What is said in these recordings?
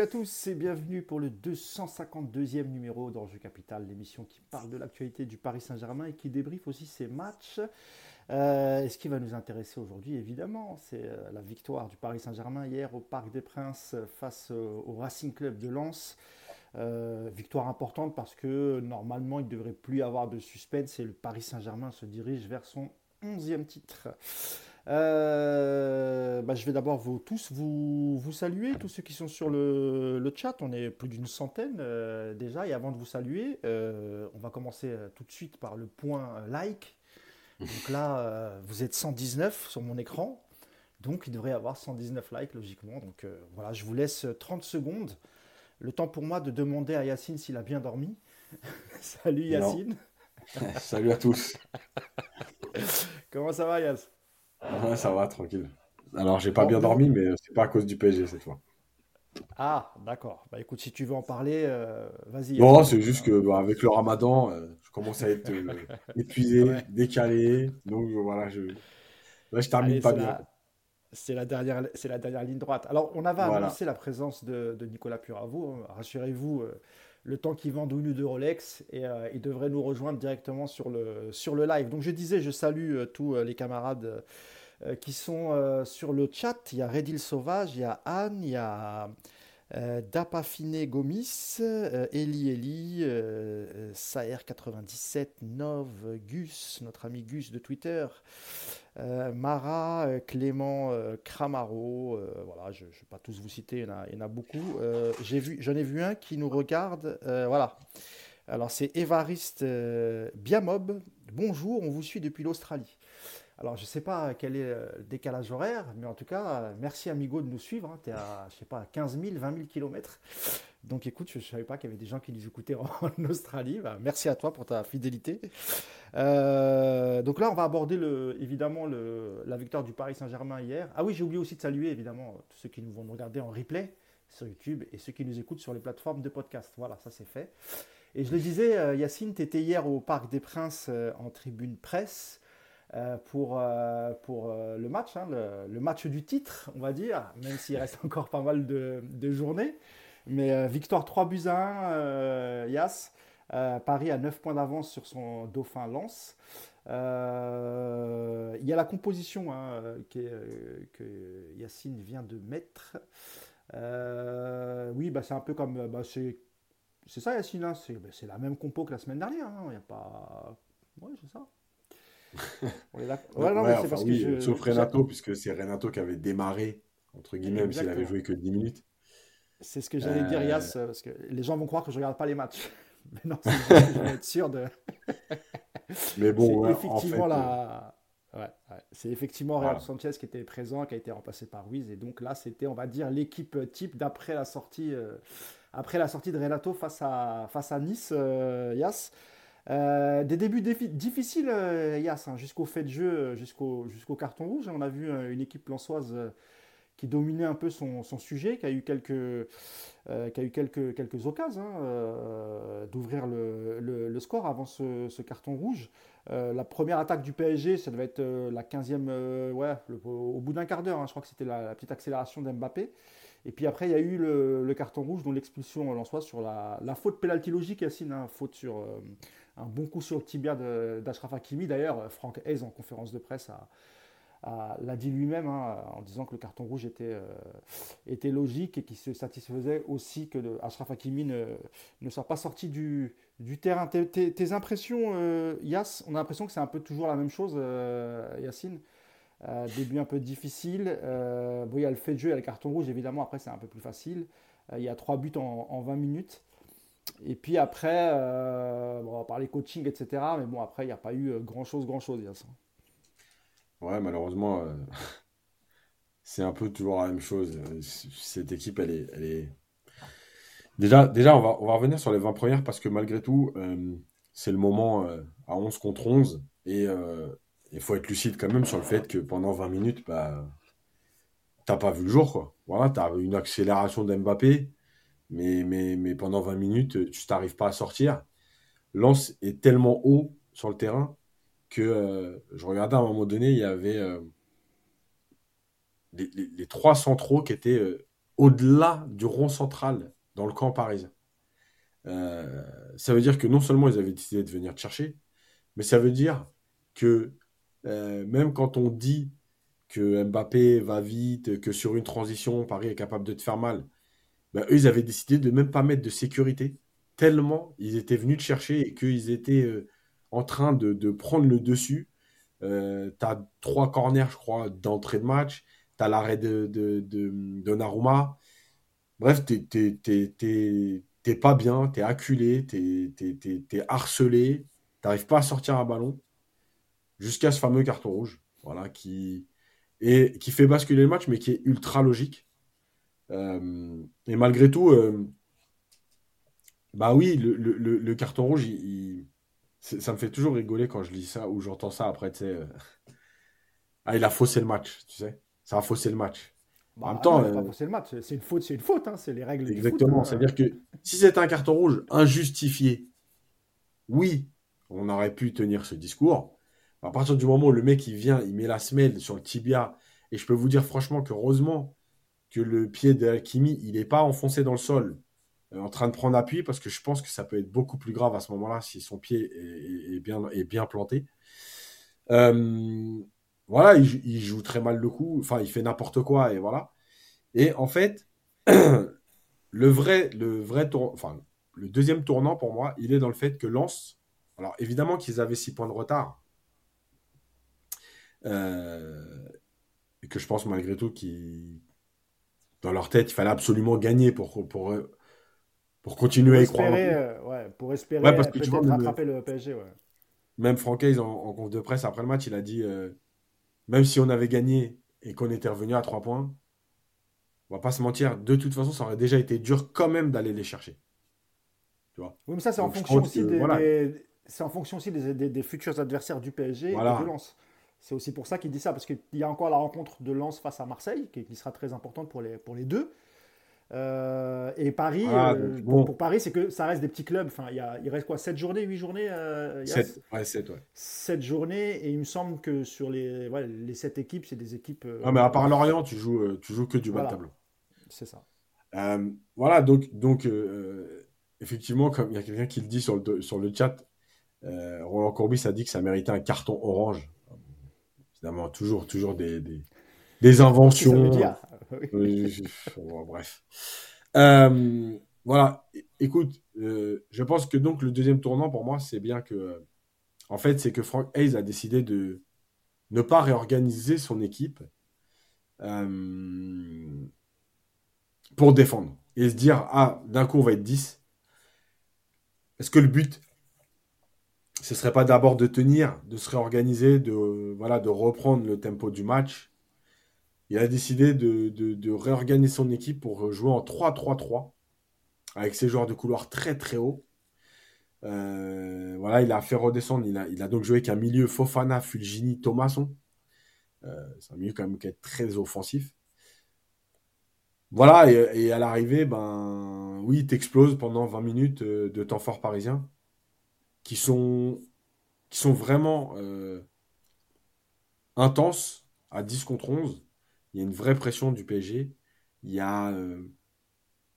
Salut à tous et bienvenue pour le 252e numéro d'Enjeu Capital, l'émission qui parle de l'actualité du Paris Saint-Germain et qui débriefe aussi ses matchs. Euh, et ce qui va nous intéresser aujourd'hui, évidemment, c'est euh, la victoire du Paris Saint-Germain hier au Parc des Princes face au Racing Club de Lens. Euh, victoire importante parce que normalement il ne devrait plus avoir de suspense et le Paris Saint-Germain se dirige vers son 11e titre. Euh, bah, je vais d'abord vous, tous vous, vous, saluer, tous ceux qui sont sur le, le chat. On est plus d'une centaine euh, déjà. Et avant de vous saluer, euh, on va commencer tout de suite par le point like. Donc là, vous êtes 119 sur mon écran. Donc il devrait y avoir 119 likes logiquement. Donc voilà, je vous laisse 30 secondes. Le temps pour moi de demander à Yacine s'il a bien dormi. Salut Yacine. Salut à tous. Comment ça va Yacine Ouais, ça va, tranquille. Alors, j'ai pas bien dormi, mais c'est pas à cause du PSG cette fois. Ah, d'accord. Bah écoute, si tu veux en parler, euh, vas-y. Non, c'est juste que bah, avec le ramadan, euh, je commence à être euh, épuisé, décalé. Donc voilà, je, Là, je termine pas bien. C'est la, dernière, c'est la dernière ligne droite. Alors, on avait annoncé la présence de, de Nicolas Puravo. Hein. Rassurez-vous, le temps qu'il vend une ou deux Rolex et il devrait nous rejoindre directement sur le, live. Donc, je disais, je salue tous les camarades euh, qui sont euh, sur le chat. Il y a Redil Sauvage, il y a Anne, il y a euh, Dapafine Gomis, Eli Eli, Saer97, Nov, Gus, notre ami Gus de Twitter, Mara, Clément Cramaro, voilà, je ne vais pas tous vous citer, il y en a, il y a beaucoup. Vu, J'en ai vu un qui nous regarde, voilà. Alors c'est Évariste Biamob, bonjour, on vous suit depuis l'Australie. Alors, je ne sais pas quel est le décalage horaire, mais en tout cas, merci Amigo de nous suivre. Hein. Tu es à, je sais pas, 15 000, 20 000 kilomètres. Donc, écoute, je ne savais pas qu'il y avait des gens qui nous écoutaient en, Australie. Bah, merci à toi pour ta fidélité. Euh, donc là, on va aborder le, évidemment le, la victoire du Paris Saint-Germain hier. Ah oui, j'ai oublié aussi de saluer évidemment tous ceux qui nous vont nous regarder en replay sur YouTube et ceux qui nous écoutent sur les plateformes de podcast. Voilà, ça c'est fait. Et je le disais, euh, Yacine, tu étais hier au Parc des Princes euh, en tribune presse. Pour, pour le match, hein, le, match du titre, on va dire, même s'il reste encore pas mal de, journées. Mais victoire 3 buts à 1, Yas. Paris a 9 points d'avance sur son dauphin Lens. il y a la composition hein, que Yacine vient de mettre. oui, bah, c'est un peu comme. Bah, c'est ça, Yacine. Hein, bah, c'est la même compo que la semaine dernière. Il n'y a pas. Oui, c'est ça. Sauf Renato, puisque c'est Renato qui avait démarré, entre guillemets, même s'il avait joué que 10 minutes. C'est ce que j'allais dire, Yas, euh, parce que les gens vont croire que je regarde pas les matchs. Mais non, c'est je vais être sûr de. Mais bon, effectivement, la... Euh, c'est effectivement Real Sanchez qui était présent, qui a été remplacé par Ruiz. Et donc là, c'était, on va dire, l'équipe type d'après la sortie, euh, après la sortie de Renato face à, face à Nice, Yas. Euh, des débuts difficiles, Yass, hein, jusqu'au fait de jeu, jusqu'au jusqu'au carton rouge. On a vu une équipe lançoise qui dominait un peu son, sujet, qui a eu quelques, qui a eu quelques, quelques occasions hein, d'ouvrir le, score avant ce, carton rouge. la première attaque du PSG, ça devait être la 15e, ouais, au bout d'un quart d'heure. Hein, je crois que c'était la, petite accélération d'Mbappé. Et puis après, il y a eu le, carton rouge, dont l'expulsion lançoise sur la, la faute pénalty logique, Yacine, hein, faute sur un bon coup sur le tibia d'Ashraf Hakimi. D'ailleurs, Franck Hayes, en conférence de presse, l'a dit lui-même hein, en disant que le carton rouge était, euh, était logique et qu'il se satisfaisait aussi que Ashraf Hakimi ne, ne soit pas sorti du, du terrain. Tes, impressions, euh, Yass, on a l'impression que c'est un peu toujours la même chose, euh, Yacine. début un peu difficile. bon, il y a le fait de jeu, il y le carton rouge, évidemment, après c'est un peu plus facile. il y a trois buts en, en 20 minutes. Et puis après, euh, on va parler coaching, etc. Mais bon, après, il n'y a pas eu grand-chose, grand-chose. Ouais, malheureusement, euh, c'est un peu toujours la même chose. Cette équipe, elle est... Elle est... Déjà, déjà on, va, on va revenir sur les 20 premières parce que malgré tout, euh, c'est le moment à 11 contre 11. Et il faut être lucide quand même sur le fait que pendant 20 minutes, bah, t'as pas vu le jour. Quoi. Voilà, tu as une accélération d'Mbappé mais, mais, mais pendant 20 minutes, tu t'arrives pas à sortir. Lance est tellement haut sur le terrain que euh, je regardais à un moment donné, il y avait euh, les, trois centraux qui étaient euh, au-delà du rond central dans le camp parisien. Ça veut dire que non seulement ils avaient décidé de venir te chercher, mais ça veut dire que même quand on dit que Mbappé va vite, que sur une transition, Paris est capable de te faire mal, ben, eux, ils avaient décidé de même pas mettre de sécurité, tellement ils étaient venus te chercher et qu'ils étaient en train de, prendre le dessus. Euh, tu as trois corners, je crois, d'entrée de match. Tu as l'arrêt de, de. Bref, tu pas bien, tu es acculé, tu es, harcelé, tu pas à sortir un ballon jusqu'à ce fameux carton rouge, voilà, qui, et qui fait basculer le match, mais qui est ultra logique. Euh, et malgré tout, euh, bah oui, le, carton rouge, ça me fait toujours rigoler quand je lis ça ou j'entends ça après, tu sais. Euh, ah, il a faussé le match, tu sais. Ça a faussé le match. en bah, même temps, pas faussé le match. C'est une faute, c'est une faute. Hein. C'est les règles. Exactement. C'est-à-dire que si c'était un carton rouge injustifié, oui, on aurait pu tenir ce discours. À partir du moment où le mec il vient, il met la semelle sur le tibia, et je peux vous dire franchement que heureusement que le pied d'Alchimie, il n'est pas enfoncé dans le sol, euh, en train de prendre appui, parce que je pense que ça peut être beaucoup plus grave à ce moment-là si son pied est, bien, est bien planté. Euh, voilà, il, joue très mal le coup, enfin, il fait n'importe quoi, et voilà. Et en fait, le vrai, le vrai tour, enfin, le deuxième tournant pour moi, il est dans le fait que Lens, alors évidemment qu'ils avaient six points de retard, euh, et que je pense malgré tout qu'ils, dans leur tête, il fallait absolument gagner pour, pour, pour continuer à y croire. Euh, ouais, pour espérer ouais, peut-être rattraper le PSG. Ouais. Même Francaise, en, en conf de presse après le match, il a dit euh, même si on avait gagné et qu'on était revenu à 3 points, on va pas se mentir, de toute façon, ça aurait déjà été dur quand même d'aller les chercher. Tu vois oui, mais ça, c'est en, fonction aussi des, c'est en fonction aussi des, des, futurs adversaires du PSG et de Lens. C'est aussi pour ça qu'il dit ça, parce qu'il y a encore la rencontre de Lens face à Marseille, qui, sera très importante pour les, pour les deux. Euh, et Paris, ah, euh, pour, Paris, c'est que ça reste des petits clubs. Enfin, il, y a, il reste quoi 7 journées, 8 journées 7, euh, ouais, 7, ouais. 7 journées, et il me semble que sur les, ouais, les 7 équipes, c'est des équipes. Ah, mais à part Lorient, tu joues, tu joues que du bas de tableau. C'est ça. voilà, donc, donc effectivement, comme il y a quelqu'un qui le dit sur le, sur le chat, Roland Courbis a dit que ça méritait un carton orange. Évidemment, toujours, toujours des, des, des inventions. bref. Euh, voilà. Écoute, euh, je pense que donc le deuxième tournant pour moi, c'est bien que, en fait, c'est que Frank Hayes a décidé de ne pas réorganiser son équipe euh, pour défendre et se dire ah d'un coup on va être 10. Est-ce que le but ce serait pas d'abord de tenir, de se réorganiser, de, voilà, de reprendre le tempo du match. Il a décidé de, réorganiser son équipe pour jouer en 3-3-3 avec ses joueurs de couloir très très hauts. Euh, voilà, il a fait redescendre. Il a, donc joué avec un milieu Fofana, Fulgini, Thomasson. Euh, c'est un milieu quand même qui est très offensif. Voilà, et, à l'arrivée, ben oui, il t'explose pendant 20 minutes euh, de temps fort parisien qui sont, vraiment intenses à 10 contre 11. Il y a une vraie pression du PSG. Il y a euh,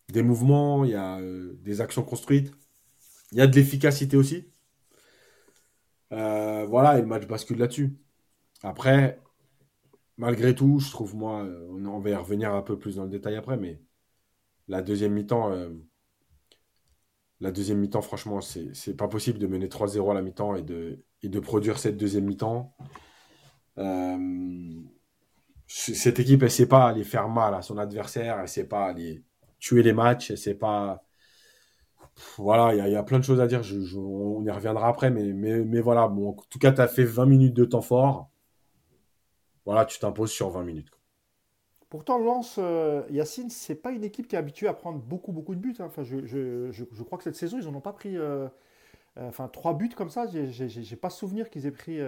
des mouvements, il y a euh, des actions construites. Il y a de l'efficacité aussi. voilà, et le match bascule là-dessus. Après, malgré tout, je trouve, moi, on va y revenir un peu plus dans le détail après, mais la deuxième mi-temps, la deuxième mi-temps, franchement, c'est pas possible de mener 3-0 à la mi-temps et de, et de produire cette deuxième mi-temps. Euh, cette équipe, elle ne sait pas aller faire mal à son adversaire, elle ne sait pas aller tuer les matchs, elle ne sait pas. Voilà, il y, a plein de choses à dire, on y reviendra après, mais, mais, mais voilà, bon, en tout cas, tu as fait 20 minutes de temps fort. Voilà, tu t'imposes sur 20 minutes. Pourtant, Lens, euh, Yacine, c'est pas une équipe qui est habituée à prendre beaucoup, beaucoup de buts. Hein. Enfin, je, crois que cette saison, ils n'en ont pas pris. Euh, euh, enfin, trois buts comme ça. J'ai pas souvenir qu'ils aient pris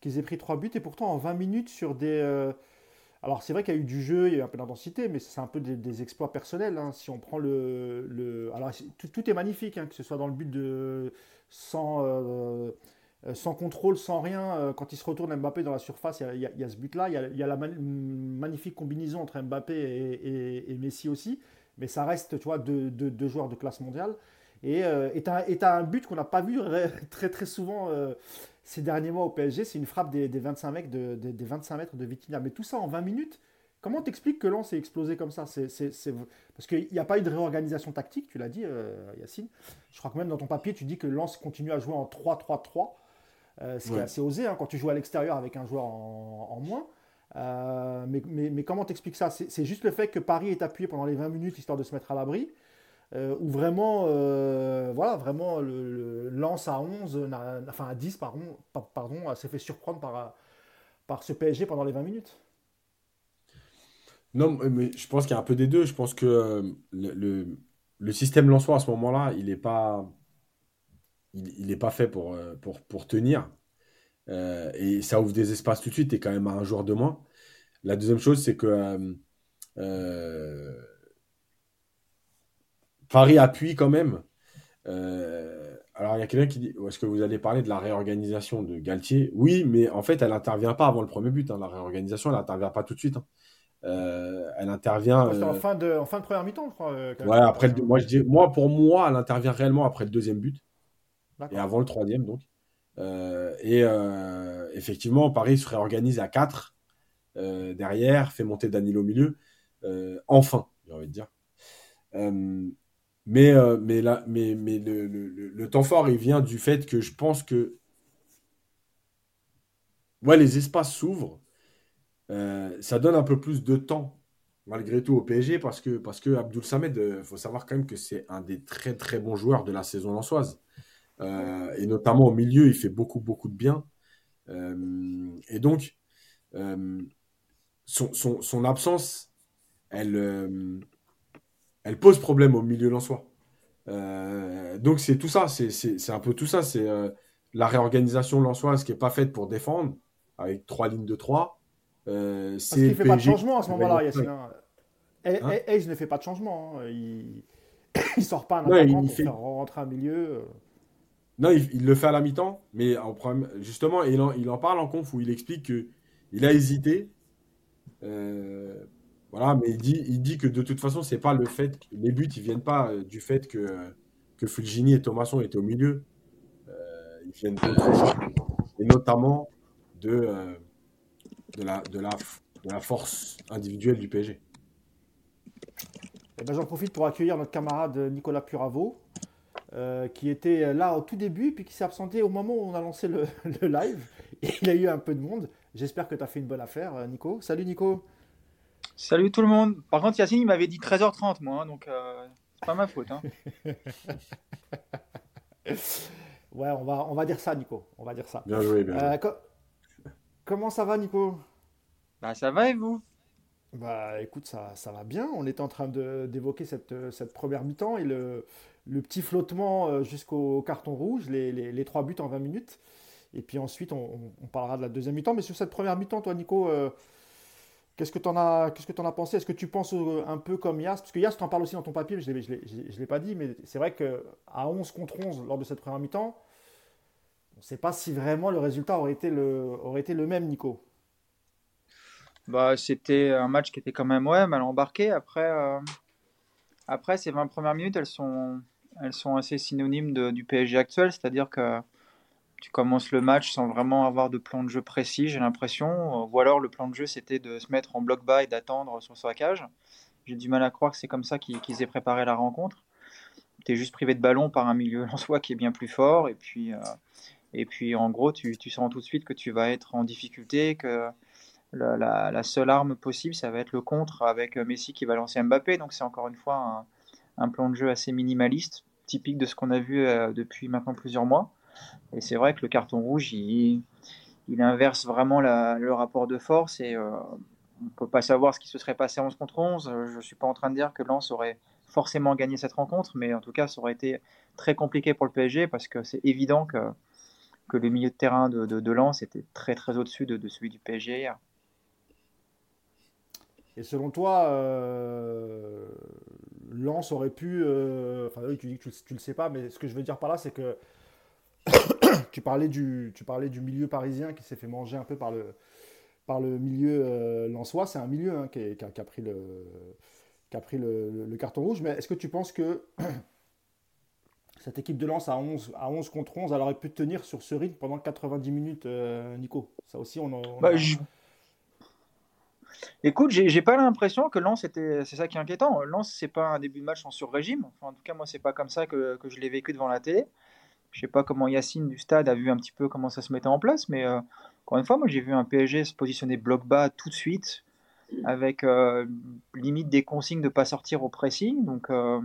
qu'ils aient pris trois buts. Et pourtant, en 20 minutes sur des. alors, c'est vrai qu'il y a eu du jeu, il y a eu un peu d'intensité, mais c'est un peu des, exploits personnels. Hein. Si on prend le. alors, tout, est magnifique, hein, que ce soit dans le but de. sans sans contrôle, sans rien. quand il se retourne Mbappé dans la surface, il y, a, ce but-là. Il y a, la magnifique combinaison entre Mbappé et, Messi aussi. Mais ça reste, tu vois, deux, joueurs de classe mondiale. Et tu as, un but qu'on n'a pas vu très très souvent ces derniers mois au PSG. C'est une frappe des, 25 mecs de, des 25 mètres de Vitinha. Mais tout ça en 20 minutes. Comment t'expliques que Lens ait explosé comme ça? C'est, Parce qu'il n'y a pas eu de réorganisation tactique, tu l'as dit, euh, Yacine. Je crois que même dans ton papier, tu dis que Lens continue à jouer en 3-3-3. Euh, ce qui est assez osé hein, quand tu joues à l'extérieur avec un joueur en, moins. Euh, mais, mais, comment t'expliques ça? C'est, juste le fait que Paris est appuyé pendant les 20 minutes histoire de se mettre à l'abri ou vraiment, voilà, vraiment le, Lens à 11, enfin à 10, pardon, pardon s'est fait surprendre par, par ce PSG pendant les 20 minutes non, mais je pense qu'il y a un peu des deux. Je pense que euh, le, le, système Lançois à ce moment-là, il n'est pas, il, est pas fait pour, euh, pour, tenir. Euh, et ça ouvre des espaces tout de suite et quand même à un joueur de moins. La deuxième chose, c'est que Paris appuie quand même. alors, il y a quelqu'un qui dit est-ce que vous allez parler de la réorganisation de Galtier? Oui, mais en fait, elle n'intervient pas avant le premier but. Hein. La réorganisation, elle n'intervient pas tout de suite. Hein. Euh, elle intervient. en, euh, fin de, en fin de première mi-temps, je crois. Euh, ouais, après, moi, je dis, moi, pour moi, elle intervient réellement après le deuxième but. Et avant le troisième, donc. et effectivement, Paris se réorganise à 4 derrière, fait monter Danilo au milieu. enfin, j'ai envie de dire. Mais, mais, là, mais, mais le, le, temps fort, il vient du fait que je pense que ouais, les espaces s'ouvrent euh, ça donne un peu plus de temps malgré tout au PSG parce que, parce que Samed, il euh, faut savoir quand même que c'est un des très très bons joueurs de la saison lançoise. Euh, et notamment au milieu, il fait beaucoup beaucoup de bien. et donc, son, son, son, absence, elle, elle pose problème au milieu lançois. donc c'est tout ça, c'est un peu tout ça. C'est la réorganisation lançoise qui n'est pas faite pour défendre, avec trois lignes de trois. Euh, Parce qu'il ne fait pas de changement à ce moment-là, Yacine. Hein. Hayes ne fait pas de changement. Hein. Il ne sort pas un attaquant il, pour faire rentrer un milieu. Euh. Non, il, le fait à la mi-temps, mais en problème, justement, il en, il en parle en conf où il explique qu'il a hésité. Euh, voilà, mais il dit, il dit que de toute façon, c'est pas le fait les buts, ils viennent pas du fait que, que Fulgini et Thomasson étaient au milieu. ils viennent notamment de, de la, de la, de la force individuelle du PSG. Eh ben, J'en profite pour accueillir notre camarade Nicolas Puravo, euh, qui était là au tout début, puis qui s'est absenté au moment où on a lancé le, le live. Et il a eu un peu de monde. J'espère que tu as fait une bonne affaire, euh, Nico. Salut Nico. Salut tout le monde. Par contre, Yacine, il m'avait dit 13h30, moi, hein, donc euh, c'est pas ma faute. Hein. ouais, on va, on va dire ça, Nico. On va dire ça. Bien joué, bien joué. Comment ça va, Nico? Bah, ça va et vous? Bah, écoute, ça, ça va bien. On était en train d'évoquer cette, cette première mi-temps et le, le petit flottement euh, jusqu'au carton rouge, les, les, trois buts en 20 minutes. Et puis ensuite, on, parlera de la deuxième mi-temps. Mais sur cette première mi-temps, toi, Nico, euh, qu'est-ce que tu en, as, que en as pensé? Est-ce que tu penses un peu comme Yas? Parce que Yas, tu en parles aussi dans ton papier, mais je ne l'ai pas dit. Mais c'est vrai qu'à 11 contre 11 lors de cette première mi-temps, on ne sait pas si vraiment le résultat aurait été le, même, Nico. Bah, c'était un match qui était quand même ouais, mal embarqué. Après, euh, après, ces 20 premières minutes, elles sont, elles sont assez synonymes du PSG actuel, c'est-à-dire que tu commences le match sans vraiment avoir de plan de jeu précis, j'ai l'impression. Ou alors le plan de jeu, c'était de se mettre en bloc bas et d'attendre sur sa cage. J'ai du mal à croire que c'est comme ça qu'ils aient préparé la rencontre. Tu es juste privé de ballon par un milieu en soi qui est bien plus fort. Et puis, euh, et puis, en gros, tu, sens tout de suite que tu vas être en difficulté, que la, seule arme possible, ça va être le contre avec Messi qui va lancer Mbappé. Donc, c'est encore une fois un, plan de jeu assez minimaliste, typique de ce qu'on a vu euh, depuis maintenant plusieurs mois. Et c'est vrai que le carton rouge, il, inverse vraiment le rapport de force et euh, on ne peut pas savoir ce qui se serait passé 11 contre 11. Je ne suis pas en train de dire que Lens aurait forcément gagné cette rencontre, mais en tout cas, ça aurait été très compliqué pour le PSG parce que c'est évident que que le milieu de terrain de, de, Lens était très très au-dessus de, celui du PSG hier. Et selon toi, euh, Lens aurait pu. Euh, enfin, oui, tu dis que tu, ne le sais pas, mais ce que je veux dire par là, c'est que tu parlais du, tu parlais du milieu parisien qui s'est fait manger un peu par le, par le milieu euh, lensois. C'est un milieu hein, qui, a, pris, le, qui a pris le, carton rouge. Mais est-ce que tu penses que cette équipe de Lens à 11, à 11 contre 11, elle aurait pu tenir sur ce rythme pendant 90 minutes, euh, Nico? Ça aussi, on, on bah, Écoute, j'ai pas l'impression que Lens était. C'est ça qui est inquiétant. Lens, c'est pas un début de match en sur-régime. en tout cas, moi, c'est pas comme ça que, que je l'ai vécu devant la télé. Je sais pas comment Yacine du stade a vu un petit peu comment ça se mettait en place, mais euh, encore une fois, moi, j'ai vu un PSG se positionner bloc bas tout de suite, avec euh, limite des consignes de pas sortir au pressing. Donc, euh,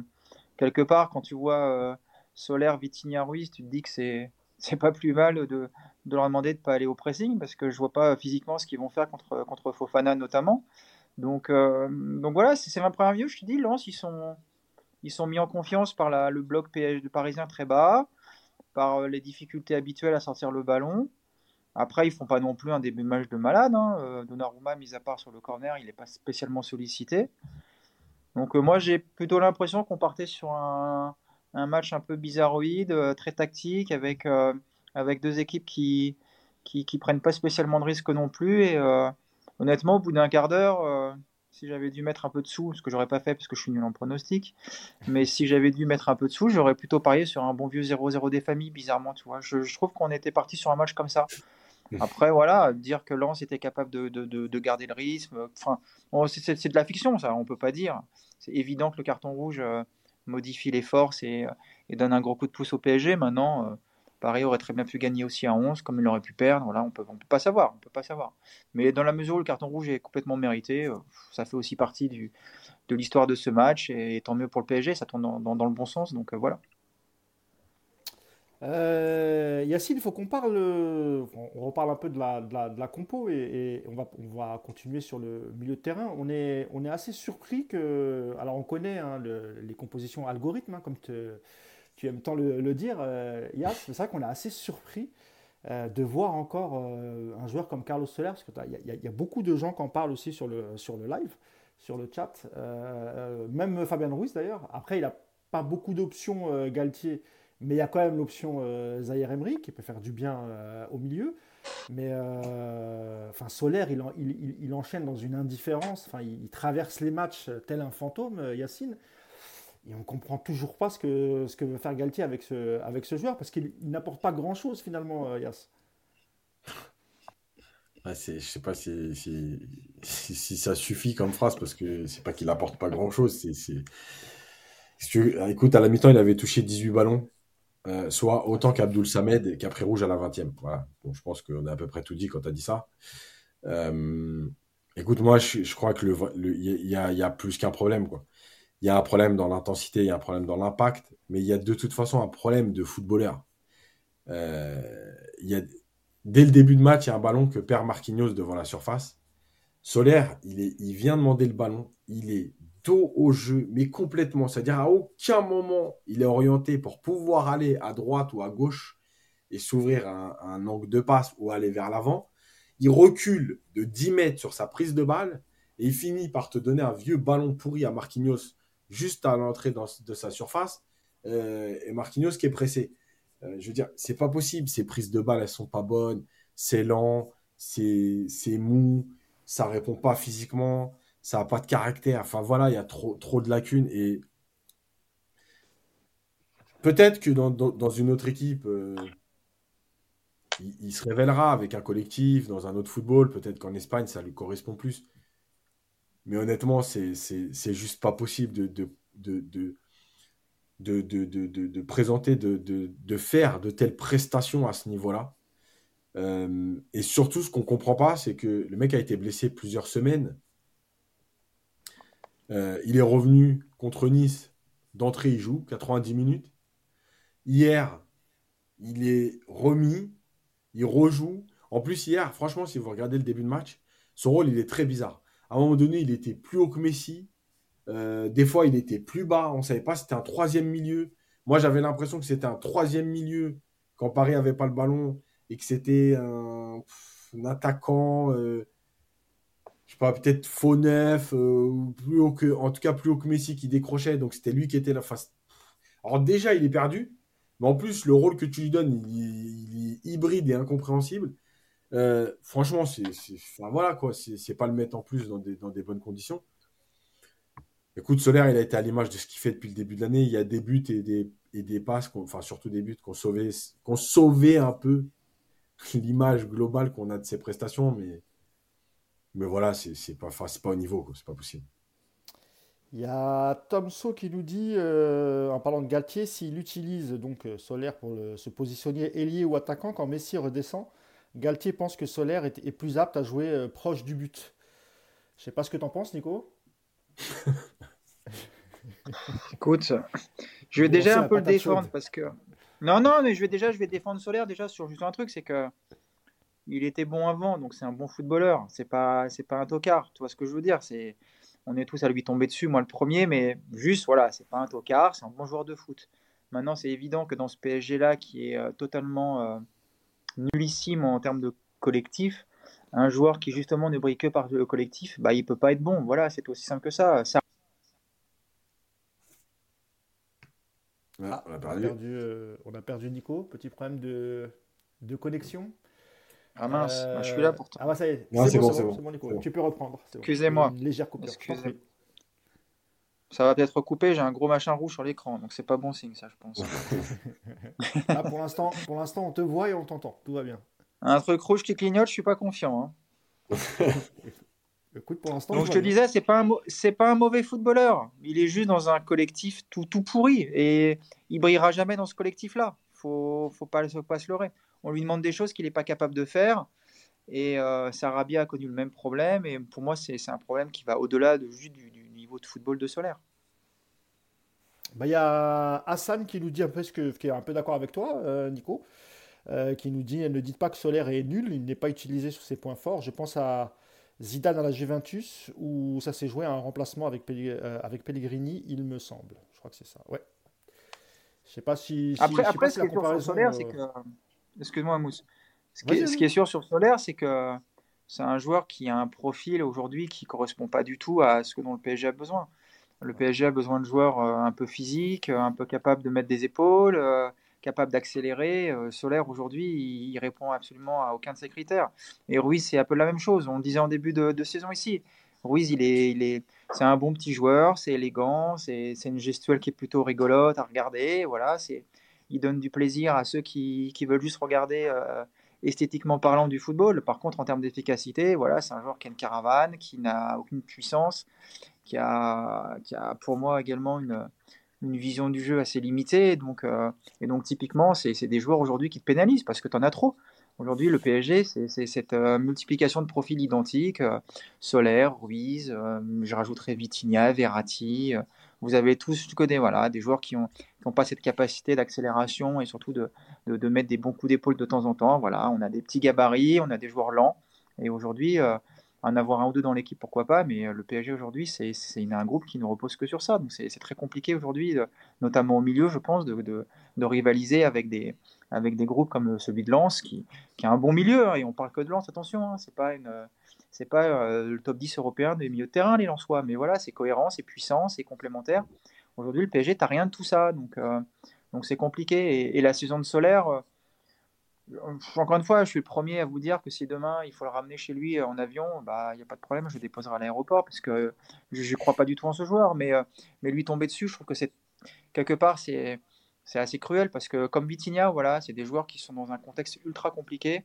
quelque part, quand tu vois Solaire, Vitinha, Ruiz, tu te dis que c'est c'est pas plus mal de, de, leur demander de pas aller au pressing parce que je vois pas physiquement ce qu'ils vont faire contre, contre Fofana notamment. Donc, donc voilà, c'est ma première vue. Je te dis, Lens, ils sont, ils sont mis en confiance par le bloc PSG parisien très bas, par euh, les difficultés habituelles à sortir le ballon. Après, ils font pas non plus un début de match de malade. Hein. Euh, Donnarumma, mis à part sur le corner, il n'est pas spécialement sollicité. Donc moi, j'ai plutôt l'impression qu'on partait sur un, match un peu bizarroïde, euh, très tactique, avec, euh, deux équipes qui, qui, qui prennent pas spécialement de risques non plus. Et euh, honnêtement, au bout d'un quart d'heure, si j'avais dû mettre un peu de sous, ce que j'aurais pas fait parce que je suis nul en pronostic, mais si j'avais dû mettre un peu de sous, j'aurais plutôt parié sur un bon vieux 0-0 des familles, bizarrement, tu vois. Je, trouve qu'on était parti sur un match comme ça. Après, voilà, dire que Lens était capable de, de, de, garder le rythme, enfin, c'est de la fiction, ça, on peut pas dire. C'est évident que le carton rouge, modifie les forces et, donne un gros coup de pouce au PSG. Maintenant, euh, Paris aurait très bien pu gagner aussi à 11, comme il aurait pu perdre. Là, on peut, on peut pas savoir. On peut pas savoir. Mais dans la mesure où le carton rouge est complètement mérité, euh, ça fait aussi partie du, de l'histoire de ce match. Et, tant mieux pour le PSG, ça tourne dans, dans, le bon sens. Donc euh, voilà. Euh, Yacine, il faut qu'on parle, on reparle un peu de la, de la, compo et, on, va, on va continuer sur le milieu de terrain. On est, on est assez surpris que, alors on connaît hein, les compositions algorithmes, hein, comme tu aimes tant le, dire, euh, Yass, c'est vrai qu'on est assez surpris euh, de voir encore euh, un joueur comme Carlos Soler, parce qu'il y, y, a beaucoup de gens qui en parlent aussi sur le, sur le live, sur le chat, même Fabien Ruiz d'ailleurs. Après, il n'a pas beaucoup d'options, Galtier. Mais il y a quand même l'option euh, Zahir Emery qui peut faire du bien euh, au milieu. Mais euh, enfin, il, il, enchaîne dans une indifférence. Enfin, il, traverse les matchs tel un fantôme, Yacine. Et on ne comprend toujours pas ce que, ce que veut faire Galtier avec ce, avec ce joueur parce qu'il n'apporte pas grand-chose finalement, Yass. Ouais, je sais pas si, si, ça suffit comme phrase parce que c'est pas qu'il n'apporte pas grand-chose. Écoute, à la mi-temps, il avait touché 18 ballons. Euh, soit autant qu'Abdoul Samed qu'après Rouge à la 20e. Voilà. Bon, je pense qu'on a à peu près tout dit quand tu as dit ça. Euh, écoute, moi, je, crois que le, il y, y, a, plus qu'un problème. Quoi. Il y a un problème dans l'intensité, il y a un problème dans l'impact, mais il y a de toute façon un problème de footballeur. Euh, y a, dès le début de match, il y a un ballon que perd Marquinhos devant la surface. Solaire, il, est, il vient demander le ballon, il est dos au jeu, mais complètement. C'est-à-dire à aucun moment il est orienté pour pouvoir aller à droite ou à gauche et s'ouvrir un, angle de passe ou aller vers l'avant. Il recule de 10 mètres sur sa prise de balle et il finit par te donner un vieux ballon pourri à Marquinhos juste à l'entrée de sa surface. Euh, et Marquinhos qui est pressé. Euh, je veux dire, c'est pas possible. Ces prises de balle, elles sont pas bonnes. C'est lent, c'est mou, ça répond pas physiquement ça n'a pas de caractère. Enfin voilà, il y a trop, trop de lacunes. Et peut-être que dans, une autre équipe, euh, il, se révélera avec un collectif, dans un autre football. Peut-être qu'en Espagne, ça lui correspond plus. Mais honnêtement, c'est juste pas possible de, présenter, de, faire de telles prestations à ce niveau-là. Euh, et surtout, ce qu'on comprend pas, c'est que le mec a été blessé plusieurs semaines. Euh, il est revenu contre Nice. D'entrée, il joue 90 minutes. Hier, il est remis. Il rejoue. En plus, hier, franchement, si vous regardez le début de match, son rôle, il est très bizarre. À un moment donné, il était plus haut que Messi. Euh, des fois, il était plus bas. On ne savait pas si c'était un troisième milieu. Moi, j'avais l'impression que c'était un troisième milieu quand Paris n'avait pas le ballon et que c'était un, attaquant. Euh, je sais pas, peut-être faux neuf, euh, plus haut que, en tout cas plus haut que Messi qui décrochait, donc c'était lui qui était la face. Alors déjà, il est perdu, mais en plus, le rôle que tu lui donnes, il, hybride et incompréhensible. Euh, franchement, c'est, voilà quoi, c'est, pas le mettre en plus dans des, bonnes conditions. Écoute, Solaire, il a été à l'image de ce qu'il fait depuis le début de l'année. Il y a des buts et des, passes, enfin surtout des buts qu'on sauvait, qu'on sauvait un peu l'image globale qu'on a de ses prestations, mais, mais voilà, c'est, pas, pas au niveau, c'est pas possible. Il y a Tomso qui nous dit, euh, en parlant de Galtier, s'il utilise donc Solaire pour se positionner ailier ou attaquant quand Messi redescend, Galtier pense que Solaire est, plus apte à jouer euh, proche du but. Je sais pas ce que tu en penses, Nico. Écoute, je vais déjà un peu le défendre parce que. Non, non, mais je vais déjà, je vais défendre Solaire déjà sur juste un truc, c'est que il était bon avant, donc c'est un bon footballeur. C'est pas, c'est pas un tocard. Tu vois ce que je veux dire C'est on est tous à lui tomber dessus, moi le premier, mais juste, voilà, c'est pas un tocard, c'est un bon joueur de foot. Maintenant, c'est évident que dans ce PSG-là, qui est euh, totalement euh, nullissime en termes de collectif, un joueur qui justement ne brille que par le collectif, bah, il peut pas être bon. Voilà, c'est aussi simple que ça. ça... Ah, on, a perdu. Euh, on, a perdu, Nico. Petit problème de, de connexion. Ah mince, je suis là pour toi. Ah bah ça y est, c'est bon, c'est bon, Nico. Tu peux reprendre. Excusez-moi. Une légère coupure. Excusez ça va peut-être recouper, j'ai un gros machin rouge sur l'écran, donc c'est pas bon signe ça, je pense. Là, pour l'instant, pour l'instant, on te voit et on t'entend, tout va bien. Un truc rouge qui clignote, je suis pas confiant. Hein. Écoute, pour l'instant. Donc je te disais, c'est pas un c'est pas un mauvais footballeur. Il est juste dans un collectif tout, tout pourri et il brillera jamais dans ce collectif-là. Faut faut pas, faut pas se leurrer on lui demande des choses qu'il n'est pas capable de faire. Et euh, Sarabia a connu le même problème. Et pour moi, c'est un problème qui va au-delà de, juste du, niveau de football de Solaire. Bah, il y a Hassan qui nous dit un peu ce que, qui est un peu d'accord avec toi, euh, Nico, euh, qui nous dit ne dites pas que Solaire est nul, il n'est pas utilisé sur ses points forts. Je pense à Zidane à la Juventus où ça s'est joué à un remplacement avec, avec Pellegrini, il me semble. Je crois que c'est ça. Ouais. Je sais pas si. après, après ce qui est sur Solaire, c'est que Excuse-moi, Mousse. Ce qui, est, sûr sur Solaire, c'est que c'est un joueur qui a un profil aujourd'hui qui correspond pas du tout à ce dont le PSG a besoin. Le PSG a besoin de joueurs euh, un peu physiques, euh, un peu capables de mettre des épaules, euh, capables d'accélérer. Solaire, aujourd'hui, il, répond absolument à aucun de ces critères. Et Ruiz, c'est un peu la même chose. On le disait en début de, saison ici. Ruiz, il est, il est, c'est un bon petit joueur, c'est élégant, c'est, une gestuelle qui est plutôt rigolote à regarder. Voilà, c'est, il donne du plaisir à ceux qui, veulent juste regarder esthétiquement parlant du football. Par contre, en termes d'efficacité, voilà, c'est un joueur qui a une caravane, qui n'a aucune puissance, qui a, qui a pour moi également une, une vision du jeu assez limitée. Donc, euh, et donc, typiquement, c'est des joueurs aujourd'hui qui te pénalisent parce que tu en as trop. Aujourd'hui, le PSG, c'est cette euh, multiplication de profils identiques. Solaire, Ruiz, je rajouterai Vitinha, Verratti, vous avez tous, tu connais, voilà, des joueurs qui n'ont ont pas cette capacité d'accélération et surtout de, de, mettre des bons coups d'épaule de temps en temps. Voilà, on a des petits gabarits, on a des joueurs lents. Et aujourd'hui, euh, en avoir un ou deux dans l'équipe, pourquoi pas, mais euh, le PSG aujourd'hui, c'est un groupe qui ne repose que sur ça. Donc c'est très compliqué aujourd'hui, notamment au milieu, je pense, de, de, de, rivaliser avec des, avec des groupes comme celui de Lens, qui, qui a un bon milieu. Hein, et on parle que de Lens, attention, hein, c'est pas une c'est pas euh, le top 10 européen des milieux de terrain, les Lensois, mais voilà, c'est cohérent, c'est puissant, c'est complémentaire. Aujourd'hui, le PSG, tu rien de tout ça, donc euh, donc c'est compliqué. Et, la saison de Solaire, euh, encore une fois, je suis le premier à vous dire que si demain il faut le ramener chez lui en avion, bah il n'y a pas de problème, je le déposerai à l'aéroport parce que je ne crois pas du tout en ce joueur, mais mais lui tomber dessus, je trouve que c'est quelque part c'est c'est assez cruel parce que comme Vitinha, voilà, c'est des joueurs qui sont dans un contexte ultra compliqué.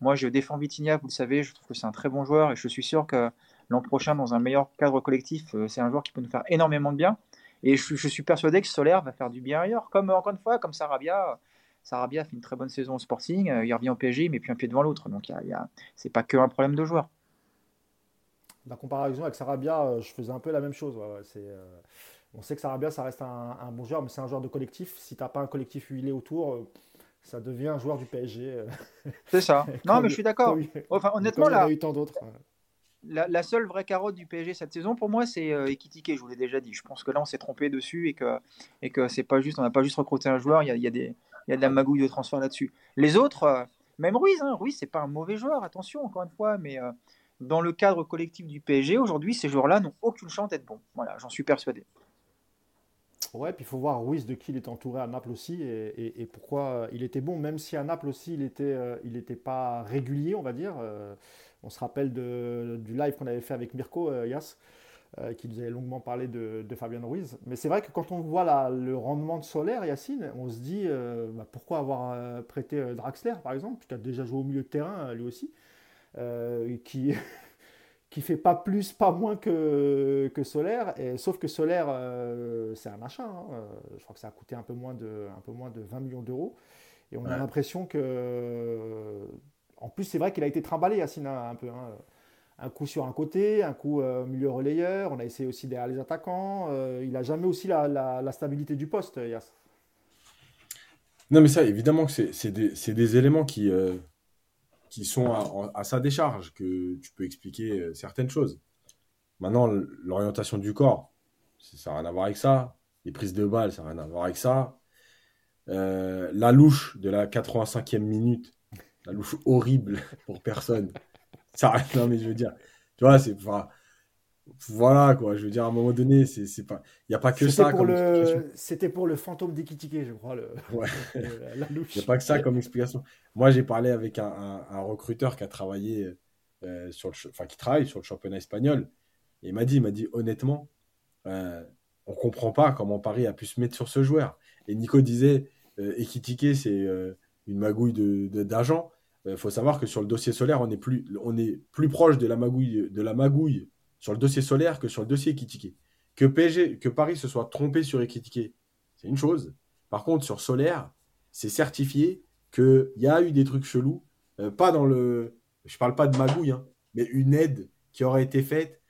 Moi, je défends Vitinha, vous le savez, je trouve que c'est un très bon joueur et je suis sûr que l'an prochain, dans un meilleur cadre collectif, euh, c'est un joueur qui peut nous faire énormément de bien. Et je, suis persuadé que Solaire va faire du bien ailleurs, comme encore une fois, comme Sarabia. Sarabia fait une très bonne saison au Sporting, euh, il revient au PSG, mais puis un pied devant l'autre. Donc, il y pas que un problème de joueur. La comparaison avec Sarabia, euh, je faisais un peu la même chose. on sait que Sarabia, ça reste un, bon joueur, mais c'est un joueur de collectif. Si tu n'as pas un collectif huilé autour, ça devient un joueur du PSG. Euh. C'est ça. non, mais je suis d'accord. Enfin, honnêtement, là, eu tant d'autres. La, seule vraie carotte du PSG cette saison, pour moi, c'est euh, Ekitike. Je vous l'ai déjà dit. Je pense que là, on s'est trompé dessus et que et que c'est pas juste. On n'a pas juste recruté un joueur. Il y a, il y a il y a de la magouille de transfert là-dessus. Les autres, euh, même Ruiz, hein, Ruiz, c'est pas un mauvais joueur. Attention, encore une fois, mais euh, dans le cadre collectif du PSG, aujourd'hui, ces joueurs-là n'ont aucune chance d'être bons. Voilà, j'en suis persuadé. Ouais, puis il faut voir Ruiz de qui il est entouré à Naples aussi et, pourquoi il était bon, même si à Naples aussi il était, il n'était pas régulier, on va dire. On se rappelle du live qu'on avait fait avec Mirko Yas, qui nous avait longuement parlé de, Fabien Ruiz. Mais c'est vrai que quand on voit le rendement de Solaire, Yacine, on se dit bah, pourquoi avoir prêté Draxler par exemple, qui a déjà joué au milieu de terrain lui aussi, qui qui fait pas plus, pas moins que, que Solaire. Et, sauf que Solaire, euh, c'est un achat. Hein. Euh, je crois que ça a coûté un peu moins de, un peu moins de 20 millions d'euros. Et on a l'impression que. En plus, c'est vrai qu'il a été trimballé, Yacine, un peu. Hein. Un coup sur un côté, un coup euh, milieu relayeur. On a essayé aussi derrière les attaquants. il n'a jamais aussi la, la, stabilité du poste, Yass. Non, mais ça, évidemment que c'est des, des, éléments qui qui sont à, sa décharge, que tu peux expliquer euh, certaines choses. Maintenant, l'orientation du corps, ça n'a rien à voir avec ça. Les prises de balles, ça n'a rien à voir avec ça. Euh, la louche de la 85e minute, la louche horrible pour personne. Ça, non, mais je veux dire, tu vois, c'est. Enfin, voilà quoi. Je veux dire à un moment donné c'est pas il n'y a pas que ça pour le c'était pour le fantôme d'Ikitike je crois le... ouais. il n'y a pas que ça comme explication. Moi j'ai parlé avec un, un, recruteur qui a travaillé euh, sur le enfin qui travaille sur le championnat espagnol. Et il m'a dit il m'a dit honnêtement euh, on comprend pas comment Paris a pu se mettre sur ce joueur. Et Nico disait euh, c'est euh, une magouille de d'argent. Il faut savoir que sur le dossier solaire on est plus on est plus proche de la magouille de la magouille sur le dossier solaire que sur le dossier Ekitike. Que, PSG, que Paris se soit trompé sur Ekitike, c'est une chose. Par contre, sur solaire, c'est certifié qu'il y a eu des trucs chelous. Euh, pas dans le. Je parle pas de magouille, hein, mais une aide qui aurait été faite.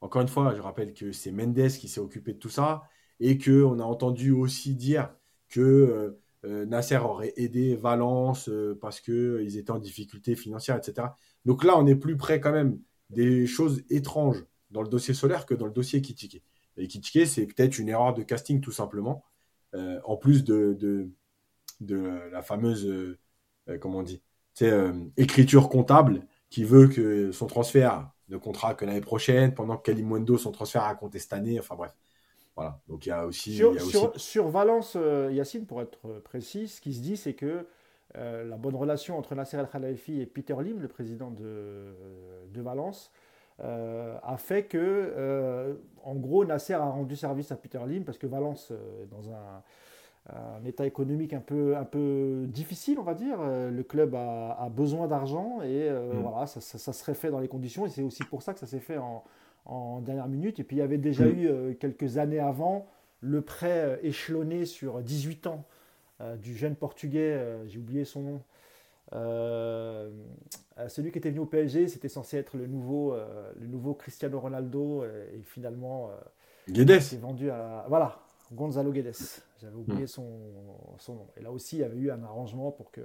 Encore une fois, je rappelle que c'est Mendes qui s'est occupé de tout ça et qu'on a entendu aussi dire que euh, euh, Nasser aurait aidé Valence parce qu'ils étaient en difficulté financière, etc. Donc là, on est plus près quand même des choses étranges dans le dossier solaire que dans le dossier Kitike. Et Kitike, c'est peut-être une erreur de casting tout simplement, euh, en plus de, de, la fameuse, euh, comment on dit, euh, écriture comptable qui veut que son transfert ne comptera que l'année prochaine, pendant que Kalimundo, son transfert a compté cette année, enfin bref. Voilà, donc il y a aussi... Sur, Valence, Yacine, pour être précis, ce qui se dit, c'est que euh, la bonne relation entre Nasser El Khalifi et Peter Lim, le président de, de Valence, euh, a fait que, euh, en gros, Nasser a rendu service à Peter Lim parce que Valence est dans un, état économique un peu, un peu difficile, on va dire. Le club a, besoin d'argent et mm. voilà, ça, ça, serait fait dans les conditions et c'est aussi pour ça que ça s'est fait en, en, dernière minute. Et puis il y avait déjà mm. eu quelques années avant le prêt échelonné sur 18 ans du jeune portugais, euh, j'ai oublié son nom. Euh, celui qui était venu au PSG, c'était censé être le nouveau, le nouveau Cristiano Ronaldo et finalement Guedes. s'est vendu à voilà Gonzalo Guedes. J'avais oublié hmm. son, son, nom. Et là aussi, il y avait eu un arrangement pour que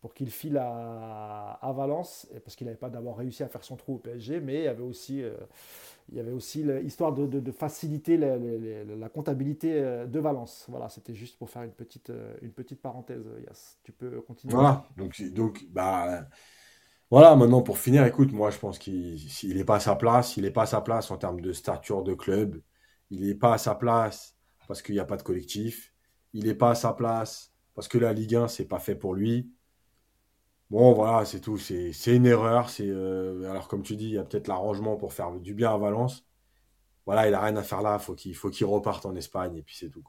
pour qu'il file à, à Valence, parce qu'il n'avait pas d'abord réussi à faire son trou au PSG, mais il y avait aussi il y avait aussi l'histoire de, de, faciliter la, comptabilité euh, de Valence. Voilà, c'était juste pour faire une petite, euh, une petite parenthèse. Yas. Tu peux continuer. Voilà, donc, donc bah, voilà, maintenant pour finir, écoute, moi je pense qu'il n'est pas à sa place. Il n'est pas à sa place en termes de stature de club. Il n'est pas à sa place parce qu'il n'y a pas de collectif. Il n'est pas à sa place parce que la Ligue 1, c'est pas fait pour lui. Bon, voilà, c'est tout. C'est une erreur. C'est euh, alors comme tu dis, il y a peut-être l'arrangement pour faire du bien à Valence. Voilà, il a rien à faire là. Faut qu'il faut qu'il reparte en Espagne et puis c'est tout.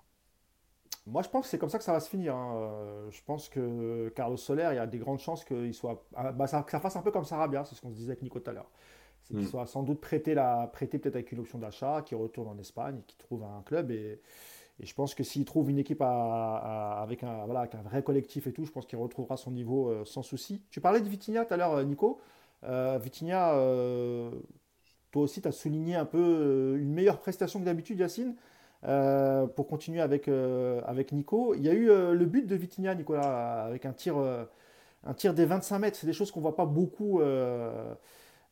Moi, je pense que c'est comme ça que ça va se finir. Hein. Euh, je pense que Carlos Soler, il y a des grandes chances qu'il soit, ah, bah, ça, que ça fasse un peu comme Sarabia. C'est ce qu'on se disait avec Nico tout à l'heure. C'est qu'il hmm. soit sans doute prêté, la, prêté peut-être avec une option d'achat, qu'il retourne en Espagne, qu'il trouve un club et et je pense que s'il trouve une équipe avec, un, vrai collectif et tout, je pense qu'il retrouvera son niveau euh, sans souci. Tu parlais de Vitinha tout à l'heure, euh, Nico. Euh, Vitinha, toi aussi, tu as souligné un peu une meilleure prestation que d'habitude, Yacine. pour continuer avec, avec Nico, il y a eu le but de Vitinha, Nicolas, avec un tir, un tir des 25 mètres. C'est des choses qu'on ne voit pas beaucoup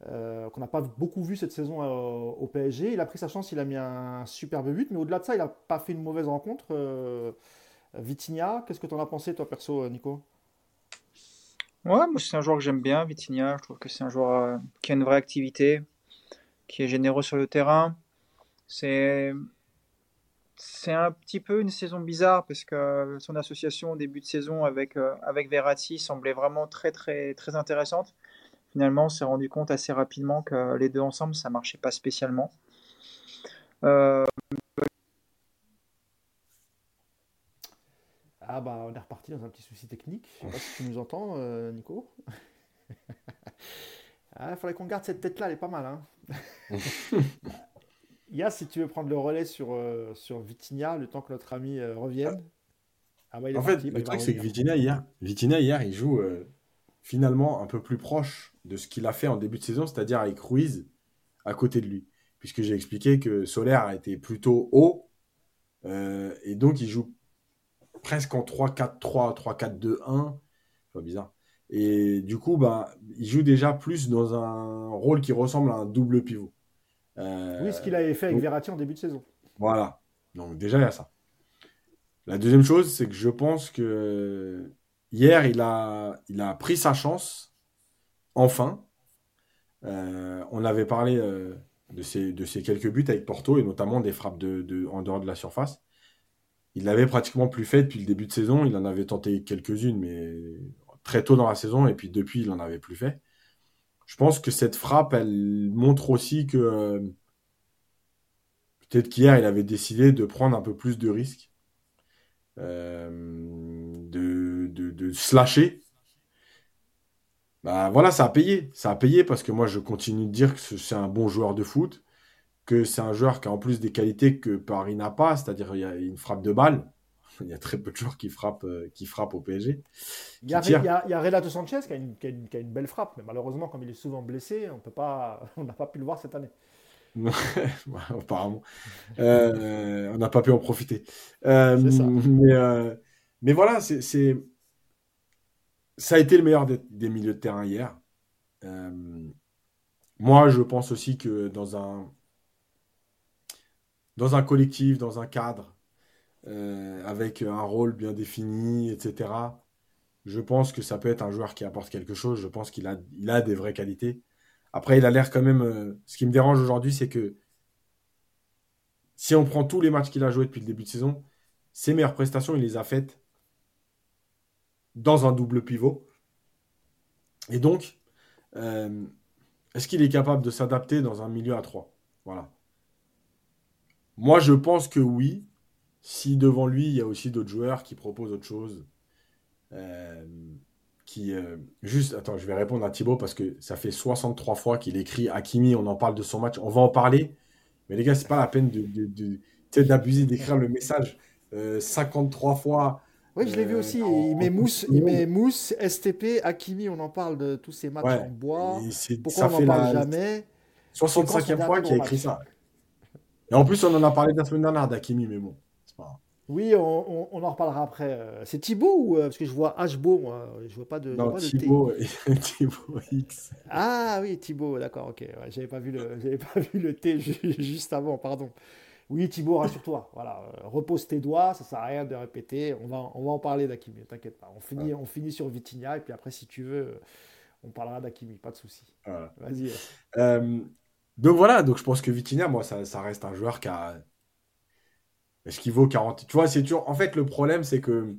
euh, qu'on n'a pas beaucoup vu cette saison euh, au PSG. Il a pris sa chance, il a mis un superbe but, mais au-delà de ça, il n'a pas fait une mauvaise rencontre. Euh, Vitinha, qu'est-ce que tu en as pensé, toi, perso, Nico? Ouais, moi, c'est un joueur que j'aime bien, Vitinha. Je trouve que c'est un joueur qui a une vraie activité, qui est généreux sur le terrain. C'est c'est un petit peu une saison bizarre parce que son association au début de saison avec, euh, avec Verratti semblait vraiment très, très, très intéressante. Finalement, on s'est rendu compte assez rapidement que les deux ensemble, ça marchait pas spécialement. Euh, ah bah on est reparti dans un petit souci technique. Je sais pas si tu nous entends, euh, Nico. Il faudrait qu'on garde cette tête-là, elle est pas mal. Hein Yas, si tu veux prendre le relais sur, euh, sur Vitinha, le temps que notre ami euh, revienne. Ah bah, en fait, le truc, c'est que Vitinha hier, Vitinha, hier, il joue euh, finalement un peu plus proche de ce qu'il a fait en début de saison, c'est-à-dire avec Ruiz à côté de lui. Puisque j'ai expliqué que Solaire a été plutôt haut, et donc il joue presque en 3-4-3, 3-4-2-1. Pas bizarre. Et du coup, bah, il joue déjà plus dans un rôle qui ressemble à un double pivot. Euh, oui, ce qu'il avait fait avec Verratti en début de saison. Voilà. Donc déjà, il y a ça. La deuxième chose, c'est que je pense que hier, il a, il a pris sa chance, enfin. Euh, on avait parlé euh, de, ces quelques buts avec Porto, et notamment des frappes en dehors de la surface. Il l'avait pratiquement plus fait depuis le début de saison. Il en avait tenté quelques-unes, mais très tôt dans la saison, et puis depuis, il n'en avait plus fait je pense que cette frappe, elle montre aussi que euh, peut-être qu'hier, il avait décidé de prendre un peu plus de risques, de, de, de se lâcher. Bah voilà, ça a payé. Ça a payé parce que moi, je continue de dire que c'est un bon joueur de foot, que c'est un joueur qui a en plus des qualités que Paris n'a pas, c'est-à-dire il y a une frappe de balle. il y a très peu de joueurs qui frappent, euh, qui frappent au PSG. Il y, a, il, y a, Renato Sanchez qui a, une, qui, a une, belle frappe, mais malheureusement, comme il est souvent blessé, on peut pas, on n'a pas pu le voir cette année. apparemment. Euh, on n'a pas pu en profiter. Euh, mais, mais, voilà, c'est, ça a été le meilleur des, milieux de terrain hier. moi, je pense aussi que dans un, collectif, dans un cadre, euh, avec un rôle bien défini, etc. Je pense que ça peut être un joueur qui apporte quelque chose. Je pense qu'il a, il a des vraies qualités. Après, il a l'air quand même. Euh, ce qui me dérange aujourd'hui, c'est que si on prend tous les matchs qu'il a joués depuis le début de saison, ses meilleures prestations, il les a faites dans un double pivot. Et donc, euh, est-ce qu'il est capable de s'adapter dans un milieu à 3 Voilà. Moi, je pense que oui, si devant lui, il y a aussi d'autres joueurs qui proposent autre chose, euh, qui euh, juste, attends, je vais répondre à Thibaut parce que ça fait 63 fois qu'il écrit Hakimi, on en parle de son match, on va en parler, mais les gars, c'est pas la peine de, d'abuser, d'écrire le message 53 euh, fois. Oui, je l'ai vu aussi. Il met, mousse, il met mousse, STP, Hakimi, on en parle de tous ces matchs en bois. Pourquoi on n'en parle jamais? 65e fois qu'il a écrit ça. Et en plus, on en a parlé la semaine dernière d'Hakimi, mais bon. Oui, on, on, en reparlera après. Euh, c'est Thibaut ou euh, parce que je vois Hbo, moi, je vois pas de. Non, Thibaut, Thibaut X. Ah oui, Thibaut, d'accord, ok. j'avais pas vu le, j'avais pas vu le T juste avant, pardon. Oui, Thibaut, rassure-toi. Voilà, euh, repose tes doigts, ça sert à rien de répéter. On va, on va en parler d'Akimi, t'inquiète pas. On finit, on finit sur Vitinha et puis après, si tu veux, on parlera d'Akimi, pas de souci. Vas-y. donc voilà, donc je pense que Vitinha, moi, ça, ça reste un joueur qui a est-ce qu'il vaut 40 Tu vois, c'est toujours. En fait, le problème, c'est que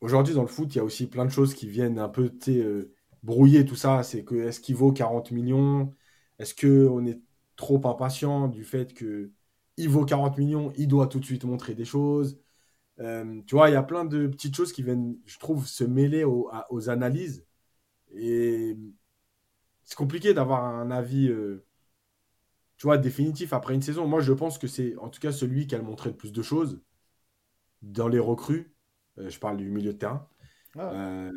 aujourd'hui, dans le foot, il y a aussi plein de choses qui viennent un peu euh, brouiller tout ça. C'est que est-ce qu'il vaut 40 millions? Est-ce qu'on est trop impatient du fait que il vaut 40 millions, il doit tout de suite montrer des choses euh, Tu vois, il y a plein de petites choses qui viennent, je trouve, se mêler aux, analyses. Et c'est compliqué d'avoir un avis. Euh, tu vois, définitif après une saison. Moi, je pense que c'est en tout cas celui qui a montré le plus de choses dans les recrues. Euh, je parle du milieu de terrain. Ah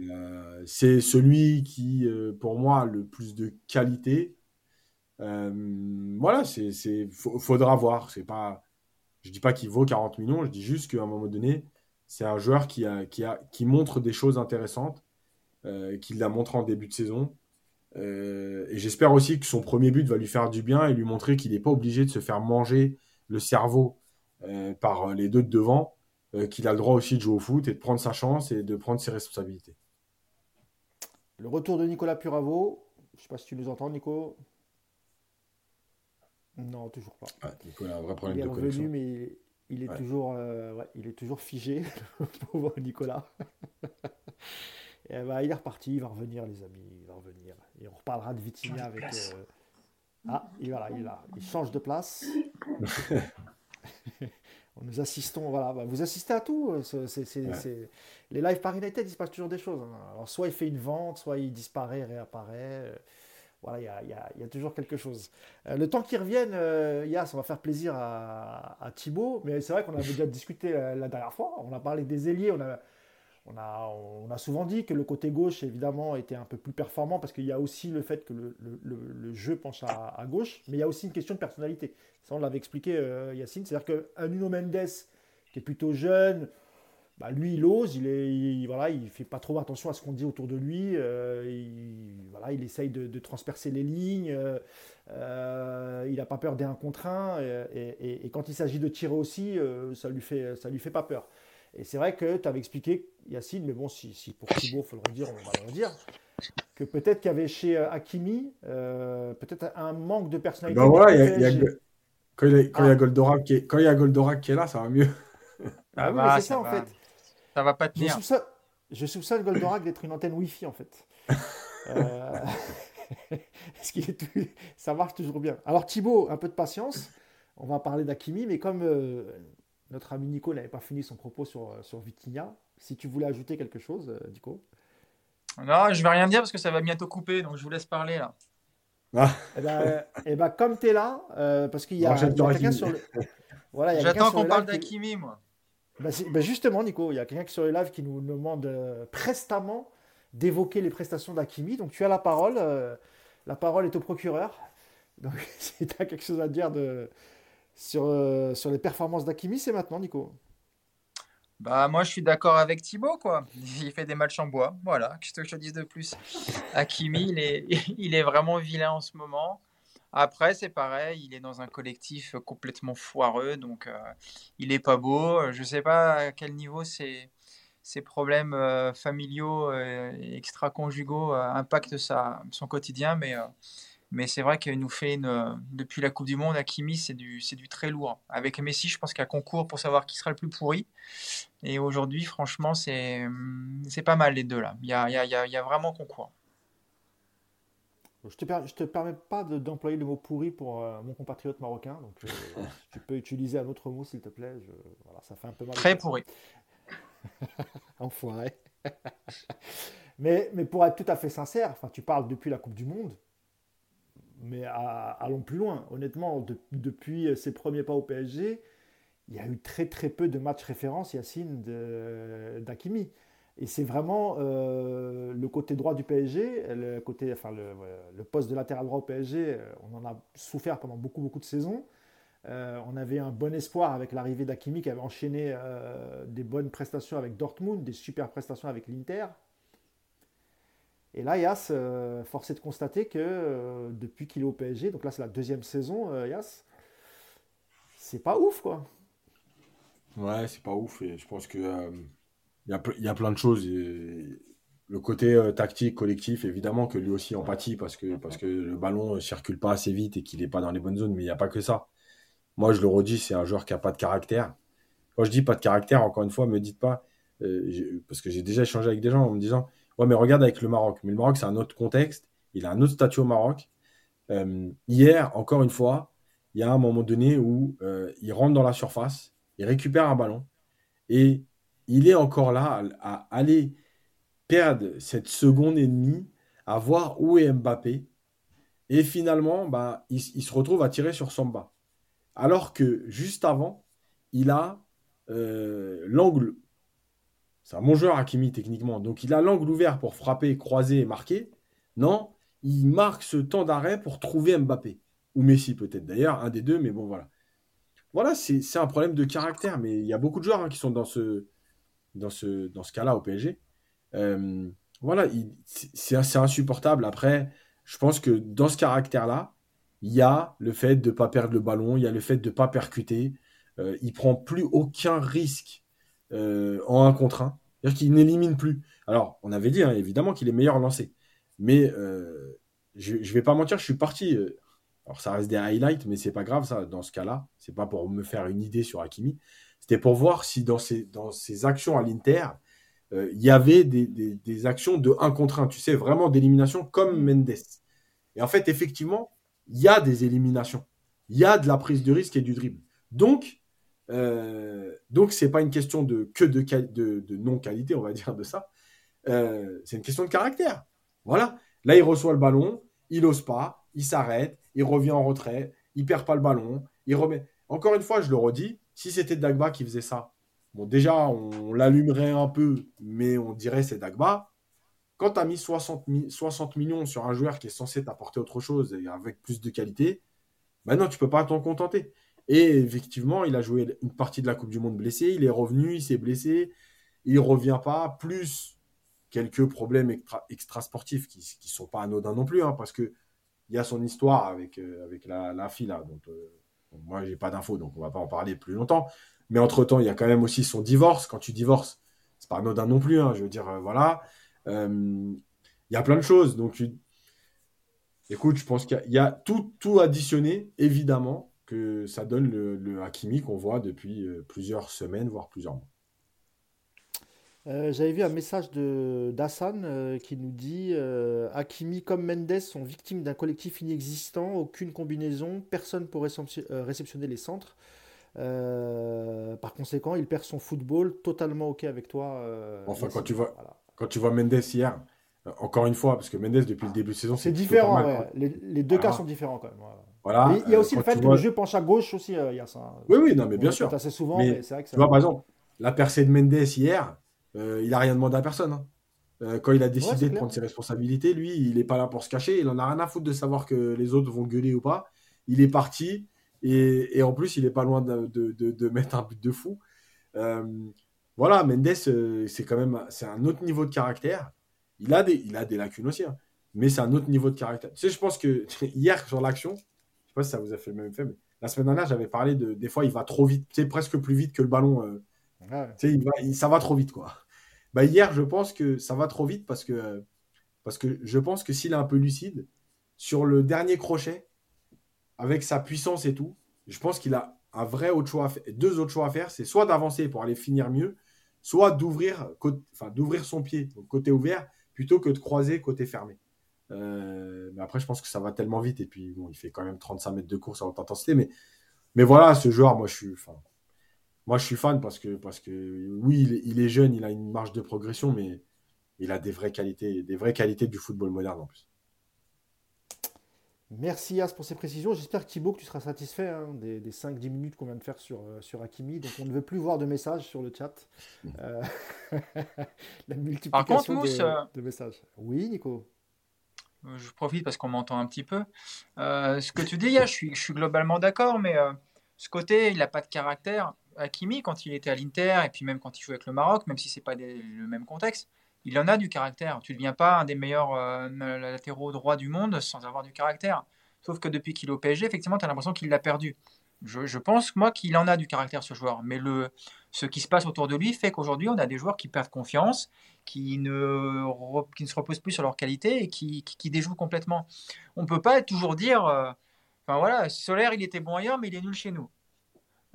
c'est celui qui, pour moi, a le plus de qualité. Voilà, c'est, faudra voir. C'est pas, je dis pas qu'il vaut 40 millions. Je dis juste qu'à un moment donné, c'est un joueur qui, a, qui, a, qui montre des choses intéressantes, qu'il l'a montré en début de saison. Euh, et j'espère aussi que son premier but va lui faire du bien et lui montrer qu'il n'est pas obligé de se faire manger le cerveau euh, par les deux de devant, euh, qu'il a le droit aussi de jouer au foot et de prendre sa chance et de prendre ses responsabilités. Le retour de Nicolas Puravo. Je ne sais pas si tu nous entends, Nico. Non, toujours pas. Ah, Nicolas a un vrai problème il est de revenu, mais Il est, toujours, il est toujours figé, pauvre Nicolas. Et bah, il est reparti, il va revenir, les amis, il va revenir. Et on reparlera de Vitinha avec. Ah, il, voilà, il, a, il change de place. nous assistons, voilà, bah, vous assistez à tout. Euh, les lives par United, il se passe toujours des choses. Hein. Alors, soit il fait une vente, soit il disparaît, réapparaît. Euh, voilà, il y a, toujours quelque chose. Euh, le temps qu'il revienne, euh, Yas, on va faire plaisir à, à Thibaut, mais c'est vrai qu'on avait déjà discuté la, dernière fois. On a parlé des ailiers, on a, on a, on a souvent dit que le côté gauche, évidemment, était un peu plus performant parce qu'il y a aussi le fait que le, le, jeu penche à, à, gauche, mais il y a aussi une question de personnalité. Ça, on l'avait expliqué, euh, Yacine. C'est-à-dire qu'un Nuno Mendes, qui est plutôt jeune, bah, lui, il ose, il est, voilà, il fait pas trop attention à ce qu'on dit autour de lui. Euh, il, voilà, il essaye de, transpercer les lignes. Euh, il n'a pas peur des 1 contre 1. Et, quand il s'agit de tirer aussi, ça lui fait, ça lui fait pas peur. Et c'est vrai que tu avais expliqué, Yacine, mais bon, si, si pour Thibaut, il faut le redire, on va le redire, que peut-être qu'il y avait chez Hakimi peut-être un manque de personnalité. Ben voilà, il y a, quand il y a, quand il y a ah. Goldorak qui est, quand il y a Goldorak qui est là, ça va mieux. Ah, oui, c'est ça, en fait. Ça va pas tenir. Je soupçonne, je soupçonne Goldorak d'être une antenne Wi-Fi en fait. euh... est Ça marche toujours bien. Alors Thibaut, un peu de patience. On va parler d'Akimi, mais comme euh, notre ami Nico n'avait pas fini son propos sur, euh, sur Vitinha, si tu voulais ajouter quelque chose, euh, Nico Non, je vais rien dire parce que ça va bientôt couper, donc je vous laisse parler là. Ah. Et, eh ben, eh ben, comme tu es là, parce qu'il y a, quelqu'un sur le. Voilà, J'attends qu'on parle d'Akimi, moi. Bah, bah, justement, Nico, il y a quelqu'un sur les live qui nous demande euh, prestamment d'évoquer les prestations d'Akimi. Donc tu as la parole. Euh, la parole est au procureur. Donc si tu as quelque chose à dire sur, euh, sur les performances d'Akimi, c'est maintenant, Nico. Bah moi je suis d'accord avec Thibaut quoi. Il fait des matchs en bois. Voilà, qu'est-ce que je te dise de plus? Hakimi, il est, il est vraiment vilain en ce moment. Après, c'est pareil, il est dans un collectif complètement foireux, donc euh, il est pas beau. Je sais pas à quel niveau ces, ces problèmes euh, familiaux euh, et extra-conjugaux impactent sa, son quotidien, mais, mais c'est vrai qu'il nous fait une, depuis la Coupe du Monde, Hakimi, c'est du, du très lourd. Avec Messi, je pense qu'il y a concours pour savoir qui sera le plus pourri. Et aujourd'hui, franchement, c'est, c'est pas mal les deux là. Il y a, y a, il y a vraiment concours. Je ne te, permets pas d'employer le mot pourri pour euh, mon compatriote marocain, donc euh, tu peux utiliser un autre mot s'il te plaît. voilà, ça fait un peu mal. Très pourri. Enfoiré. mais, mais pour être tout à fait sincère, enfin, tu parles depuis la Coupe du Monde, mais allons plus loin. Honnêtement, depuis ses premiers pas au PSG, il y a eu très très peu de matchs référence, Yacine, d'Akimi. Et c'est vraiment euh, le côté droit du PSG, le, côté, enfin le, poste de latéral droit au PSG, euh, on en a souffert pendant beaucoup, beaucoup de saisons. Euh, on avait un bon espoir avec l'arrivée d'Akimi qui avait enchaîné des bonnes prestations avec Dortmund, des super prestations avec l'Inter. Et là, Yas, force est de constater que depuis qu'il est au PSG, donc là c'est la deuxième saison, Yas, c'est pas ouf quoi. Ouais, c'est pas ouf et je pense que il y a, y a plein de choses. le côté euh, tactique, collectif, évidemment que lui aussi empathie parce que, parce que le ballon ne circule pas assez vite et qu'il n'est pas dans les bonnes zones, mais il n'y a pas que ça. Moi, je le redis, c'est un joueur qui n'a pas de caractère. Quand je dis pas de caractère, encore une fois, me dites pas, euh, parce que j'ai déjà échangé avec des gens en me disant, ouais, mais regarde avec le Maroc. Mais le Maroc, c'est un autre contexte. Il a un autre statut au Maroc. Euh, hier, encore une fois, il y a un moment donné où il rentre dans la surface, il récupère un ballon et il est encore là à, aller perdre cette seconde et à voir où est Mbappé. Et finalement, bah, il, se retrouve à tirer sur Samba. Alors que juste avant, il a euh, l'angle. C'est un bon joueur, Hakimi, techniquement. Donc il a l'angle ouvert pour frapper, croiser et marquer. Non, il marque ce temps d'arrêt pour trouver Mbappé. Ou Messi, peut-être d'ailleurs, un des deux, mais bon, voilà. Voilà, c'est un problème de caractère. Mais il y a beaucoup de joueurs hein, qui sont dans ce, dans ce, dans ce cas-là au PSG. Euh, voilà, c'est insupportable. Après, je pense que dans ce caractère-là, il y a le fait de ne pas perdre le ballon, il y a le fait de ne pas percuter. Euh, il prend plus aucun risque euh, en un contre un. C'est-à-dire qu'il n'élimine plus. Alors, on avait dit hein, évidemment qu'il est meilleur lancé. Mais je ne vais pas mentir, je suis parti Alors ça reste des highlights, mais c'est pas grave ça dans ce cas-là. C'est pas pour me faire une idée sur Hakimi. C'était pour voir si dans ses, dans ses actions à l'Inter, euh, il y avait des, des, actions de 1 contre 1, tu sais, vraiment d'élimination comme Mendes. Et en fait, effectivement, il y a des éliminations. Il y a de la prise de risque et du dribble. Donc, euh, donc c'est pas une question de que de, de, non-qualité, on va dire, de ça. Euh, c'est une question de caractère. Voilà. Là, il reçoit le ballon, il n'ose pas, il s'arrête, il revient en retrait, il perd pas le ballon, il remet. Encore une fois, je le redis, si c'était Dagba qui faisait ça, bon, déjà, on, l'allumerait un peu, mais on dirait c'est Dagba. Quand tu as mis 60, 60, millions sur un joueur qui est censé t'apporter autre chose et avec plus de qualité, ben non, tu peux pas t'en contenter. Et effectivement, il a joué une partie de la Coupe du Monde blessé, il est revenu, il s'est blessé, il revient pas, plus quelques problèmes extra, extra sportifs qui ne sont pas anodins non plus, hein, parce que il y a son histoire avec, euh, avec la, la fille là. Euh, moi, j'ai pas d'infos, donc on va pas en parler plus longtemps. Mais entre-temps, il y a quand même aussi son divorce. Quand tu divorces, c'est pas anodin non plus. Hein, je veux dire, euh, voilà. Il y a plein de choses. Donc, écoute, je pense qu'il y, a tout, tout additionné, évidemment, que ça donne le, le Hakimi qu'on voit depuis plusieurs semaines, voire plusieurs mois. Euh, j'avais vu un message de d'Hassan euh, qui nous dit euh, Hakimi comme Mendes sont victimes d'un collectif inexistant, aucune combinaison, personne pour réceptionner les centres. par conséquent, il perd son football totalement ok avec toi. enfin, quand tu, vois, quand tu vois Mendes hier, encore une fois, parce que Mendes depuis le début de saison, c'est différent. les, deux cas sont différents quand même. Voilà. il y a aussi le fait que le jeu penche à gauche aussi, il y a ça. Oui, oui, non, mais bien sûr. Assez souvent, mais, c'est vrai que tu vois, par exemple, la percée de Mendes hier euh, il n'a rien demandé à personne. Hein. Euh, quand il a décidé de prendre ses responsabilités, lui, il n'est pas là pour se cacher. Il en a rien à foutre de savoir que les autres vont gueuler ou pas. Il est parti. Et, en plus, il n'est pas loin de, mettre un but de fou. Euh, voilà, Mendes, c'est quand même c'est un autre niveau de caractère. Il a des, il a des lacunes aussi, hein. mais c'est un autre niveau de caractère. Tu sais, je pense que hier sur l'action, je sais pas si ça vous a fait le même effet, mais la semaine dernière, j'avais parlé de des fois, il va trop vite, tu presque plus vite que le ballon. Tu sais, il va, ça va trop vite, quoi. Bah, hier, je pense que ça va trop vite parce que, je pense que s'il est un peu lucide, sur le dernier crochet, avec sa puissance et tout, je pense qu'il a un vrai autre choix deux autres choix à faire. C'est soit d'avancer pour aller finir mieux, soit d'ouvrir, son pied, côté ouvert, plutôt que de croiser côté fermé. Euh, mais après, je pense que ça va tellement vite. Et puis, bon, il fait quand même 35 mètres de course à haute intensité. Mais, mais voilà, ce joueur, moi, je suis. Moi, je suis fan parce que, parce que oui, il est, jeune, il a une marge de progression, mais il a des vraies qualités, des vraies qualités du football moderne en plus. Merci As pour ces précisions. J'espère Thibaut que tu seras satisfait hein, des, 5-10 minutes qu'on vient de faire sur, euh, sur Hakimi. Donc on ne veut plus voir de messages sur le chat. Euh, la multiplication euh, de, messages. Oui, Nico Je profite parce qu'on m'entend un petit peu. ce que tu dis, je suis, je suis globalement d'accord, mais ce côté, il n'a pas de caractère. Hakimi, quand il était à l'Inter, et puis même quand il joue avec le Maroc, même si c'est pas le même contexte, il en a du caractère. Tu ne deviens pas un des meilleurs euh, latéraux droits du monde sans avoir du caractère. Sauf que depuis qu'il est au PSG, effectivement, tu as l'impression qu'il l'a perdu. Je, pense, moi, qu'il en a du caractère, ce joueur. Mais le, ce qui se passe autour de lui fait qu'aujourd'hui, on a des joueurs qui perdent confiance, qui ne, qui ne se reposent plus sur leur qualité et qui, qui, déjouent complètement. On ne peut pas toujours dire... Euh, enfin voilà, Solaire, il était bon ailleurs, mais il est nul chez nous.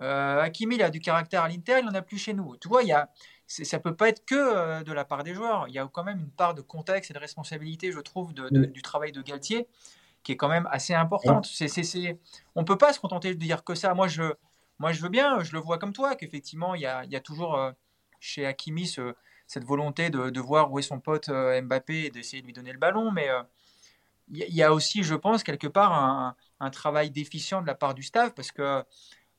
Euh, Hakimi, il a du caractère à l'Inter, il n'en a plus chez nous. Tu vois, il y a, ça peut pas être que euh, de la part des joueurs. Il y a quand même une part de contexte et de responsabilité, je trouve, du travail de Galtier, qui est quand même assez importante. On peut pas se contenter de dire que ça. Moi, je, moi, je veux bien, je le vois comme toi, qu'effectivement, il y a, il y a toujours euh, chez Hakimi cette volonté de, voir où est son pote Mbappé et d'essayer de lui donner le ballon. Mais il y a aussi, je pense, quelque part, un, un travail déficient de la part du staff, parce que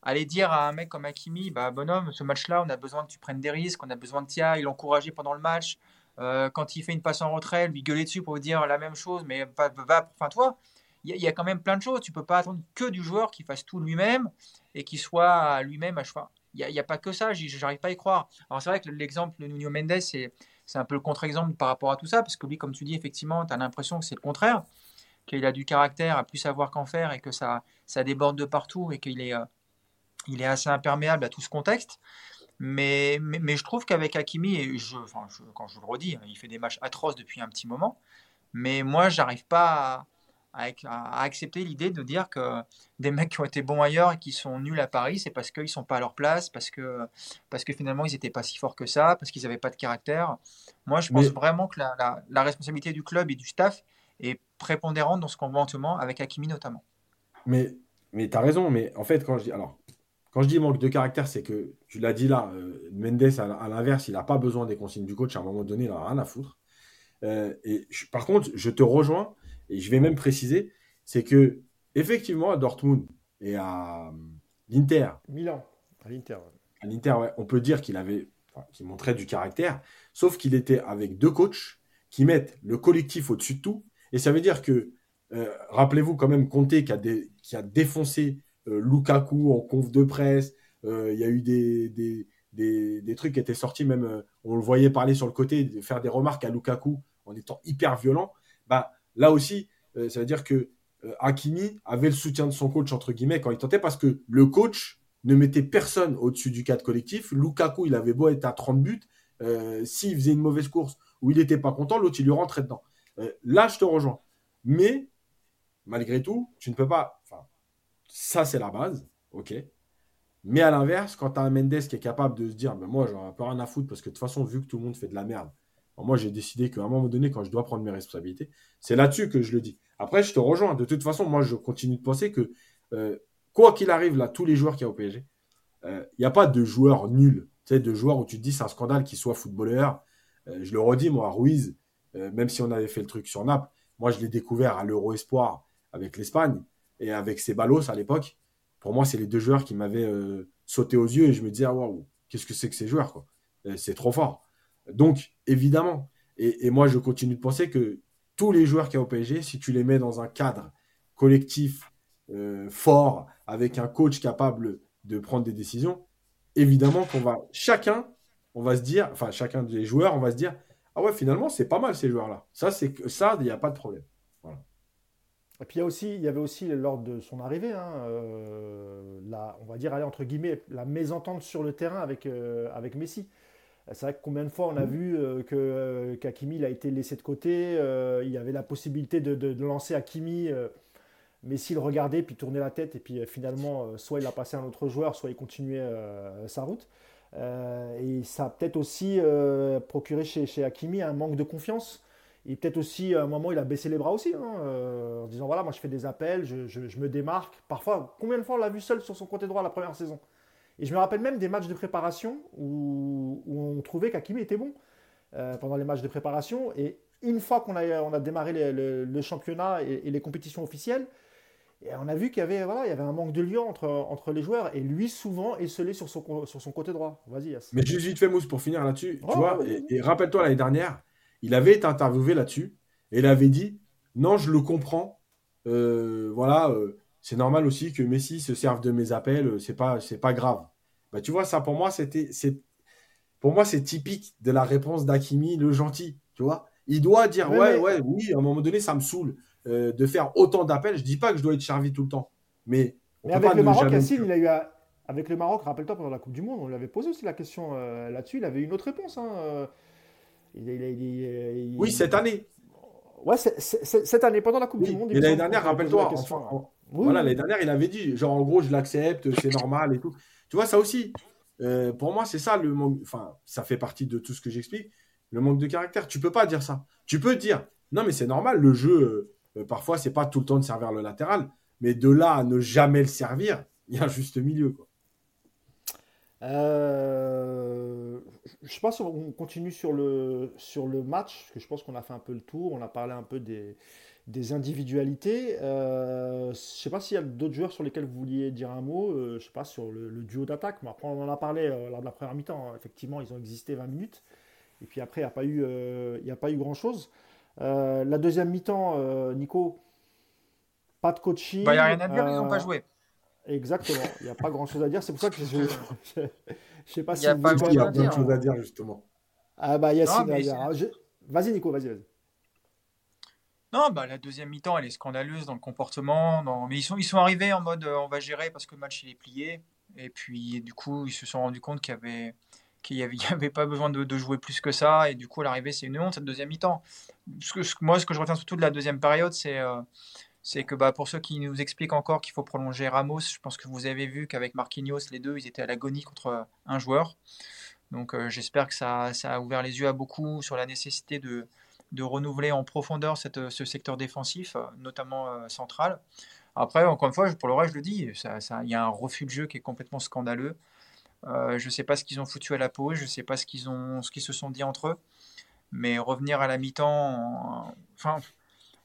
aller dire à un mec comme Hakimi, bah, bonhomme, ce match-là, on a besoin que tu prennes des risques, on a besoin de Tia, il l'encourager pendant le match. Euh, quand il fait une passe en retrait, lui gueuler dessus pour lui dire la même chose, mais va, va enfin toi, il y, a quand même plein de choses. Tu peux pas attendre que du joueur qui fasse tout lui-même et qui soit lui-même à cheval. Il n'y a, pas que ça, j'arrive pas à y croire. Alors c'est vrai que l'exemple de Nuno Mendes, c'est un peu le contre-exemple par rapport à tout ça, parce que lui, comme tu dis, effectivement, tu as l'impression que c'est le contraire, qu'il a du caractère, à plus savoir qu'en faire et que ça, ça déborde de partout et qu'il est, euh, il est assez imperméable à tout ce contexte. Mais, mais, je trouve qu'avec Hakimi, et je, enfin, quand je le redis, hein, il fait des matchs atroces depuis un petit moment. Mais moi, j'arrive pas à, accepter l'idée de dire que des mecs qui ont été bons ailleurs et qui sont nuls à Paris, c'est parce qu'ils sont pas à leur place, parce que, parce que finalement ils n'étaient pas si forts que ça, parce qu'ils n'avaient pas de caractère. Moi, je pense vraiment que la, la, responsabilité du club et du staff est prépondérante dans ce qu'on voit en ce moment, avec Hakimi notamment. Mais, mais tu as raison, mais en fait, quand je dis. Alors, quand je dis manque de caractère, c'est que, tu l'as dit là, euh, Mendes, à, l'inverse, il n'a pas besoin des consignes du coach. À un moment donné, il n'a rien à foutre. Euh, et par contre, je te rejoins et je vais même préciser, c'est que effectivement à Dortmund et à euh, l'Inter, Milan, à l'Inter, à l'Inter, on peut dire qu'il avait, qu'il montrait du caractère, sauf qu'il était avec deux coachs qui mettent le collectif au-dessus de tout. Et ça veut dire que, euh, rappelez-vous quand même Conte qui a, qui a défoncé Lukaku en conf de presse. Il y a eu des, des, des, trucs qui étaient sortis, même on le voyait parler sur le côté, faire des remarques à Lukaku en étant hyper violent. Bah, Là aussi, euh, ça veut dire que euh, Hakimi avait le soutien de son coach, entre guillemets, quand il tentait, parce que le coach ne mettait personne au-dessus du cadre collectif. Lukaku, il avait beau être à 30 buts, euh, s'il faisait une mauvaise course ou il n'était pas content, l'autre, il lui rentrait dedans. là, je te rejoins. Mais, malgré tout, tu ne peux pas. Ça, c'est la base, ok. Mais à l'inverse, quand tu as un Mendes qui est capable de se dire, ben moi, j'en ai pas rien à foutre parce que de toute façon, vu que tout le monde fait de la merde, moi, j'ai décidé qu'à un moment donné, quand je dois prendre mes responsabilités, c'est là-dessus que je le dis. Après, je te rejoins. De toute façon, moi, je continue de penser que euh, quoi qu'il arrive, là, tous les joueurs qui y a au PSG, il euh, n'y a pas de joueurs nuls. Tu sais, de joueurs où tu te dis c'est un scandale qu'il soit footballeur. Euh, je le redis, moi, Ruiz, même si on avait fait le truc sur Naples, moi, je l'ai découvert à l'Euro Espoir avec l'Espagne et avec Ceballos à l'époque. Pour moi, c'est les deux joueurs qui m'avaient sauté aux yeux et je me disais, ah, waouh, qu'est-ce que c'est que ces joueurs, quoi. C'est trop fort. Donc, évidemment, et, moi je continue de penser que tous les joueurs qui ont au PSG, si tu les mets dans un cadre collectif euh, fort, avec un coach capable de prendre des décisions, évidemment qu'on va, chacun, on va se dire, enfin chacun des joueurs, on va se dire, ah ouais, finalement, c'est pas mal ces joueurs-là. Ça, c'est ça, il n'y a pas de problème. Et puis il y, a aussi, il y avait aussi, lors de son arrivée, hein, euh, la, on va dire, aller entre guillemets, la mésentente sur le terrain avec, euh, avec Messi. C'est vrai que combien de fois on a mmh. vu euh, que qu'Akimi a été laissé de côté, il y avait la possibilité de, lancer Hakimi, mais s'il regardait puis tournait la tête et puis finalement soit il a passé un autre joueur, soit il continuait sa route. et ça a peut-être aussi procuré chez, chez Hakimi un manque de confiance. Et peut-être aussi, à un moment, il a baissé les bras aussi, hein, en disant voilà, moi je fais des appels, je, je me démarque. Parfois, combien de fois on l'a vu seul sur son côté droit la première saison? Et je me rappelle même des matchs de préparation où, on trouvait qu'Akimi était bon euh, pendant les matchs de préparation. Et une fois qu'on a, on a démarré le, championnat et, les compétitions officielles, et on a vu qu'il y avait, voilà, il y avait un manque de lien entre, entre les joueurs. Et lui, souvent, esselé sur son, sur son côté droit. Vas-y, Mais juste vite fait, Mousse, pour finir là-dessus. tu vois, et, rappelle-toi, l'année dernière, il avait été interviewé là-dessus. Et il avait dit Non, je le comprends. Euh, voilà, euh, c'est normal aussi que Messi se serve de mes appels. C'est pas, c'est pas grave. Bah, tu vois, ça pour moi, c'était, c'est, pour moi, c'est typique de la réponse d'Akimi, le gentil. Tu vois, il doit dire ouais, ouais, oui, à un moment donné, ça me saoule euh, de faire autant d'appels. Je dis pas que je dois être servi tout le temps, mais, avec le Maroc, Yacine, il a eu avec le Maroc, rappelle-toi pendant la Coupe du Monde, on lui avait posé aussi la question euh, là-dessus. Il avait une autre réponse. Hein, euh. oui, cette année. Ouais, cette année, pendant la Coupe du Monde. Et l'année dernière, rappelle-toi, voilà, l'année dernière, il avait dit, genre, en gros, je l'accepte, c'est normal et tout. Tu vois, ça aussi, euh, pour moi, c'est ça le manque. Enfin, ça fait partie de tout ce que j'explique. Le manque de caractère. Tu peux pas dire ça. Tu peux dire, non, mais c'est normal, le jeu, euh, parfois, c'est pas tout le temps de servir le latéral. Mais de là à ne jamais le servir, il y a un juste milieu. Quoi. Euh, je sais pas si on continue sur le, sur le match, parce que je pense qu'on a fait un peu le tour. On a parlé un peu des, des individualités. Euh, je ne sais pas s'il y a d'autres joueurs sur lesquels vous vouliez dire un mot, euh, je ne sais pas, sur le, duo d'attaque. Mais après, on en a parlé euh, lors de la première mi-temps. Hein. Effectivement, ils ont existé 20 minutes. Et puis après, il n'y a pas eu, il a pas eu grand-chose. la deuxième mi-temps, Nico, pas de coaching. Bah, il n'y a rien à dire, ils n'ont pas joué. Exactement, il n'y a pas grand-chose à dire. C'est pour ça que je ne sais pas si... Il y a pas grand-chose à dire, justement. Ah bah, Yacine, vas-y Nico, vas-y, vas-y. Non, bah, la deuxième mi-temps, elle est scandaleuse dans le comportement. Dans... Mais ils sont, ils sont arrivés en mode euh, on va gérer parce que le match il est plié. Et puis, du coup, ils se sont rendus compte qu'il y avait, qu'il y avait, avait pas besoin de, jouer plus que ça. Et du coup, à l'arrivée, c'est une honte cette deuxième mi-temps. Ce que, moi, ce que je retiens surtout de la deuxième période, c'est, euh, c'est que bah, pour ceux qui nous expliquent encore qu'il faut prolonger Ramos, je pense que vous avez vu qu'avec Marquinhos, les deux, ils étaient à l'agonie contre un joueur. Donc euh, j'espère que ça, ça, a ouvert les yeux à beaucoup sur la nécessité de, de renouveler en profondeur cette, ce secteur défensif, notamment euh, central. Après, encore une fois, pour le reste, je le dis, il ça, ça, y a un refus de jeu qui est complètement scandaleux. Euh, je ne sais pas ce qu'ils ont foutu à la pause, je ne sais pas ce qu'ils ont, ce qu'ils se sont dit entre eux, mais revenir à la mi-temps, enfin,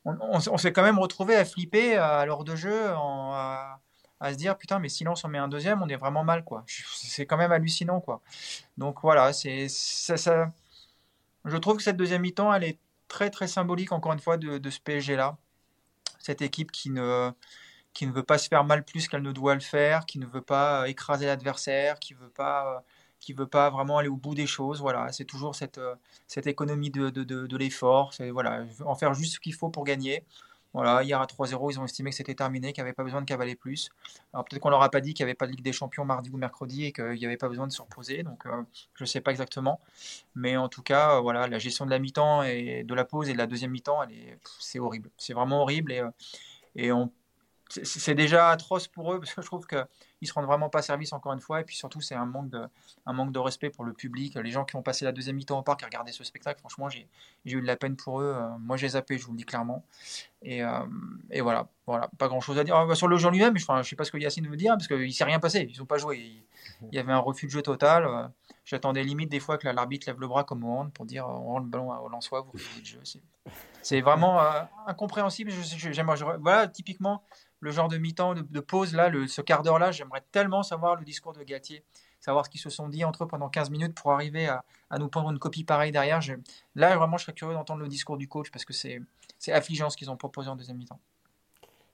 on, s'est quand même retrouvé à flipper à l'heure de jeu, à, se dire putain, mais sinon on met un deuxième, on est vraiment mal quoi. C'est quand même hallucinant quoi. Donc voilà, c'est ça, ça, Je trouve que cette deuxième mi-temps, elle est très très symbolique encore une fois de, de ce PSG là, cette équipe qui ne qui ne veut pas se faire mal plus qu'elle ne doit le faire, qui ne veut pas euh, écraser l'adversaire, qui veut pas euh, qui veut pas vraiment aller au bout des choses. Voilà, c'est toujours cette, euh, cette économie de, de, de, l'effort. C'est voilà, en faire juste ce qu'il faut pour gagner. Voilà, hier à 3-0, ils ont estimé que c'était terminé, qu'il n'y avait pas besoin de cavaler plus. Alors peut-être qu'on leur a pas dit qu'il n'y avait pas de Ligue des Champions mardi ou mercredi et qu'il n'y avait pas besoin de se reposer. Donc je ne sais pas exactement. Mais en tout cas, voilà, la gestion de la mi-temps et de la pause et de la deuxième mi-temps, c'est horrible. C'est vraiment horrible et, et on c'est déjà atroce pour eux parce que je trouve qu'ils ne se rendent vraiment pas service encore une fois. Et puis surtout, c'est un, manque de, un manque de respect pour le public. Les gens qui ont passé la deuxième mi-temps au parc et regardé ce spectacle, franchement, j'ai eu de la peine pour eux. Euh, moi, j'ai zappé, je vous le dis clairement. Et, euh, et voilà, voilà, pas grand chose à dire. Bah, sur le jeu lui-même, je ne sais pas ce que Yacine veut dire parce qu'il ne s'est rien passé. Ils n'ont pas joué. Il, y avait un refus de jeu total. Euh, j'attendais limite des fois que l'arbitre lève le bras comme au hand pour dire on rend le ballon au Lensois, vous le jeu. C'est vraiment incompréhensible. voilà, typiquement le genre de mi-temps, de, pause, là, le, ce quart d'heure-là, j'aimerais tellement savoir le discours de Gatier, savoir ce qu'ils se sont dit entre eux pendant 15 minutes pour arriver à, nous prendre une copie pareille derrière. là, vraiment, je serais curieux d'entendre le discours du coach parce que c'est affligeant ce qu'ils ont proposé en deuxième mi-temps.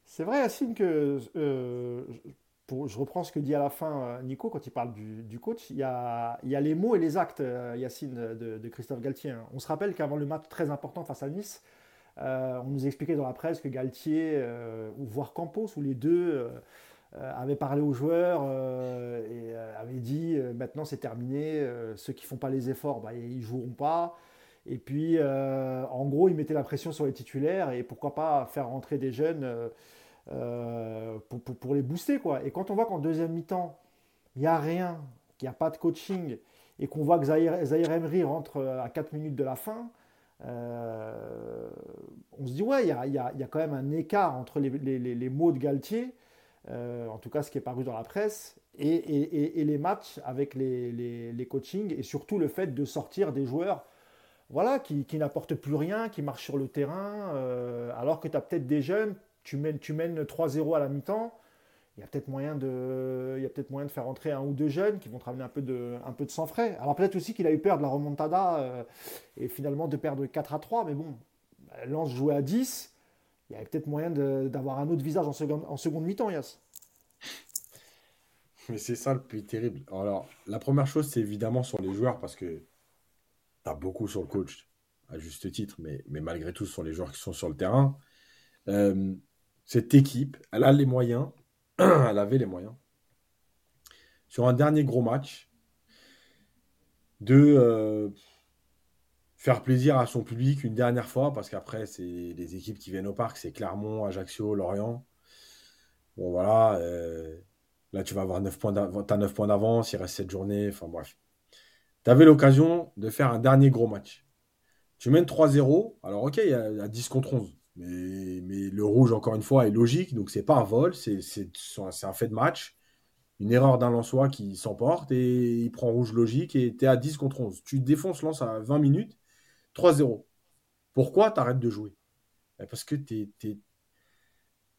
C'est vrai, Yacine, que euh, pour, je reprends ce que dit à la fin euh, Nico quand il parle du, coach. Il y, a, les mots et les actes, euh, Yacine, de, Christophe Galtier. Hein. On se rappelle qu'avant le match très important face à Nice, on nous expliquait dans la presse que Galtier, euh, ou voire Campos, ou les deux, euh, avaient parlé aux joueurs et avaient dit maintenant c'est terminé, ceux qui font pas les efforts, bah, ils joueront pas. Et puis, en gros, ils mettaient la pression sur les titulaires et pourquoi pas faire rentrer des jeunes pour, les booster. Et quand on voit qu'en deuxième mi-temps, il n'y a rien, qu'il n'y a pas de coaching et qu'on voit que Zahir, Zahir Emery rentre à 4 minutes de la fin, euh, on se dit, ouais, il y a, quand même un écart entre les, mots de Galtier, euh, en tout cas ce qui est paru dans la presse, et, les matchs avec les, coachings, et surtout le fait de sortir des joueurs voilà, qui, n'apportent plus rien, qui marchent sur le terrain, euh, alors que tu as peut-être des jeunes, tu mènes, tu mènes 3-0 à la mi-temps, il y a peut-être moyen de, peut-être moyen de faire entrer un ou deux jeunes qui vont te ramener un peu de, un peu de sang frais. Alors peut-être aussi qu'il a eu peur de la remontada euh, et finalement de perdre 4 à 3, mais bon, Lance jouait à 10, il y avait peut-être moyen d'avoir un autre visage en seconde, en seconde mi-temps, Yass. Mais c'est ça le plus terrible. Alors, la première chose, c'est évidemment sur les joueurs, parce que tu as beaucoup sur le coach, à juste titre, mais, mais malgré tout, sur les joueurs qui sont sur le terrain. Euh, cette équipe, elle a les moyens elle avait les moyens. Sur un dernier gros match, de euh, faire plaisir à son public une dernière fois, parce qu'après, c'est les équipes qui viennent au parc, c'est Clermont, Ajaccio, Lorient. Bon, voilà. Euh, là, tu vas avoir 9 points as 9 points d'avance, il reste 7 journées, enfin bref. Tu avais l'occasion de faire un dernier gros match. Tu mènes 3-0, alors ok, il y, a, 10 contre 11. Mais, le rouge, encore une fois, est logique. Donc, c'est pas un vol, c'est un fait de match. Une erreur d'un Lançois qui s'emporte et il prend rouge logique et tu es à 10 contre 11. Tu défonces Lance à 20 minutes, 3-0. Pourquoi tu arrêtes de jouer? Ben, Parce que tu es,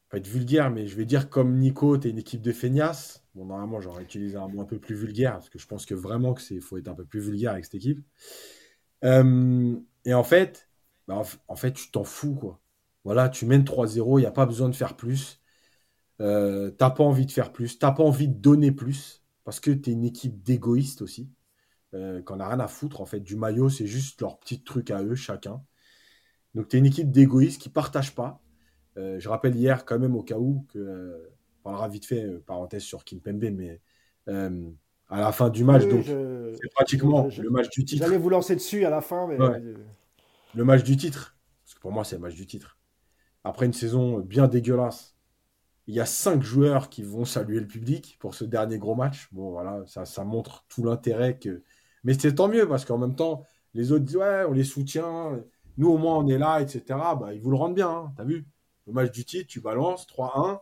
Pas être vulgaire, mais je vais dire comme Nico, tu es une équipe de feignasses. Bon, normalement, j'aurais utilisé un mot un peu plus vulgaire parce que je pense que vraiment qu'il faut être un peu plus vulgaire avec cette équipe. Euh, et en fait, ben, en fait, tu t'en fous, quoi. Voilà, tu mènes 3-0, il n'y a pas besoin de faire plus. Euh, t'as pas envie de faire plus, t'as pas envie de donner plus, parce que tu es une équipe d'égoïstes aussi, euh, qu'on n'a rien à foutre en fait. Du maillot, c'est juste leur petit truc à eux, chacun. Donc tu es une équipe d'égoïstes qui ne partagent pas. Euh, je rappelle hier, quand même, au cas où, que, euh, on parlera vite fait, parenthèse sur Kimpembe, mais à la fin du match, donc c'est pratiquement le match du titre. J'allais vous lancer dessus à la fin, mais. Le match du titre, parce que pour moi, c'est le match du titre. Après une saison bien dégueulasse, il y a cinq joueurs qui vont saluer le public pour ce dernier gros match. Bon, voilà, ça, montre tout l'intérêt que. Mais c'est tant mieux parce qu'en même temps, les autres disent ouais, on les soutient. Nous, au moins, on est là, etc. Bah, ils vous le rendent bien. Hein, T'as vu? Le match du titre, tu balances 3-1.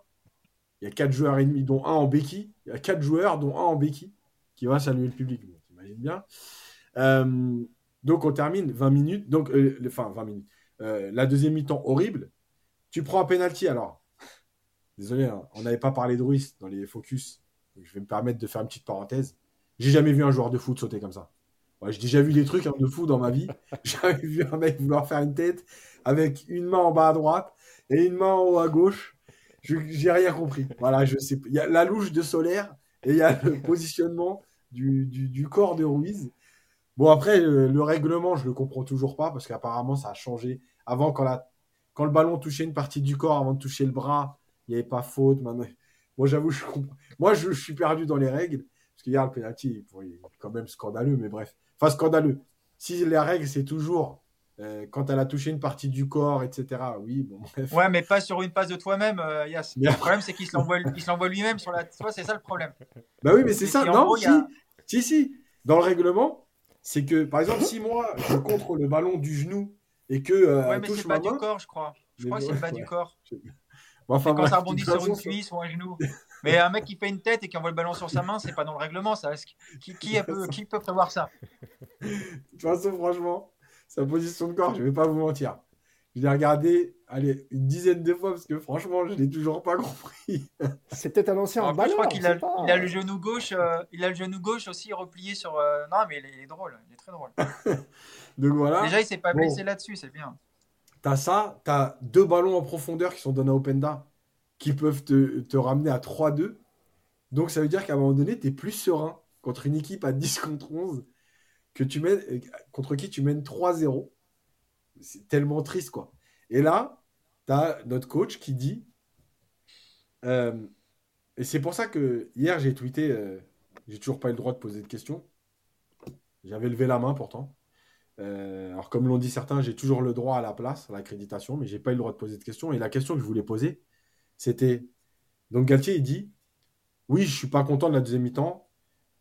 Il y a quatre joueurs et demi, dont un en béquille. Il y a quatre joueurs, dont un en béquille, qui va saluer le public. T'imagines bien. Euh, donc, on termine 20 minutes. Donc, euh, enfin, 20 minutes. Euh, la deuxième mi-temps horrible. Tu prends un penalty alors. Désolé, hein, on n'avait pas parlé de Ruiz dans les focus. je vais me permettre de faire une petite parenthèse. J'ai jamais vu un joueur de foot sauter comme ça. J'ai déjà vu des trucs hein, de fou dans ma vie. J'ai jamais vu un mec vouloir faire une tête avec une main en bas à droite et une main en haut à gauche. J'ai rien compris. Voilà, je sais. Il y a la louche de Solaire et il y a le positionnement du, corps de Ruiz. Bon, après, le, règlement, je le comprends toujours pas parce qu'apparemment, ça a changé. Avant, quand, la, quand le ballon touchait une partie du corps avant de toucher le bras, il n'y avait pas faute. Maintenant, moi, j'avoue, je Moi, je, suis perdu dans les règles parce qu'il y a le penalty, il est quand même scandaleux, mais bref. Enfin, scandaleux. Si les règles, c'est toujours euh, quand elle a touché une partie du corps, etc. Oui, bon, bref. Ouais, mais pas sur une passe de toi-même, euh, Le problème, c'est qu'il se l'envoie lui-même sur la. Toi, c'est ça le problème. Bah oui, mais c'est ça. Non, si, si, si. Dans le règlement, c'est que, par exemple, si moi, je contre le ballon du genou et que. Euh, ouais, mais c'est pas du corps, je crois. Je crois que c'est pas du corps. enfin, quand ça rebondit sur une cuisse ou un genou. Mais un mec qui fait une tête et qui envoie le ballon sur sa main, c'est pas dans le règlement. Ça. Qui, qui, peut, qui peut prévoir ça? De toute façon, franchement, sa position de corps, je vais pas vous mentir. Je l'ai regardé allez, une dizaine de fois parce que franchement, je l'ai toujours pas compris. C'est peut-être un ancien ballon. Je crois qu'il a, il a, le genou gauche, euh, il a le genou gauche aussi replié sur. Euh, non, mais il est, drôle, il est très drôle. Donc voilà. Déjà, il s'est pas blessé là-dessus, c'est bien. T'as ça, t'as deux ballons en profondeur qui sont donnés à Openda qui peuvent te, ramener à 3-2. Donc ça veut dire qu'à un moment donné, tu es plus serein contre une équipe à 10 contre 11 que tu mènes, contre qui tu mènes 3-0. C'est tellement triste, quoi. Et là, tu as notre coach qui dit. Euh, et c'est pour ça que hier, j'ai tweeté. Euh, j'ai toujours pas eu le droit de poser de questions. J'avais levé la main pourtant. Alors, comme l'ont dit certains, j'ai toujours le droit à la place, à l'accréditation, mais j'ai pas eu le droit de poser de questions. Et la question que je voulais poser, c'était. Donc Galtier, il dit Oui, je suis pas content de la deuxième mi-temps.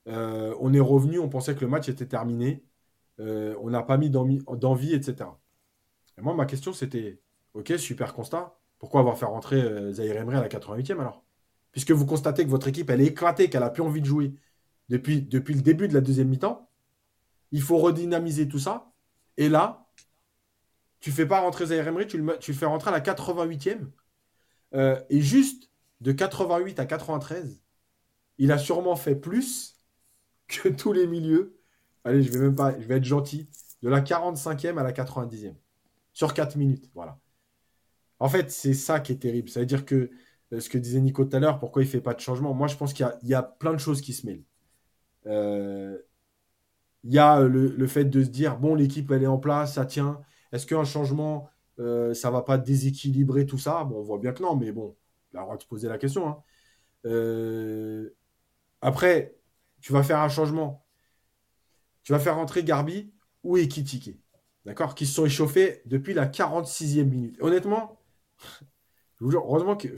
Euh, on est revenu, on pensait que le match était terminé. Euh, on n'a pas mis d'envie, etc. Et moi, ma question, c'était Ok, super constat. Pourquoi avoir fait rentrer euh, Zahir Emery à la 88e alors? Puisque vous constatez que votre équipe, elle est éclatée, qu'elle n'a plus envie de jouer depuis le début de la deuxième mi-temps. Il faut redynamiser tout ça. Et là, tu fais pas rentrer Zahir Emery, tu le, fais rentrer à la 88e. Euh, et juste de 88 à 93, il a sûrement fait plus que tous les milieux. Allez, je vais même pas, je vais être gentil. De la 45e à la 90e. Sur 4 minutes. Voilà. En fait, c'est ça qui est terrible. Ça veut dire que euh, ce que disait Nico tout à l'heure, pourquoi il ne fait pas de changement? Moi, je pense qu'il y, a plein de choses qui se mêlent. Euh, il y a le, fait de se dire bon, l'équipe, elle est en place, ça tient. Est-ce qu'un changement euh, ça va pas déséquilibrer tout ça? Bon, on voit bien que non, mais bon, il a le droit de se poser la question. Hein. Euh, après, tu vas faire un changement. Tu vas faire rentrer Garbi ou Ekitike. D'accord? Qui se sont échauffés depuis la 46e minute. Honnêtement, heureusement que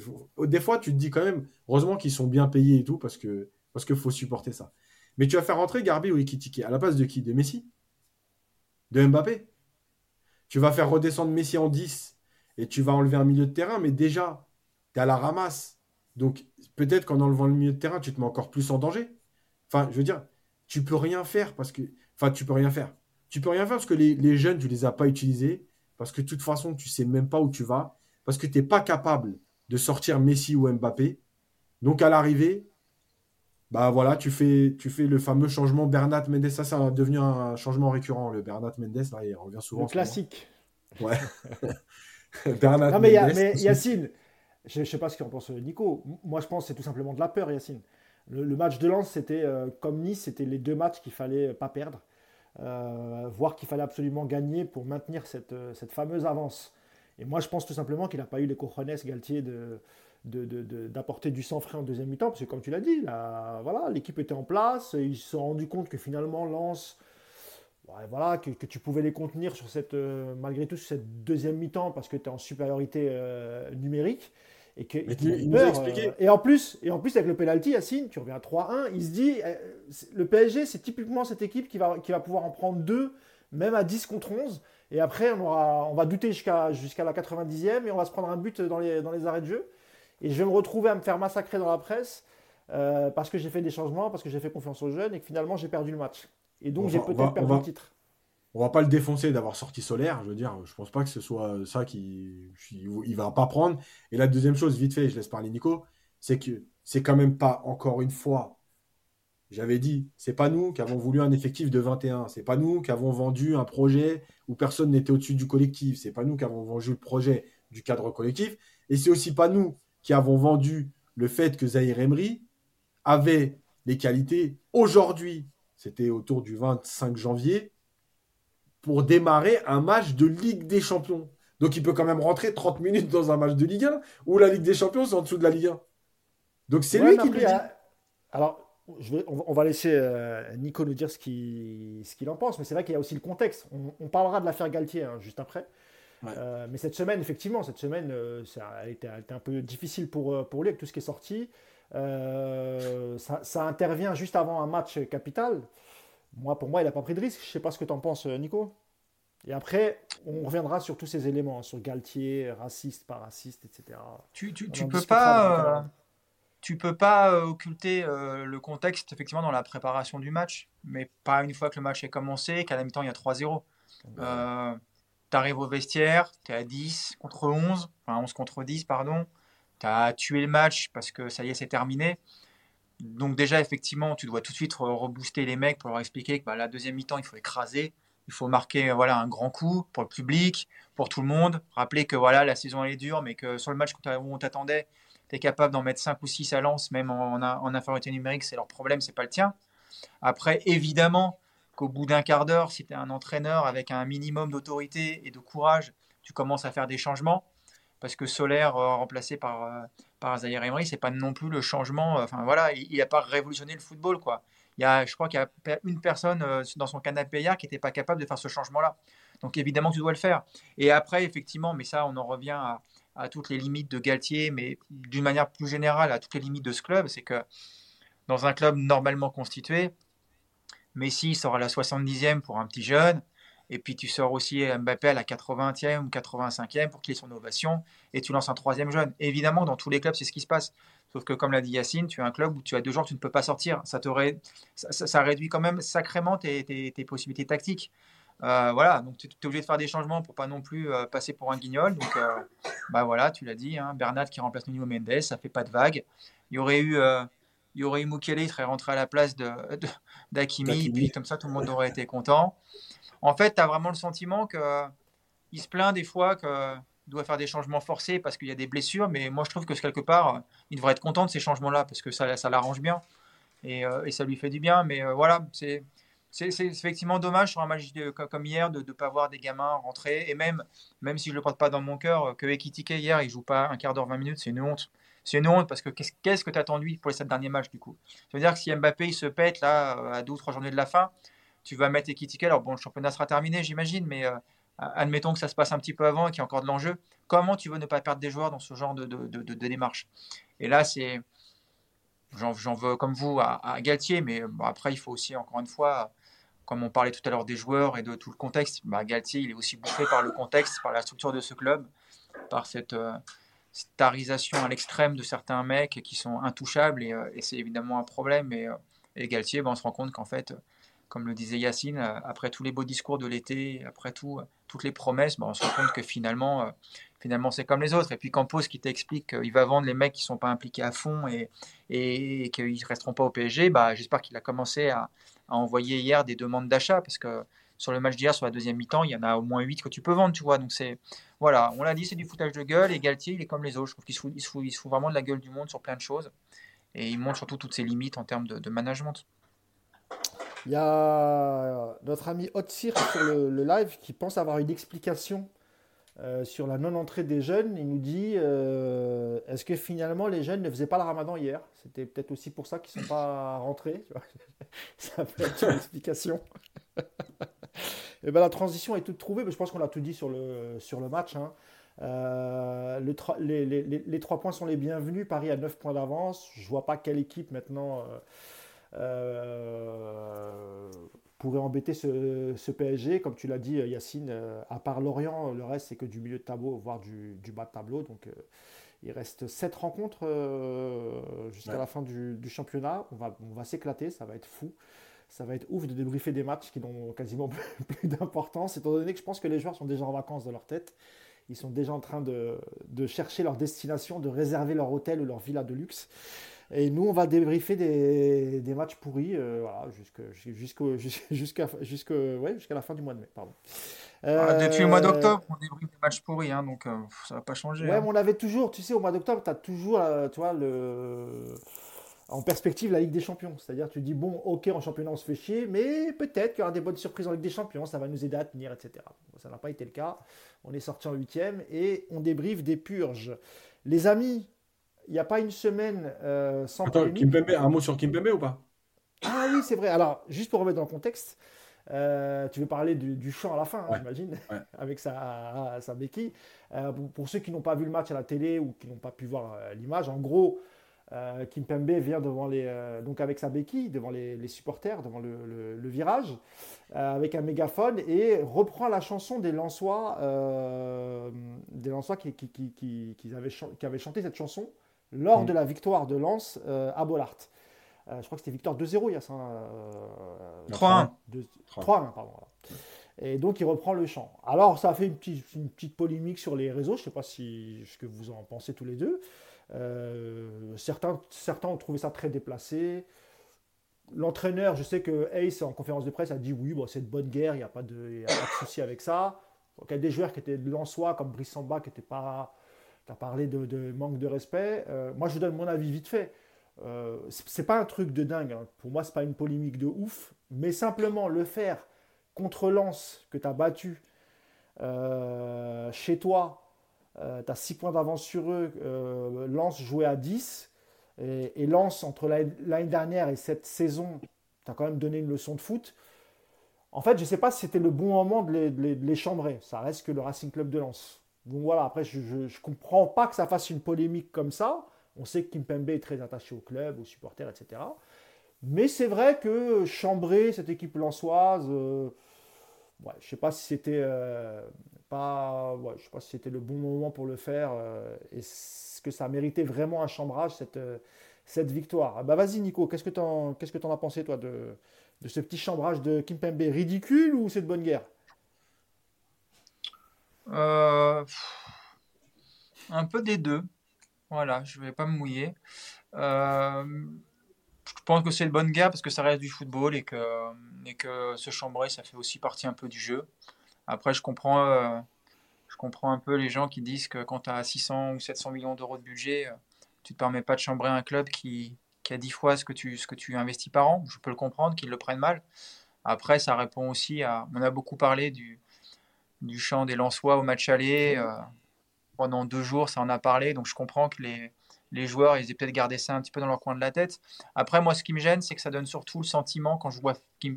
des fois tu te dis quand même heureusement qu'ils sont bien payés et tout parce que parce qu'il faut supporter ça. Mais tu vas faire rentrer Garbi ou Ekitike à la place de qui? De Messi? De Mbappé? Tu vas faire redescendre Messi en 10 et tu vas enlever un milieu de terrain, mais déjà, tu à la ramasse. Donc, peut-être qu'en enlevant le milieu de terrain, tu te mets encore plus en danger. Enfin, je veux dire, tu peux rien faire parce que. Enfin, tu peux rien faire. Tu peux rien faire parce que les, jeunes, tu les as pas utilisés. Parce que de toute façon, tu sais même pas où tu vas. Parce que tu n'es pas capable de sortir Messi ou Mbappé. Donc, à l'arrivée, bah voilà, tu fais, tu fais le fameux changement Bernat Mendes. Ça, ça a devenu un changement récurrent. Le Bernat Mendes, là, il revient souvent. Le classique. Ouais. Bernat non, mais, mais Yacine, je ne sais pas ce qu'en pense Nico. Moi, je pense que c'est tout simplement de la peur, Yacine. Le, match de Lens, c'était euh, comme Nice, c'était les deux matchs qu'il fallait pas perdre. Euh, voir qu'il fallait absolument gagner pour maintenir cette, euh, cette fameuse avance. Et moi, je pense tout simplement qu'il n'a pas eu les cojones, Galtier, de, d'apporter du sang frais en deuxième mi-temps, parce que comme tu l'as dit, voilà, l'équipe était en place, et ils se sont rendus compte que finalement Lens voilà, que, tu pouvais les contenir sur cette, euh, malgré tout sur cette deuxième mi-temps parce que tu es en supériorité euh, numérique. Et, que, euh, et en plus, et en plus avec le penalty, Yacine, tu reviens à 3-1, il se dit, le PSG, c'est typiquement cette équipe qui va, qui va pouvoir en prendre deux, même à 10 contre 11. Et après, on, aura, on va douter jusqu'à jusqu'à la 90e et on va se prendre un but dans les, dans les arrêts de jeu. Et je vais me retrouver à me faire massacrer dans la presse parce que j'ai fait des changements, parce que j'ai fait confiance aux jeunes et que finalement j'ai perdu le match. Et donc, j'ai peut-être perdu le titre. On va pas le défoncer d'avoir sorti solaire. Je veux dire, je pense pas que ce soit ça qui. Il va pas prendre. Et la deuxième chose, vite fait, je laisse parler Nico, c'est que c'est quand même pas, encore une fois, j'avais dit, c'est pas nous qui avons voulu un effectif de 21. C'est pas nous qui avons vendu un projet où personne n'était au-dessus du collectif. C'est pas nous qui avons vendu le projet du cadre collectif. Et c'est aussi pas nous qui avons vendu le fait que Zahir Emery avait les qualités aujourd'hui c'était autour du 25 janvier, pour démarrer un match de Ligue des Champions. Donc il peut quand même rentrer 30 minutes dans un match de Ligue 1, où la Ligue des Champions, c'est en dessous de la Ligue 1. Donc c'est lui qui le dit. Alors, je vais, on, va laisser euh, Nico nous dire ce qu'il ce qu'il en pense, mais c'est vrai qu'il y a aussi le contexte. On, parlera de l'affaire Galtier hein, juste après. Euh, mais cette semaine, effectivement, cette semaine, elle, était, un peu difficile pour, pour lui avec tout ce qui est sorti. Euh, ça, intervient juste avant un match capital. Moi, pour moi, il n'a pas pris de risque. Je ne sais pas ce que tu en penses, Nico. Et après, on reviendra sur tous ces éléments, sur Galtier, raciste, pas raciste, etc. Tu, tu, tu peux pas, euh, tu peux pas euh, occulter le contexte, effectivement, dans la préparation du match, mais pas une fois que le match est commencé, qu'à la mi-temps, il y a 3-0. Tu arrives au vestiaire, tu es à 10 contre 11, enfin 11 contre 10, pardon tu as tué le match parce que ça y est, c'est terminé. Donc déjà, effectivement, tu dois tout de suite rebooster les mecs pour leur expliquer que bah, la deuxième mi-temps, il faut écraser, il faut marquer voilà, un grand coup pour le public, pour tout le monde. Rappeler que voilà, la saison elle est dure, mais que sur le match où on t'attendait, tu es capable d'en mettre 5 ou 6 à lance, même en, en infériorité numérique, c'est leur problème, c'est pas le tien. Après, évidemment, qu'au bout d'un quart d'heure, si tu es un entraîneur avec un minimum d'autorité et de courage, tu commences à faire des changements parce que Solaire euh, remplacé par, euh, par Zahir Emery, c'est pas non plus le changement. Euh, enfin voilà, il n'a pas révolutionné le football quoi. Il y a, je crois qu'il y a une personne dans son canapé hier qui n'était pas capable de faire ce changement-là. Donc évidemment, tu dois le faire. Et après, effectivement, mais ça, on en revient à, à toutes les limites de Galtier, mais d'une manière plus générale à toutes les limites de ce club, c'est que dans un club normalement constitué, Messi sort à la 70e pour un petit jeune, et puis tu sors aussi Mbappé à la 80e ou 85e pour qu'il ait son ovation. Et tu lances un troisième jeune. évidemment, dans tous les clubs, c'est ce qui se passe. Sauf que, comme l'a dit Yacine, tu as un club où tu as deux joueurs tu ne peux pas sortir. Ça, te réduit quand même sacrément tes, possibilités tactiques. Euh, voilà, donc tu es obligé de faire des changements pour pas non plus euh, passer pour un guignol. Donc, euh, bah voilà, tu l'as dit, hein, Bernat qui remplace Nuno Mendes, ça fait pas de vague. Il y aurait eu, il y aurait eu Mukele, il serait rentré à la place d'Akimi, de, et puis comme ça tout le monde aurait été content en fait, tu as vraiment le sentiment qu'il se plaint des fois qu'il doit faire des changements forcés parce qu'il y a des blessures, mais moi je trouve que quelque part, il devrait être content de ces changements-là parce que ça, ça l'arrange bien et, euh, ça lui fait du bien. Mais euh, voilà, c'est. C'est effectivement dommage sur un match comme hier de ne pas voir des gamins rentrer. Et même, même si je ne le porte pas dans mon cœur, que Ekitike hier, il joue pas un quart d'heure, 20 minutes, c'est une honte. C'est une honte parce que qu'est-ce que tu attends lui pour les sept derniers matchs du coup? Ça veut dire que si Mbappé se pète là à deux ou trois journées de la fin, tu vas mettre Ekitike. Alors bon, le championnat sera terminé, j'imagine, mais euh, admettons que ça se passe un petit peu avant et qu'il y a encore de l'enjeu. Comment tu veux ne pas perdre des joueurs dans ce genre de, démarche? Et là, c'est. J'en veux comme vous à, Galtier, mais après, il faut aussi, encore une fois, comme on parlait tout à l'heure des joueurs et de tout le contexte, bah, Galtier, il est aussi bouffé par le contexte, par la structure de ce club, par cette euh, starisation à l'extrême de certains mecs qui sont intouchables, et, euh, c'est évidemment un problème. Et, et Galtier, bah, on se rend compte qu'en fait, comme le disait Yacine, euh, après tous les beaux discours de l'été, après tout, euh, toutes les promesses, on se rend compte que finalement, euh, finalement c'est comme les autres. Et puis Campos qui t'explique qu'il va vendre les mecs qui ne sont pas impliqués à fond et, qu'ils ne resteront pas au PSG, bah, j'espère qu'il a commencé à, envoyer hier des demandes d'achat parce que sur le match d'hier, sur la deuxième mi-temps, il y en a au moins 8 que tu peux vendre, tu vois. Donc c'est voilà, on l'a dit, c'est du foutage de gueule. Et Galtier, il est comme les autres. Je trouve qu'il se, fout, il se, fout, il se fout vraiment de la gueule du monde sur plein de choses. Et il montre surtout toutes ses limites en termes de, de management. Il y a notre ami Otsir sur le, live qui pense avoir une explication euh, sur la non-entrée des jeunes. Il nous dit euh, est-ce que finalement les jeunes ne faisaient pas le ramadan hier? C'était peut-être aussi pour ça qu'ils ne sont pas rentrés. ça peut être une explication. Et ben, la transition est toute trouvée, mais je pense qu'on a tout dit sur le, sur le match. Hein. Euh, le, les, les, les, trois points sont les bienvenus. Paris a 9 points d'avance. Je vois pas quelle équipe maintenant euh, euh, pourrait embêter ce, ce, PSG. Comme tu l'as dit, Yacine, à part Lorient, le reste c'est que du milieu de tableau, voire du, du bas de tableau. Donc il reste 7 rencontres jusqu'à la fin du, du, championnat. On va, on va s'éclater, ça va être fou ça va être ouf de débriefer des matchs qui n'ont quasiment plus d'importance, étant donné que je pense que les joueurs sont déjà en vacances dans leur tête. Ils sont déjà en train de, de chercher leur destination, de réserver leur hôtel ou leur villa de luxe. Et nous, on va débriefer des, des matchs pourris euh, voilà, jusqu'à ouais, la fin du mois de mai. Pardon. Ah, depuis le mois euh, d'octobre, on débriefe des matchs pourris, hein, donc euh, ça ne va pas changer. Ouais, hein. mais on avait toujours, tu sais, au mois d'octobre, tu as toujours tu vois, le en perspective la Ligue des Champions. C'est-à-dire, tu dis, bon, ok, en championnat, on se fait chier, mais peut-être qu'il y aura des bonnes surprises en Ligue des Champions, ça va nous aider à tenir, etc. ça n'a pas été le cas. On est sorti en huitième et on débriefe des purges. Les amis, il n'y a pas une semaine euh, sans Attends, Kimpembe, un mot sur Kimpembe ou pas? Ah oui, c'est vrai. Alors, juste pour remettre dans le contexte, euh, tu veux parler du, chant à la fin, hein, j'imagine, avec sa, sa béquille. Euh, pour, ceux qui n'ont pas vu le match à la télé ou qui n'ont pas pu voir l'image, en gros, euh, Kimpembe vient devant les, euh, donc avec sa béquille devant les, supporters, devant le, virage, euh, avec un mégaphone et reprend la chanson des Lensois, des Lensois qui, qui, qui, qui, avaient, qui avaient chanté cette chanson lors mm. de la victoire de Lens à Bollard. je crois que c'était victoire 2-0, il y a ça. 3-1. 3-1, pardon. Et donc il reprend le chant. Alors ça a fait une petite, une petite polémique sur les réseaux, je ne sais pas si, ce que vous en pensez tous les deux. Euh, certains, certains ont trouvé ça très déplacé. L'entraîneur, je sais que Ace en conférence de presse a dit oui, bon, c'est de bonne guerre, il n'y a, pas de, souci avec ça. Donc, il y a des joueurs qui étaient de l'en-soi, comme Brice Samba, qui n'était pas. Tu as parlé de, manque de respect. Euh, moi, je donne mon avis vite fait. Euh, c'est pas un truc de dingue. Hein. Pour moi, c'est pas une polémique de ouf. Mais simplement le faire contre Lens, que tu as battu euh, chez toi, euh, tu as 6 points d'avance sur eux. Euh, Lens jouait à 10. Et, et Lens, entre l'année dernière et cette saison, tu as quand même donné une leçon de foot. En fait, je ne sais pas si c'était le bon moment de les, chambrer. Ça reste que le Racing Club de Lens. Donc voilà, après, je ne comprends pas que ça fasse une polémique comme ça. On sait que Kimpembe est très attaché au club, aux supporters, etc. Mais c'est vrai que chambrer cette équipe lensoise, euh, je ne sais pas si c'était euh, pas, ouais, je sais pas si c'était le bon moment pour le faire. Euh, Est-ce que ça méritait vraiment un chambrage cette, euh, victoire? Ah Bah vas-y Nico, qu'est-ce que tu en, qu'est-ce que as pensé toi de, ce petit chambrage de Kimpembe Ridicule ou c'est de bonne guerre? Euh, Un peu des deux. Voilà, je vais pas me mouiller. je pense que c'est de bonne guerre parce que ça reste du football et que, et que ça fait aussi partie un peu du jeu. Après, je comprends, euh, je comprends un peu les gens qui disent que quand tu as 600 ou 700 millions d'euros de budget, euh, tu ne te permets pas de chambrer un club qui, qui a 10 fois ce que, tu, ce que tu investis par an. Je peux le comprendre, qu'ils le prennent mal. Après, ça répond aussi à. On a beaucoup parlé du, du champ des Lensois au match aller. Euh, pendant deux jours, ça en a parlé. Donc, je comprends que les, les joueurs, ils aient peut-être gardé ça un petit peu dans leur coin de la tête. Après, moi, ce qui me gêne, c'est que ça donne surtout le sentiment quand je vois Kim,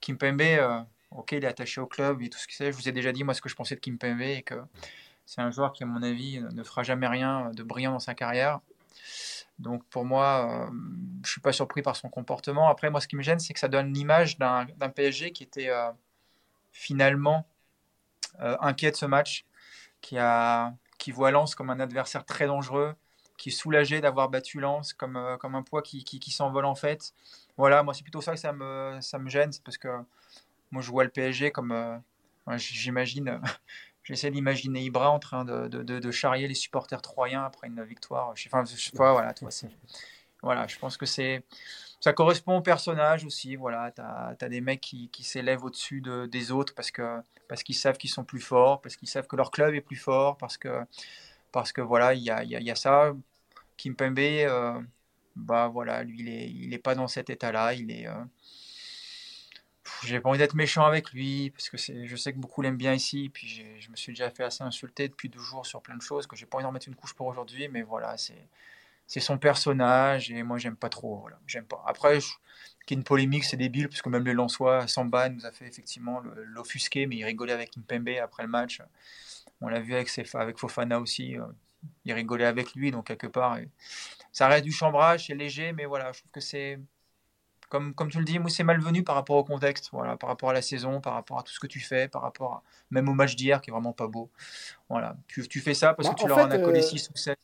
Kimpembe ok, il est attaché au club et tout ce que c'est. Je vous ai déjà dit, moi, ce que je pensais de Kim Kimpembe et que c'est un joueur qui, à mon avis, ne fera jamais rien de brillant dans sa carrière. Donc pour moi, euh, je suis pas surpris par son comportement. Après, moi, ce qui me gêne, c'est que ça donne l'image d'un PSG qui était euh, finalement euh, inquiet de ce match, qui, a, qui voit Lens comme un adversaire très dangereux, qui est soulagé d'avoir battu Lens comme, comme un poids qui, qui, s'envole en fait. Voilà, moi, c'est plutôt ça que ça me, ça me gêne, parce que moi, je vois le PSG comme. Euh, j'imagine. J'essaie d'imaginer Ibra en train de, charrier les supporters troyens après une victoire. Enfin, je voilà, toi, voilà, je pense que c'est. Ça correspond au personnage aussi. Voilà, tu as, des mecs qui, s'élèvent au-dessus de, des autres parce que parce qu'ils savent qu'ils sont plus forts, parce qu'ils savent que leur club est plus fort, parce que parce que voilà, il y a, y, y a, ça. Kimpembe, euh, bah voilà, lui, il est, il est pas dans cet état-là. Il est, euh, j'ai pas envie d'être méchant avec lui parce que je sais que beaucoup l'aiment bien ici. Puis je me suis déjà fait assez insulter depuis deux jours sur plein de choses que j'ai pas envie d'en mettre une couche pour aujourd'hui. Mais voilà, c'est son personnage et moi j'aime pas trop. Voilà, j'aime pas. Après, qu'il y ait une polémique, c'est débile parce que même les Lensois, Samba nous a fait effectivement l'offusquer, mais il rigolait avec Mpembe après le match. On l'a vu avec, avec Fofana aussi. Euh, il rigolait avec lui, donc quelque part, ça reste du chambrage, c'est léger, mais voilà, je trouve que c'est comme, comme tu le dis, c'est malvenu par rapport au contexte, voilà, par rapport à la saison, par rapport à tout ce que tu fais, par rapport à, même au match d'hier qui est vraiment pas beau. Voilà, tu, tu fais ça parce bah, que tu leur en as collé 6 euh, ou 7.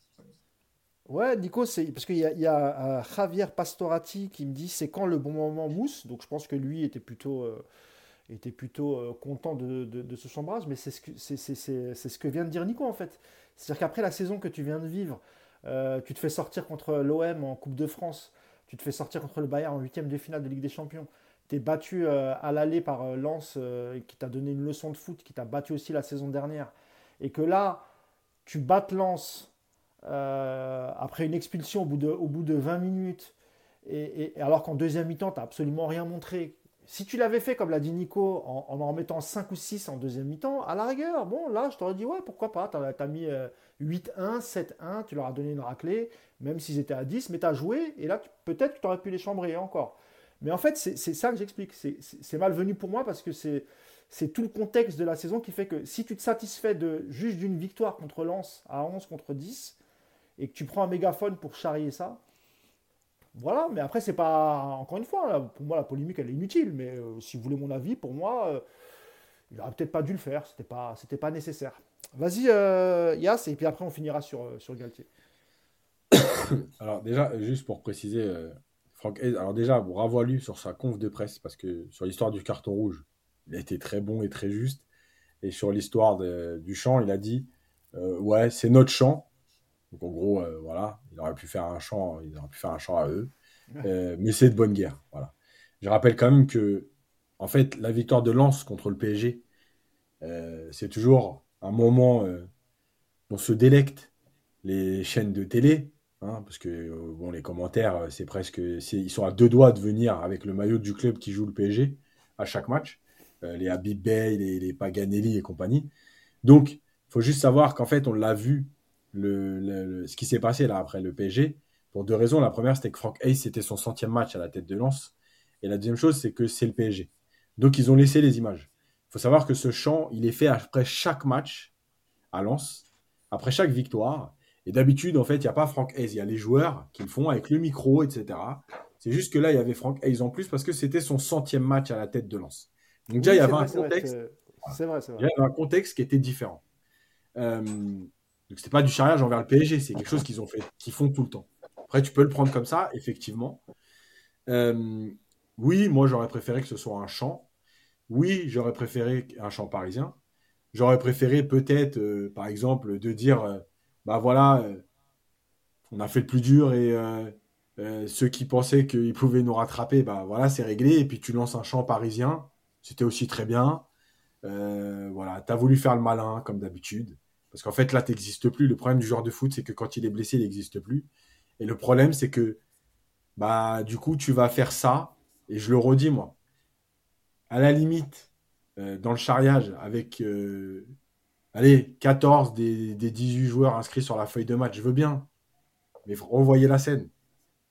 Ouais, Nico, c'est parce qu'il y a, y a euh, Javier Pastorati qui me dit c'est quand le bon moment mousse? Donc je pense que lui était plutôt, euh, était plutôt content de, de, ce chambrage, mais c'est ce, que, c'est, ce que vient de dire Nico en fait. C'est-à-dire qu'après la saison que tu viens de vivre, tu te fais sortir contre l'OM en Coupe de France, tu te fais sortir contre le Bayern en huitième de finale de Ligue des Champions, tu es battu à l'aller par Lens qui t'a donné une leçon de foot, qui t'a battu aussi la saison dernière, et que là, tu battes Lens euh, après une expulsion au bout de, au bout de 20 minutes, et, alors qu'en deuxième mi-temps, tu n'as absolument rien montré. Si tu l'avais fait, comme l'a dit Nico, en, en, mettant 5 ou 6 en deuxième mi-temps, à la rigueur, bon, là, je t'aurais dit, ouais, pourquoi pas, tu as, mis 8-1, euh, 7-1, tu leur as donné une raclée, même s'ils étaient à 10, mais tu as joué, et là, peut-être que tu aurais pu les chambrer encore. Mais en fait, c'est ça que j'explique. C'est malvenu pour moi parce que c'est tout le contexte de la saison qui fait que si tu te satisfais de juste d'une victoire contre Lens à 11 contre 10, et que tu prends un mégaphone pour charrier ça, voilà, mais après, c'est pas. Encore une fois, pour moi, la polémique, elle est inutile, mais euh, si vous voulez mon avis, pour moi, euh, il n'aurait peut-être pas dû le faire, c'était pas, c'était pas nécessaire. Vas-y, euh, Yass, et puis après, on finira sur, euh, sur Galtier. alors, déjà, juste pour préciser, Franck alors déjà, bravo à lui sur sa conf de presse, parce que sur l'histoire du carton rouge, il a été très bon et très juste. Et sur l'histoire du chant, il a dit Ouais, c'est notre chant, donc en gros, euh, voilà, il aurait pu faire un chant, il aurait pu faire un chant à eux, euh, mais c'est de bonne guerre. Voilà. Je rappelle quand même que, en fait, la victoire de Lens contre le PSG, euh, c'est toujours un moment dont se délectent les chaînes de télé, hein, parce que bon, les commentaires, c'est presque, ils sont à deux doigts de venir avec le maillot du club qui joue le PSG à chaque match, les Habib Bey, les, Paganelli et compagnie. Donc, il faut juste savoir qu'en fait, on l'a vu ce qui s'est passé là après le PSG pour deux raisons. La première, c'était que Frank Hayes, c'était son centième match à la tête de Lens. Et la deuxième chose, c'est que c'est le PSG. Donc, ils ont laissé les images. Faut savoir que ce chant, il est fait après chaque match à Lens, après chaque victoire. Et d'habitude, en fait, il n'y a pas Frank Hayes. Il y a les joueurs qui le font avec le micro, etc. C'est juste que là, il y avait Frank Hayes en plus parce que c'était son centième match à la tête de Lens. Donc, déjà, il y avait un contexte. C'est vrai, Il y avait un contexte qui était différent. Euh, donc c'est pas du charriage envers le PSG, c'est quelque chose qu'ils ont fait, qu'ils font tout le temps. Après, tu peux le prendre comme ça, effectivement. Euh, oui, moi j'aurais préféré que ce soit un chant. Oui, j'aurais préféré un chant parisien. J'aurais préféré peut-être, euh, par exemple, de dire, euh, bah voilà, on a fait le plus dur et ceux qui pensaient qu'ils pouvaient nous rattraper, bah voilà, c'est réglé. Et puis tu lances un chant parisien, c'était aussi très bien. voilà, tu as voulu faire le malin comme d'habitude. Parce qu'en fait, là, tu n'existes plus. Le problème du joueur de foot, c'est que quand il est blessé, il n'existe plus. Et le problème, c'est que, bah, du coup, tu vas faire ça. Et je le redis, moi. À la limite, euh, dans le charriage, avec, euh, allez, 14 des, 18 joueurs inscrits sur la feuille de match, je veux bien. Mais revoyez la scène.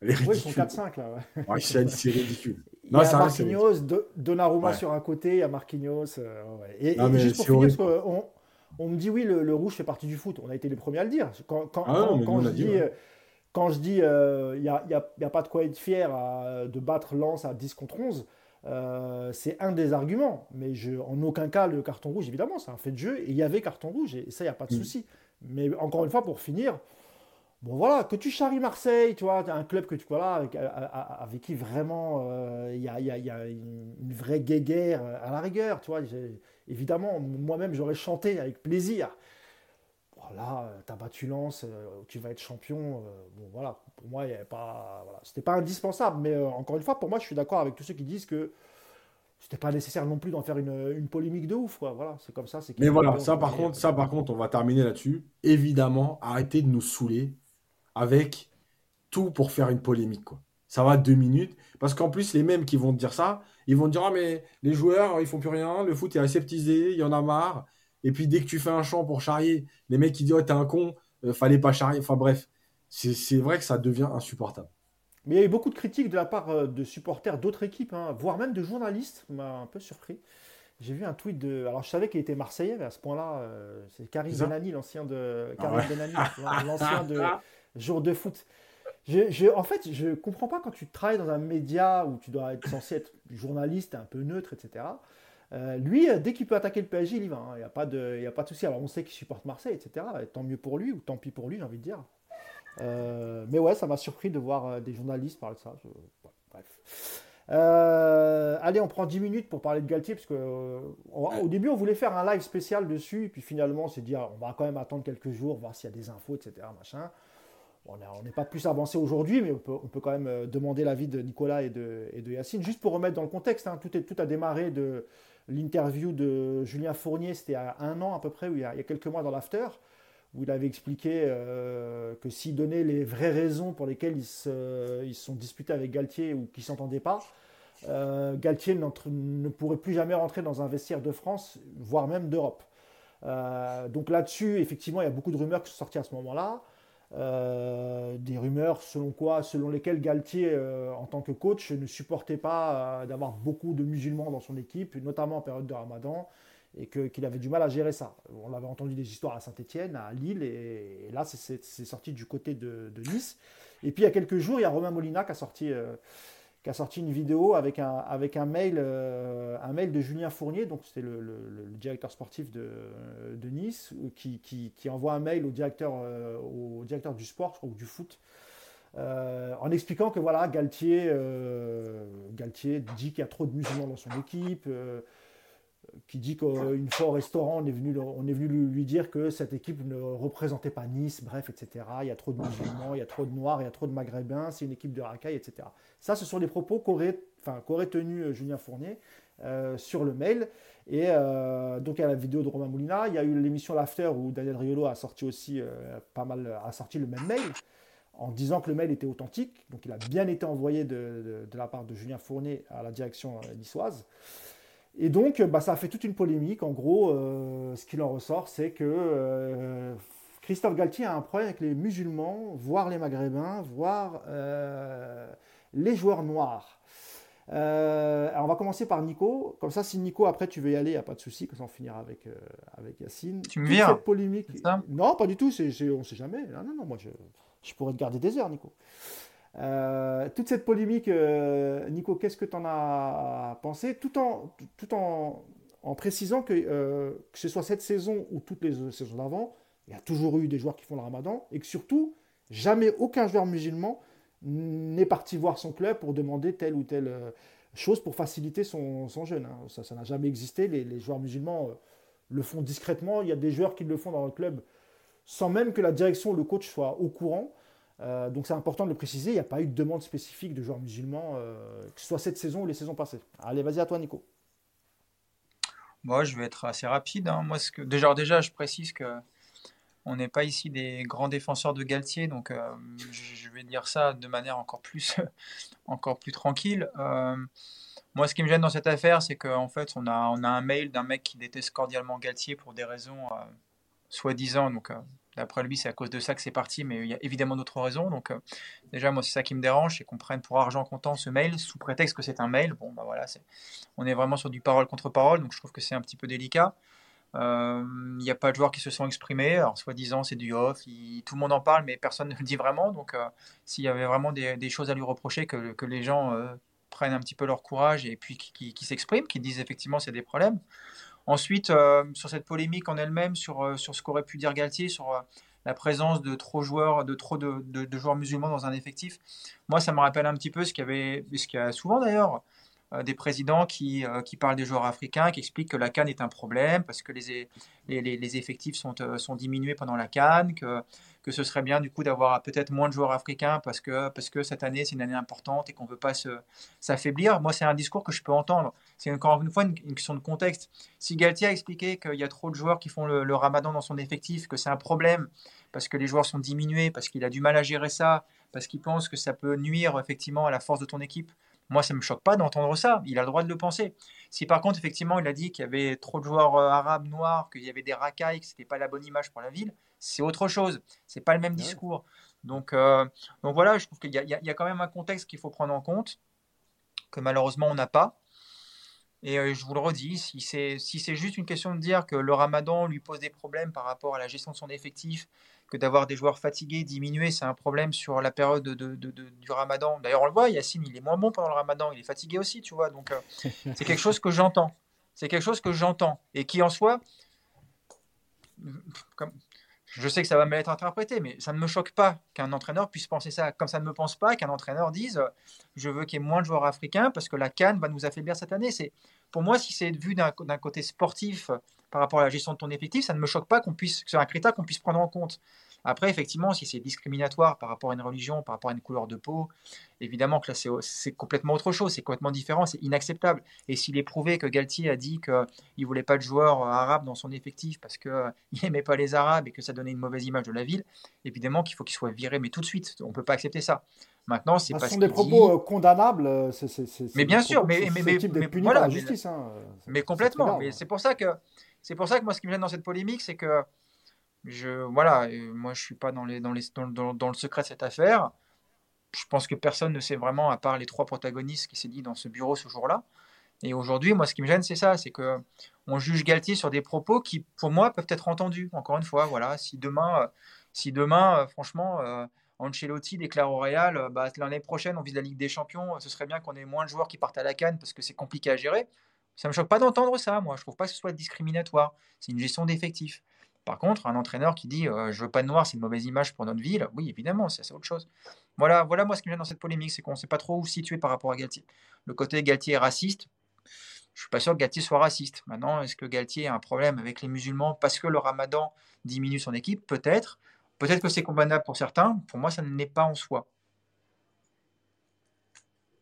Elle est ils sont 4-5 là. Ouais. c'est ridicule. Non, il y a Marquinhos, Donnarumma sur un côté, il y a Marquinhos. Euh, et, et, juste pour finir, on, on me dit oui, le, rouge fait partie du foot. On a été les premiers à le dire. Quand, je, dis, quand je dis, il n'y a, pas de quoi être fier de battre Lens à 10 contre 11, euh, c'est un des arguments. Mais je, en aucun cas, le carton rouge, évidemment, c'est un fait de jeu. Et il y avait carton rouge, et ça, il n'y a pas de mm. souci. Mais encore une fois, pour finir, bon voilà, que tu charries Marseille, tu vois, un club que tu voilà, avec, avec qui vraiment euh, il y, a, y, a, une, vraie guéguerre à la rigueur, tu vois évidemment, moi-même, j'aurais chanté avec plaisir. Voilà, t'as battu Lens, euh, tu vas être champion. Euh, bon, voilà, pour moi, pas, voilà, c'était pas indispensable. Mais euh, encore une fois, pour moi, je suis d'accord avec tous ceux qui disent que c'était pas nécessaire non plus d'en faire une, polémique de ouf. Quoi. Voilà, c'est comme ça. C'est mais voilà, ça par contre, ça par contre, on va terminer là-dessus. Évidemment, arrêtez de nous saouler avec tout pour faire une polémique. Quoi. Ça va deux minutes. Parce qu'en plus, les mêmes qui vont te dire ça, ils vont te dire Ah, mais les joueurs, ils font plus rien, le foot est aseptisé, il y en a marre. Et puis dès que tu fais un chant pour charrier, les mecs qui disent Oh, t'es un con, euh, fallait pas charrier. Enfin bref, c'est vrai que ça devient insupportable. Mais il y a eu beaucoup de critiques de la part euh, de supporters d'autres équipes, hein, voire même de journalistes, m'a un peu surpris. J'ai vu un tweet de. Alors je savais qu'il était marseillais, mais à ce point-là, euh, c'est Karim Benani, l'ancien de. Ah Karim Benani, l'ancien de jour de foot. Je, en fait, je comprends pas quand tu travailles dans un média où tu dois être censé être journaliste, un peu neutre, etc. Euh, lui, dès qu'il peut attaquer le PSG, il y va. Hein. Il n'y a pas de, a pas de souci. Alors on sait qu'il supporte Marseille, etc. tant mieux pour lui ou tant pis pour lui, j'ai envie de dire. Euh, mais ouais, ça m'a surpris de voir euh, des journalistes parler de ça. bref. Euh, allez, on prend 10 minutes pour parler de Galtier, parce que au début, on voulait faire un live spécial dessus, et puis finalement, on s'est dit, ah, on va quand même attendre quelques jours, voir s'il y a des infos, etc. Machin. On n'est pas plus avancé aujourd'hui, mais on peut, quand même demander l'avis de Nicolas et de, et de, Yacine. Juste pour remettre dans le contexte, hein, tout, est, tout a démarré de l'interview de Julien Fournier, c'était à un an à peu près, il y a, quelques mois dans l'after où il avait expliqué euh, que s'il donnait les vraies raisons pour lesquelles ils se, sont disputés avec Galtier ou qu'ils ne s'entendaient pas, euh, Galtier ne pourrait plus jamais rentrer dans un vestiaire de France, voire même d'Europe. Euh, donc là-dessus, effectivement, il y a beaucoup de rumeurs qui sont sorties à ce moment-là. Des rumeurs selon quoi, selon lesquelles Galtier, en tant que coach, ne supportait pas d'avoir beaucoup de musulmans dans son équipe, notamment en période de Ramadan, et qu'il avait du mal à gérer ça. On avait entendu des histoires à Saint-Etienne, à Lille, et, là, c'est sorti du côté de, Nice. Et puis, il y a quelques jours, il y a Romain Molina qui a sorti, euh, qui a sorti une vidéo avec un, avec un, mail, euh, un mail de Julien Fournier, donc c'était le, directeur sportif de, de Nice, qui, qui, qui, envoie un mail au directeur, euh, au directeur du sport, ou du foot, en expliquant que voilà, Galtier, Galtier dit qu'il y a trop de musulmans dans son équipe qui dit qu'une fois au restaurant, on est, venu, on est venu lui dire que cette équipe ne représentait pas Nice, bref, etc. Il y a trop de musulmans, il y a trop de noirs, il y a trop de maghrébins, c'est une équipe de racailles, etc. Ça, ce sont des propos qu'aurait enfin, tenu euh, Julien Fournier euh, sur le mail. Et euh, donc, il y a la vidéo de Romain Moulina. Il y a eu l'émission L'After où Daniel Riolo a sorti aussi pas mal, a sorti le même mail en disant que le mail était authentique. Donc, il a bien été envoyé de, de la part de Julien Fournier à la direction niçoise. Et donc, bah, ça a fait toute une polémique. En gros, euh, ce qu'il en ressort, c'est que euh, Christophe Galtier a un problème avec les musulmans, voire les maghrébins, voire euh, les joueurs noirs. alors on va commencer par Nico. Comme ça, si Nico, après, tu veux y aller, il n'y a pas de souci, comme ça on finira avec, avec Yacine. Tu me vires cette polémique. Non, pas du tout, on ne sait jamais. Non, non, non, moi je, je pourrais te garder des heures, Nico. Euh, toute cette polémique, euh, Nico, qu'est-ce que tu en as pensé? Tout en, tout en, en précisant que, euh, que ce soit cette saison ou toutes les saisons d'avant, il y a toujours eu des joueurs qui font le ramadan et que surtout, jamais aucun joueur musulman n'est parti voir son club pour demander telle ou telle chose pour faciliter son, son jeûne. Hein. Ça n'a jamais existé. Les, les joueurs musulmans le font discrètement. Il y a des joueurs qui le font dans le club sans même que la direction ou le coach soient au courant. Euh, donc c'est important de le préciser, il n'y a pas eu de demande spécifique de joueurs musulmans, euh, que ce soit cette saison ou les saisons passées. Allez, vas-y à toi Nico. Moi, je vais être assez rapide. Hein. Moi, déjà, déjà, je précise que on n'est pas ici des grands défenseurs de Galtier, donc euh, je vais dire ça de manière encore plus, encore plus tranquille. moi, ce qui me gêne dans cette affaire, c'est qu'en fait, on a, on a un mail d'un mec qui déteste cordialement Galtier pour des raisons soi-disant, donc D'après lui, c'est à cause de ça que c'est parti, mais il y a évidemment d'autres raisons. Donc, euh, déjà, moi, c'est ça qui me dérange, c'est qu'on prenne pour argent comptant ce mail sous prétexte que c'est un mail. Bon, bah voilà, on est vraiment sur du parole contre parole, donc je trouve que c'est un petit peu délicat. Euh, il n'y a pas de joueurs qui se sont exprimés. Alors, soi-disant, c'est du off. tout le monde en parle, mais personne ne le dit vraiment. Donc, euh, s'il y avait vraiment des, choses à lui reprocher, que, les gens prennent un petit peu leur courage et puis qui, qui s'expriment, qui disent effectivement c'est des problèmes. Ensuite, euh, sur cette polémique en elle-même, sur, euh, sur ce qu'aurait pu dire Galtier, sur euh, la présence de trop joueurs, de trop de, de, joueurs musulmans dans un effectif, moi, ça me rappelle un petit peu ce qu'il y avait, ce qu'il y a souvent d'ailleurs, des présidents qui, qui, parlent des joueurs africains, qui expliquent que la Cannes est un problème parce que les, les, effectifs sont, sont diminués pendant la Cannes, que que ce serait bien du coup d'avoir peut-être moins de joueurs africains parce que, parce que cette année c'est une année importante et qu'on ne veut pas s'affaiblir. Moi, c'est un discours que je peux entendre. C'est encore une fois une, question de contexte. Si Galtier a expliqué qu'il y a trop de joueurs qui font le, ramadan dans son effectif, que c'est un problème parce que les joueurs sont diminués, parce qu'il a du mal à gérer ça, parce qu'il pense que ça peut nuire effectivement à la force de ton équipe, moi, ça ne me choque pas d'entendre ça. Il a le droit de le penser. Si par contre, effectivement, il a dit qu'il y avait trop de joueurs euh, arabes noirs, qu'il y avait des racailles, que ce n'était pas la bonne image pour la ville, c'est autre chose. C'est pas le même discours. Donc, euh, donc voilà, je trouve qu'il y, y, a quand même un contexte qu'il faut prendre en compte, que malheureusement on n'a pas. Et euh, je vous le redis, si c'est si juste une question de dire que le ramadan lui pose des problèmes par rapport à la gestion de son effectif, que d'avoir des joueurs fatigués, diminués, c'est un problème sur la période de, de, du ramadan. D'ailleurs, on le voit, Yacine, il est moins bon pendant le ramadan, il est fatigué aussi, tu vois. Donc, euh, c'est quelque chose que j'entends. C'est quelque chose que j'entends. Et qui, en soi, comme, je sais que ça va mal être interprété, mais ça ne me choque pas qu'un entraîneur puisse penser ça. Comme ça ne me pense pas qu'un entraîneur dise je veux qu'il y ait moins de joueurs africains parce que la Cannes va nous affaiblir cette année. C'est pour moi, si c'est vu d'un côté sportif par rapport à la gestion de ton effectif, ça ne me choque pas qu'on puisse, que c'est un critère qu'on puisse prendre en compte. Après, effectivement, si c'est discriminatoire par rapport à une religion, par rapport à une couleur de peau, évidemment que là, c'est complètement autre chose, c'est complètement différent, c'est inacceptable. Et s'il est prouvé que Galtier a dit qu'il ne voulait pas de joueurs arabes dans son effectif parce qu'il n'aimait pas les Arabes et que ça donnait une mauvaise image de la ville, évidemment qu'il faut qu'il soit viré, mais tout de suite. On ne peut pas accepter ça. Maintenant, c'est pas. Ce sont des propos euh, condamnables. Euh, mais bien sûr, mais, mais, mais, mais voilà, la justice. Hein. Mais complètement. Mais c'est pour ça que c'est pour ça que moi, ce qui me gêne dans cette polémique, c'est que je, voilà, moi, je suis pas dans, dans, dans, le secret de cette affaire. Je pense que personne ne sait vraiment, à part les trois protagonistes qui s'est dit dans ce bureau ce jour-là. Et aujourd'hui, moi, ce qui me gêne, c'est ça, c'est que on juge Galtier sur des propos qui, pour moi, peuvent être entendus. Encore une fois, voilà, si demain, euh, si demain, euh, franchement, euh, Ancelotti déclare au Real, bah, l'année prochaine, on vise la Ligue des Champions, ce serait bien qu'on ait moins de joueurs qui partent à la canne parce que c'est compliqué à gérer. Ça me choque pas d'entendre ça, moi. Je trouve pas que ce soit discriminatoire. C'est une gestion d'effectifs. Par contre, un entraîneur qui dit euh, je veux pas de noir, c'est une mauvaise image pour notre ville, oui, évidemment, c'est autre chose. Voilà, voilà moi ce qui me gêne dans cette polémique, c'est qu'on ne sait pas trop où situer par rapport à Galtier. Le côté Galtier est raciste, je suis pas sûr que Galtier soit raciste. Maintenant, est-ce que Galtier a un problème avec les musulmans parce que le ramadan diminue son équipe? Peut-être. Peut-être que c'est condamnable pour certains. Pour moi, ça ne l'est pas en soi.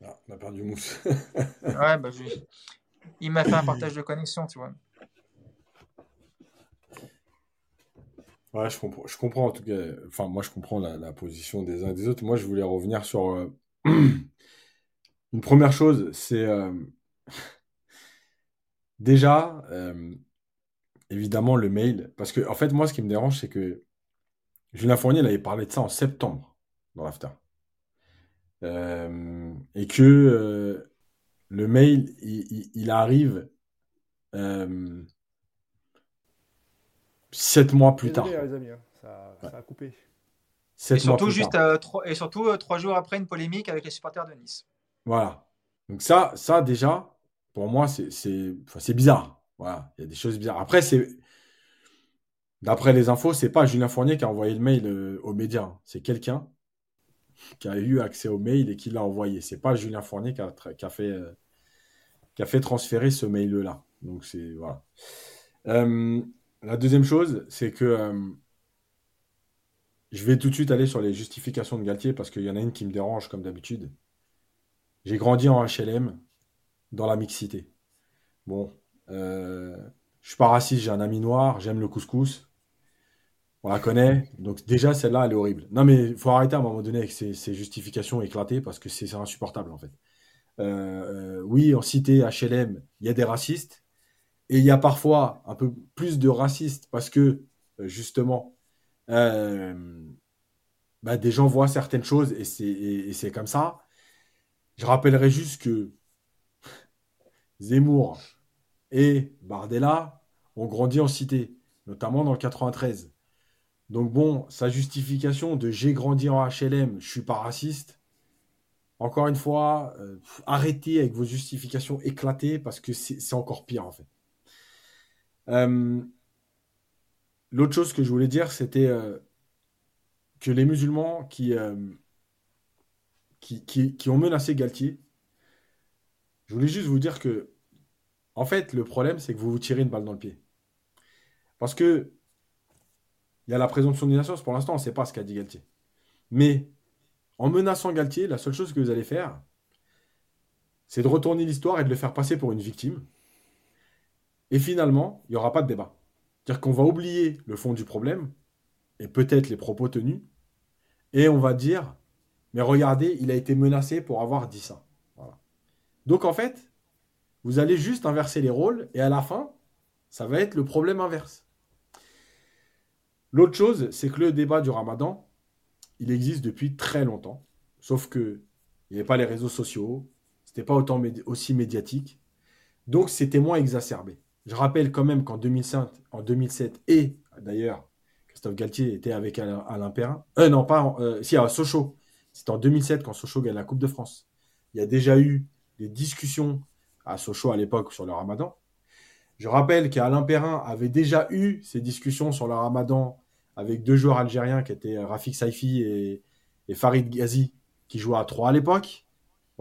Ah, on a perdu Mousse. ouais, bah, il m'a fait un partage de connexion, tu vois. Ouais, je comprends, je comprends en tout cas. Enfin, moi, je comprends la, position des uns et des autres. Moi, je voulais revenir sur euh, une première chose. C'est euh, déjà, euh, évidemment, le mail. Parce que, en fait, moi, ce qui me dérange, c'est que Julien Fournier, avait parlé de ça en septembre dans l'after. et que le mail, il, arrive Sept mois plus tard. Les amis, hein. ça, a coupé. Et surtout, juste, euh, et surtout euh, trois jours après une polémique avec les supporters de Nice. Voilà. Donc ça, ça déjà, pour moi, c'est bizarre. Voilà, il y a des choses bizarres. Après, c'est d'après les infos, c'est pas Julien Fournier qui a envoyé le mail euh, aux médias. C'est quelqu'un qui a eu accès au mail et qui l'a envoyé. C'est pas Julien Fournier qui a, qui a fait qui a fait transférer ce mail-là. Donc c'est voilà. La deuxième chose, c'est que euh, je vais tout de suite aller sur les justifications de Galtier parce qu'il y en a une qui me dérange comme d'habitude. J'ai grandi en HLM dans la mixité. Bon, euh, je suis pas raciste, j'ai un ami noir, j'aime le couscous. On la connaît. Donc déjà, celle-là, elle est horrible. Non, mais il faut arrêter à un moment donné avec ces, justifications éclatées parce que c'est insupportable en fait. Euh, oui, en cité HLM, il y a des racistes. Et il y a parfois un peu plus de racistes parce que, euh, justement, euh, bah, des gens voient certaines choses et c'est comme ça. Je rappellerai juste que Zemmour et Bardella ont grandi en cité, notamment dans le 93. Donc bon, sa justification de j'ai grandi en HLM, je suis pas raciste. Encore une fois, euh, arrêtez avec vos justifications éclatées parce que c'est encore pire en fait. Euh, l'autre chose que je voulais dire, c'était euh, que les musulmans euh, qui, ont menacé Galtier, je voulais juste vous dire que, en fait, le problème, c'est que vous vous tirez une balle dans le pied. Parce que il y a la présomption d'innocence, pour l'instant, on ne sait pas ce qu'a dit Galtier. Mais en menaçant Galtier, la seule chose que vous allez faire, c'est de retourner l'histoire et de le faire passer pour une victime. Et finalement, il n'y aura pas de débat. C'est-à-dire qu'on va oublier le fond du problème, et peut-être les propos tenus, et on va dire, mais regardez, il a été menacé pour avoir dit ça. Donc en fait, vous allez juste inverser les rôles, et à la fin, ça va être le problème inverse. L'autre chose, c'est que le débat du ramadan, il existe depuis très longtemps. Sauf que il n'y avait pas les réseaux sociaux, c'était pas autant aussi médiatique. Donc c'était moins exacerbé. Je rappelle quand même qu'en 2005, en 2007 et d'ailleurs Christophe Galtier était avec Alain, Perrin. Euh, non, pas euh, si à Sochaux. C'était en 2007 quand Sochaux gagne la Coupe de France. Il y a déjà eu des discussions à Sochaux à l'époque sur le Ramadan. Je rappelle qu'Alain Perrin avait déjà eu ces discussions sur le Ramadan avec deux joueurs algériens qui étaient Rafik Saifi et, Farid Ghazi, qui jouaient à 3 à l'époque.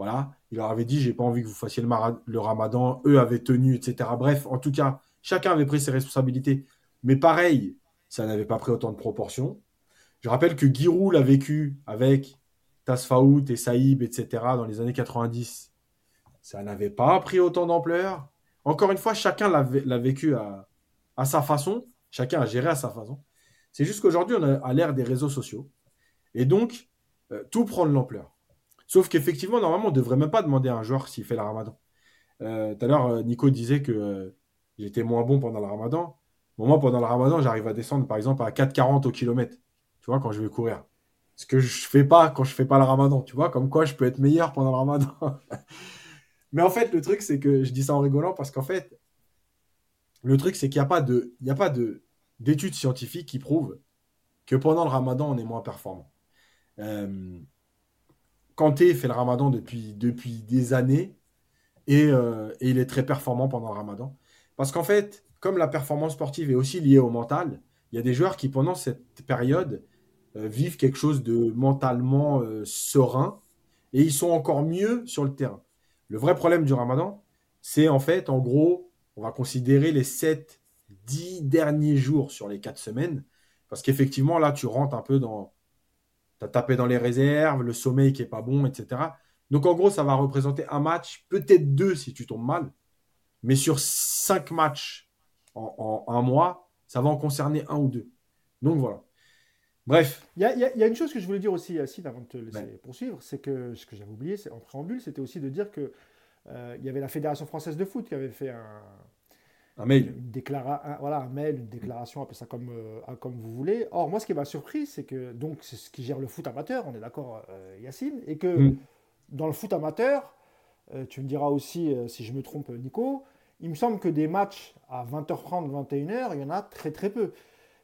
Voilà, il leur avait dit j'ai pas envie que vous fassiez le, ramadan. Eux avaient tenu, etc. Bref, en tout cas, chacun avait pris ses responsabilités. Mais pareil, ça n'avait pas pris autant de proportions. Je rappelle que Giroud l'a vécu avec Tasfaout et Saïb, etc. dans les années 90. Ça n'avait pas pris autant d'ampleur. Encore une fois, chacun l'a vécu à, sa façon. Chacun a géré à sa façon. C'est juste qu'aujourd'hui, on a l'ère des réseaux sociaux. Et donc, euh, tout prend de l'ampleur. Sauf qu'effectivement, normalement, on ne devrait même pas demander à un joueur s'il fait le ramadan. Euh, tout à l'heure, euh, Nico disait que j'étais moins bon pendant le ramadan. moi, pendant le ramadan, j'arrive à descendre, par exemple, à 4,40 au kilomètre. Tu vois, quand je vais courir. Ce que je fais pas quand je fais pas le ramadan. Tu vois, comme quoi je peux être meilleur pendant le ramadan. Mais en fait, le truc, c'est que je dis ça en rigolant parce qu'en fait, le truc, c'est qu'il n'y a pas d'études scientifiques qui prouvent que pendant le ramadan, on est moins performant. Euh, Kanté fait le ramadan depuis, depuis des années euh, et, il est très performant pendant le ramadan. Parce qu'en fait, comme la performance sportive est aussi liée au mental, il y a des joueurs qui, pendant cette période, euh, vivent quelque chose de mentalement euh, serein et ils sont encore mieux sur le terrain. Le vrai problème du ramadan, c'est en fait, en gros, on va considérer les 7 dix derniers jours sur les quatre semaines. Parce qu'effectivement, là, tu rentres un peu dans. Tu as tapé dans les réserves, le sommeil qui est pas bon, etc. Donc, en gros, ça va représenter un match, peut-être deux si tu tombes mal. Mais sur cinq matchs en, un mois, ça va en concerner un ou deux. Donc, voilà. Bref. Il y, a, une chose que je voulais dire aussi, Yacine, avant de te laisser poursuivre, c'est que ce que j'avais oublié en préambule, c'était aussi de dire que euh, il y avait la Fédération française de foot qui avait fait un, un mail. Une voilà, un mail, une déclaration, appelez ça comme, euh, comme vous voulez. Or, moi, ce qui m'a surpris, c'est que donc c'est ce qui gère le foot amateur, on est d'accord, euh, Yacine, et que mm. dans le foot amateur, euh, tu me diras aussi si je me trompe, Nico, il me semble que des matchs à 20h30, 21h, il y en a très très peu.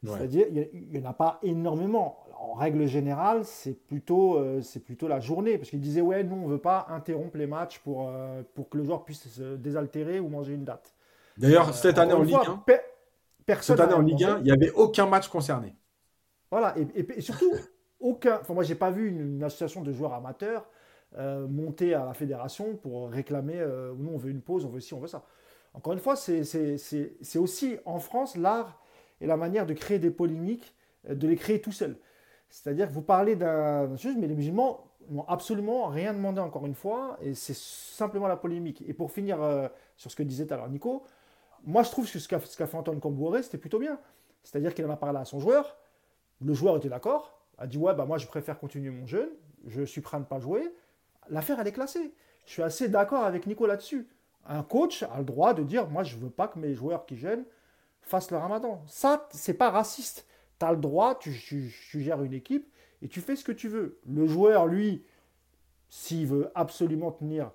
C'est-à-dire, il n'y en a pas énormément. En règle générale, c'est plutôt, c'est plutôt la journée. Parce qu'ils disaient, ouais, nous, on ne veut pas interrompre les matchs pour, pour que le joueur puisse se désaltérer ou manger une date. D'ailleurs, cette année en Ligue 1, cette année en Ligue 1, il n'y avait aucun match concerné. Voilà, et, surtout, aucun. Enfin, moi, j'ai pas vu une, association de joueurs amateurs euh, monter à la fédération pour réclamer euh, nous, on veut une pause, on veut ci, on veut ça. Encore une fois, c'est aussi en France l'art et la manière de créer des polémiques, euh, de les créer tout seul. C'est-à-dire que vous parlez d'un chose, mais les musulmans n'ont absolument rien demandé encore une fois, et c'est simplement la polémique. Et pour finir sur ce que disait alors Nico, moi, je trouve que ce qu'a fait Antoine Cambouré, c'était plutôt bien. C'est-à-dire qu'il en a parlé à son joueur. Le joueur était d'accord. A dit Ouais, bah, moi, je préfère continuer mon jeûne. Je suis prêt à ne pas jouer. L'affaire, elle est classée. Je suis assez d'accord avec Nico là-dessus. Un coach a le droit de dire Moi, je ne veux pas que mes joueurs qui jeûnent fassent le ramadan. Ça, c'est pas raciste. Tu as le droit, tu, tu, gères une équipe et tu fais ce que tu veux. Le joueur, lui, s'il veut absolument tenir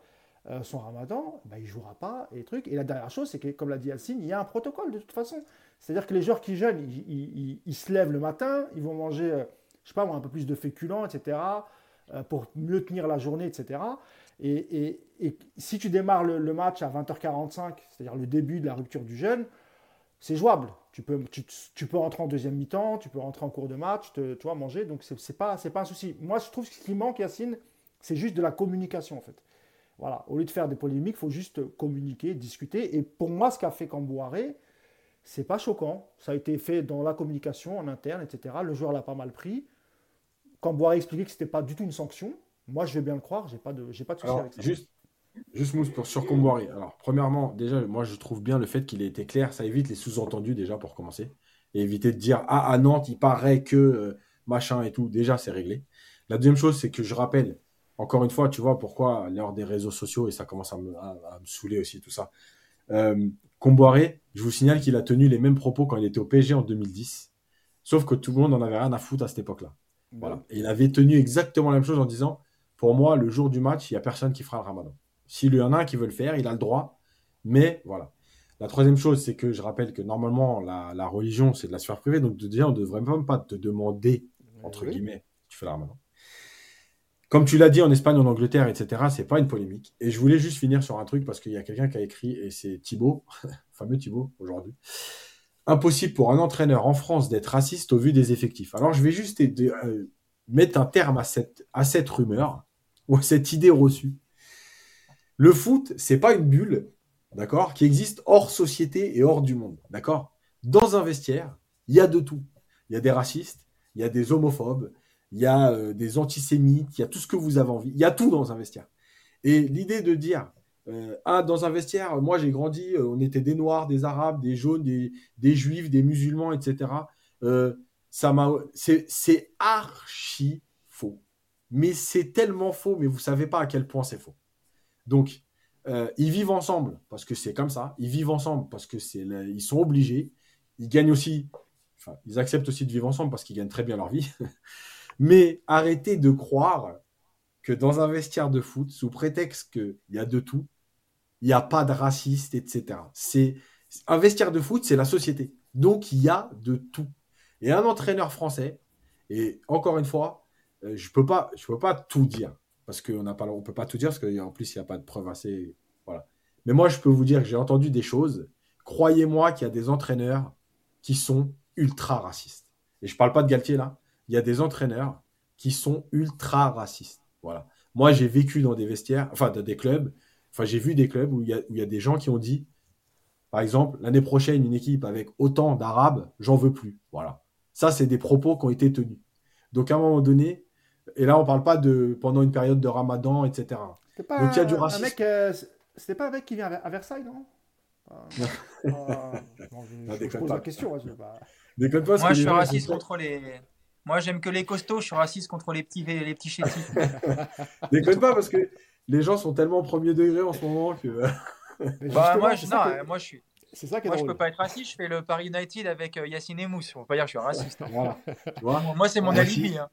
euh, son ramadan, bah, il ne jouera pas et trucs. Et la dernière chose, c'est que, comme l'a dit Yacine, il y a un protocole de toute façon. C'est-à-dire que les joueurs qui jeûnent, ils, se lèvent le matin, ils vont manger, euh, je sais pas un peu plus de féculents, etc., euh, pour mieux tenir la journée, etc. Et, si tu démarres le, match à 20h45, c'est-à-dire le début de la rupture du jeûne, c'est jouable. Tu peux, tu, peux rentrer en deuxième mi-temps, tu peux rentrer en cours de match, tu vois, manger. Donc, ce n'est pas, pas un souci. Moi, je trouve que ce qui manque, Yacine, c'est juste de la communication, en fait. Voilà, au lieu de faire des polémiques, il faut juste communiquer, discuter. Et pour moi, ce qu'a fait Cambouaré, c'est pas choquant. Ça a été fait dans la communication, en interne, etc. Le joueur l'a pas mal pris. Cambouaré expliquait que ce n'était pas du tout une sanction. Moi, je vais bien le croire, j'ai pas de, j'ai pas de souci avec ça. Juste, juste mousse pour sur Cambouaré. Alors, premièrement, déjà, moi, je trouve bien le fait qu'il ait été clair. Ça évite les sous-entendus déjà pour commencer. Et éviter de dire ah à Nantes, il paraît que euh, machin et tout. Déjà, c'est réglé. La deuxième chose, c'est que je rappelle encore une fois, tu vois pourquoi l'heure des réseaux sociaux, et ça commence à me, saouler aussi tout ça. Euh, Comboiré, je vous signale qu'il a tenu les mêmes propos quand il était au PSG en 2010, sauf que tout le monde n'en avait rien à foutre à cette époque-là. Voilà. Et il avait tenu exactement la même chose en disant Pour moi, le jour du match, il n'y a personne qui fera le ramadan. S'il y en a un qui veut le faire, il a le droit. Mais voilà. La troisième chose, c'est que je rappelle que normalement, la, religion, c'est de la sphère privée. Donc, déjà, on ne devrait même pas te demander, entre guillemets, tu fais le ramadan. Comme tu l'as dit en Espagne, en Angleterre, etc., c'est pas une polémique. Et je voulais juste finir sur un truc parce qu'il y a quelqu'un qui a écrit, et c'est Thibaut, fameux Thibaut aujourd'hui. Impossible pour un entraîneur en France d'être raciste au vu des effectifs. Alors je vais juste euh, mettre un terme à cette, à cette rumeur ou à cette idée reçue. Le foot, c'est pas une bulle, d'accord, qui existe hors société et hors du monde, d'accord? Dans un vestiaire, il y a de tout. Il y a des racistes, il y a des homophobes, il y a euh, des antisémites, il y a tout ce que vous avez envie. Il y a tout dans un vestiaire. Et l'idée de dire, euh, ah, dans un vestiaire, moi j'ai grandi, euh, on était des noirs, des arabes, des jaunes, des, juifs, des musulmans, etc. ça m'a, c'est archi faux. Mais c'est tellement faux, mais vous savez pas à quel point c'est faux. Donc, ils vivent ensemble parce que c'est comme ça. Ils vivent ensemble parce que c'est, ils sont obligés. Ils gagnent aussi, ils acceptent aussi de vivre ensemble parce qu'ils gagnent très bien leur vie. Mais arrêtez de croire que dans un vestiaire de foot, sous prétexte qu'il y a de tout, il n'y a pas de raciste, etc. C'est un vestiaire de foot, c'est la société. Donc il y a de tout. Et un entraîneur français, et encore une fois, euh, je ne peux, pas, peux pas tout dire, parce qu'on n'a pas, on peut pas tout dire, parce qu'en plus, il n'y a pas de preuves assez. Voilà. Mais moi, je peux vous dire que j'ai entendu des choses. Croyez-moi qu'il y a des entraîneurs qui sont ultra racistes. Et je ne parle pas de Galtier là, il y a des entraîneurs qui sont ultra racistes. Voilà. Moi, j'ai vécu dans des vestiaires, enfin, dans des clubs, enfin, j'ai vu des clubs où il, y a, des gens qui ont dit, par exemple, l'année prochaine, une équipe avec autant d'Arabes, j'en veux plus. Voilà. Ça, c'est des propos qui ont été tenus. Donc, à un moment donné, et là, on ne parle pas de pendant une période de ramadan, etc. Pas Donc, il y a du racisme. Euh, c'était pas un mec qui vient à Versailles, non? Euh, je, pose la question. Moi, je suis raciste contre les. Moi, j'aime que les costauds, je suis raciste contre les petits, les petits chétifs. Déconne pas parce que les gens sont tellement premier degré en ce moment que. bah, moi, je, non, moi, je suis. C'est ça qui est Moi, je peux pas être raciste. Je fais le Paris United avec euh, Yacine et Mousse. Faut pas dire que je suis raciste. Hein. Voilà. moi, c'est mon alibi. Hein.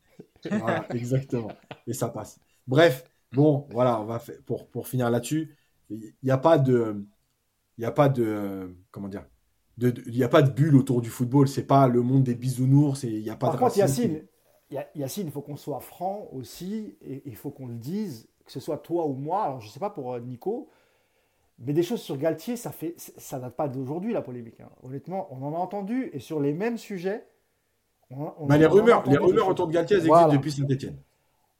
voilà, exactement. Et ça passe. Bref, bon, voilà, on va faire, pour, pour finir là-dessus. Il n'y a pas de. Il n'y a pas de. Comment dire il n'y a pas de bulle autour du football. C'est pas le monde des bisounours. Il n'y a pas Par contre, Yacine, Yacine, il faut qu'on soit franc aussi et il faut qu'on le dise, que ce soit toi ou moi. Alors, je ne sais pas pour euh, Nico, mais des choses sur Galtier, ça fait, ça date pas d'aujourd'hui la polémique. Hein. Honnêtement, on en a entendu et sur les mêmes sujets. Bah, les rumeurs, les rumeurs autour de Galtier, elles existent depuis Saint-Etienne.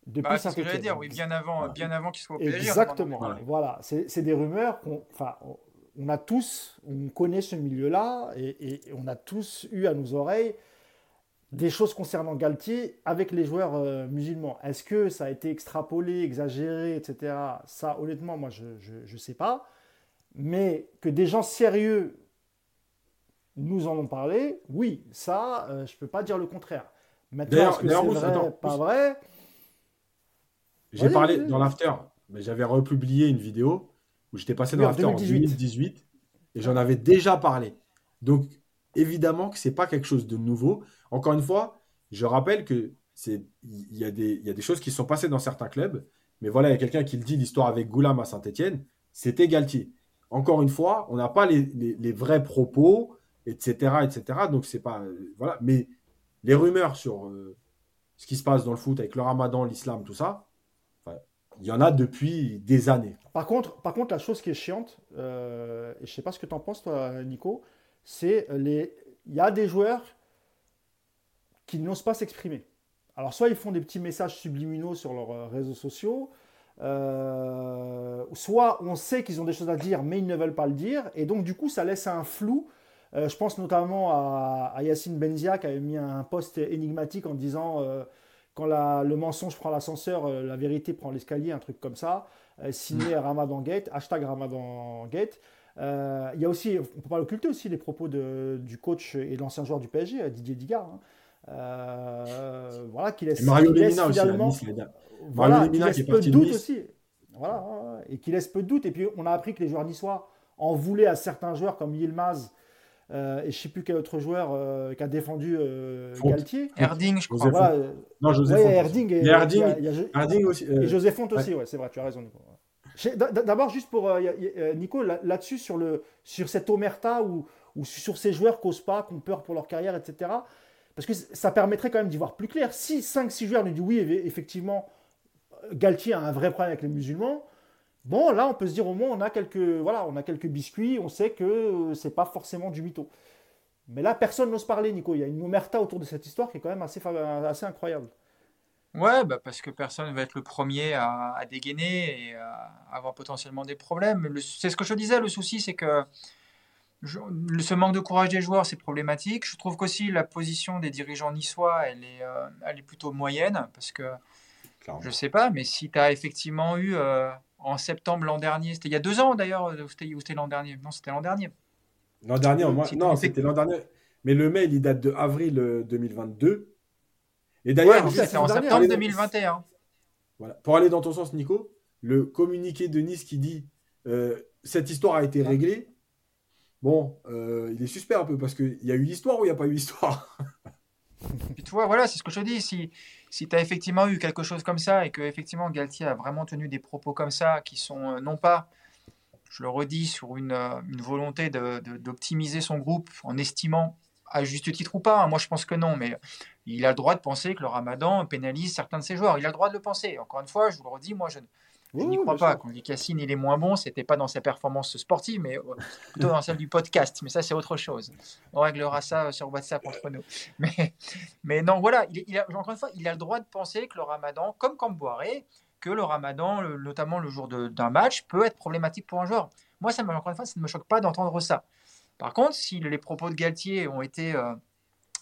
Depuis bah, Saint-Etienne. dire, oui, bien avant, bien avant qu'il soit au PSG. Exactement. Voilà, c'est des rumeurs qu'on, enfin, on a tous, on connaît ce milieu-là et, on a tous eu à nos oreilles des choses concernant Galtier avec les joueurs euh, musulmans. Est-ce que ça a été extrapolé, exagéré, etc. Ça, honnêtement, moi, je ne sais pas. Mais que des gens sérieux nous en ont parlé, oui, ça, euh, je ne peux pas dire le contraire. Maintenant, est-ce que c'est vrai, pas vrai? J'ai parlé dans l'after, mais j'avais republié une vidéo où j'étais passé dans l'after en 2018 et j'en avais déjà parlé. Donc, évidemment que ce n'est pas quelque chose de nouveau. Encore une fois, je rappelle que c'est il y, a des, y a des choses qui sont passées dans certains clubs, mais voilà, il y a quelqu'un qui le dit, l'histoire avec Goulam à Saint-Etienne, c'était Galtier. Encore une fois, on n'a pas les, les, vrais propos, etc., etc. Donc, c'est pas. Euh, voilà. Mais les rumeurs sur euh, ce qui se passe dans le foot avec le ramadan, l'islam, tout ça, il y en a depuis des années. Par contre, par contre la chose qui est chiante, euh, et je ne sais pas ce que tu en penses, toi, Nico, c'est les. Y a des joueurs qui n'osent pas s'exprimer. Alors, soit ils font des petits messages subliminaux sur leurs euh, réseaux sociaux, euh, soit on sait qu'ils ont des choses à dire, mais ils ne veulent pas le dire, et donc du coup, ça laisse un flou. je pense notamment à, à, Yacine Benzia qui avait mis un post énigmatique en disant quand le mensonge prend l'ascenseur, euh, la vérité prend l'escalier, un truc comme ça. Euh, signé mm. Ramadan Gate, hashtag Ramadan Gate. Euh, il y a aussi, on ne peut pas l'occulter aussi, les propos du coach et de l'ancien joueur du PSG, Didier Digard. Hein. voilà, qui laisse, Mario qui laisse finalement, aussi, voilà, qui laisse peu de doute aussi. Voilà, et qui laisse peu de doute. Et puis on a appris que les joueurs niçois en voulaient à certains joueurs comme Yilmaz et je ne sais plus quel autre joueur qui a défendu Galtier. Erding, je crois. Voilà, non, José ouais, Erding et, Erding, y a, Erding aussi. et José Font aussi, ouais, c'est vrai, tu as raison. D'abord, juste pour Nico, là-dessus, sur, le, sur cette omerta ou, ou sur ces joueurs qui n'osent pas, qui ont peur pour leur carrière, etc. Parce que ça permettrait quand même d'y voir plus clair. Si 5-6 joueurs nous disent oui, effectivement, Galtier a un vrai problème avec les musulmans, bon, là, on peut se dire au moins, on a quelques, voilà, on a quelques biscuits, on sait que euh, c'est pas forcément du mytho. Mais là, personne n'ose parler, Nico. Il y a une omerta autour de cette histoire qui est quand même assez, assez incroyable. Ouais, bah parce que personne ne va être le premier à, dégainer et à avoir potentiellement des problèmes. C'est ce que je disais, le souci, c'est que ce manque de courage des joueurs, c'est problématique. Je trouve qu'aussi la position des dirigeants niçois, elle est, euh, elle est plutôt moyenne, parce que je ne sais pas, mais si tu as effectivement eu euh, en septembre l'an dernier, c'était il y a deux ans d'ailleurs, ou c'était l'an dernier Non, c'était l'an dernier. L'an dernier, non, c'était l'an dernier. Mais le mail, il date de avril 2022. Euh, Et d'ailleurs, c'était en septembre 2021. Voilà. Pour aller dans ton sens, Nico, le communiqué de Nice qui dit cette histoire a été réglée, Bon, euh, il est suspect un peu parce qu'il y a eu l'histoire ou il n'y a pas eu l'histoire? Puis tu vois, voilà, c'est ce que je te dis. Si, si tu as effectivement eu quelque chose comme ça et que effectivement Galtier a vraiment tenu des propos comme ça qui sont euh, non pas, je le redis, sur une, euh, volonté d'optimiser son groupe en estimant à juste titre ou pas, hein, moi je pense que non, mais il a le droit de penser que le ramadan pénalise certains de ses joueurs. Il a le droit de le penser. Encore une fois, je vous le redis, moi je, je n'y crois pas. Quand on dit Cassine, il est moins bon, c'était pas dans ses performances sportives, mais euh, plutôt dans celle du podcast. Mais ça, c'est autre chose. On réglera ça euh, sur WhatsApp entre nous. Mais, mais non, voilà, il, a, encore une fois, il a le droit de penser que le ramadan, comme Camboiré, que le ramadan, notamment le jour d'un match, peut être problématique pour un joueur. Moi, ça, encore une fois, ça ne me choque pas d'entendre ça. Par contre, si les propos de Galtier ont été, euh,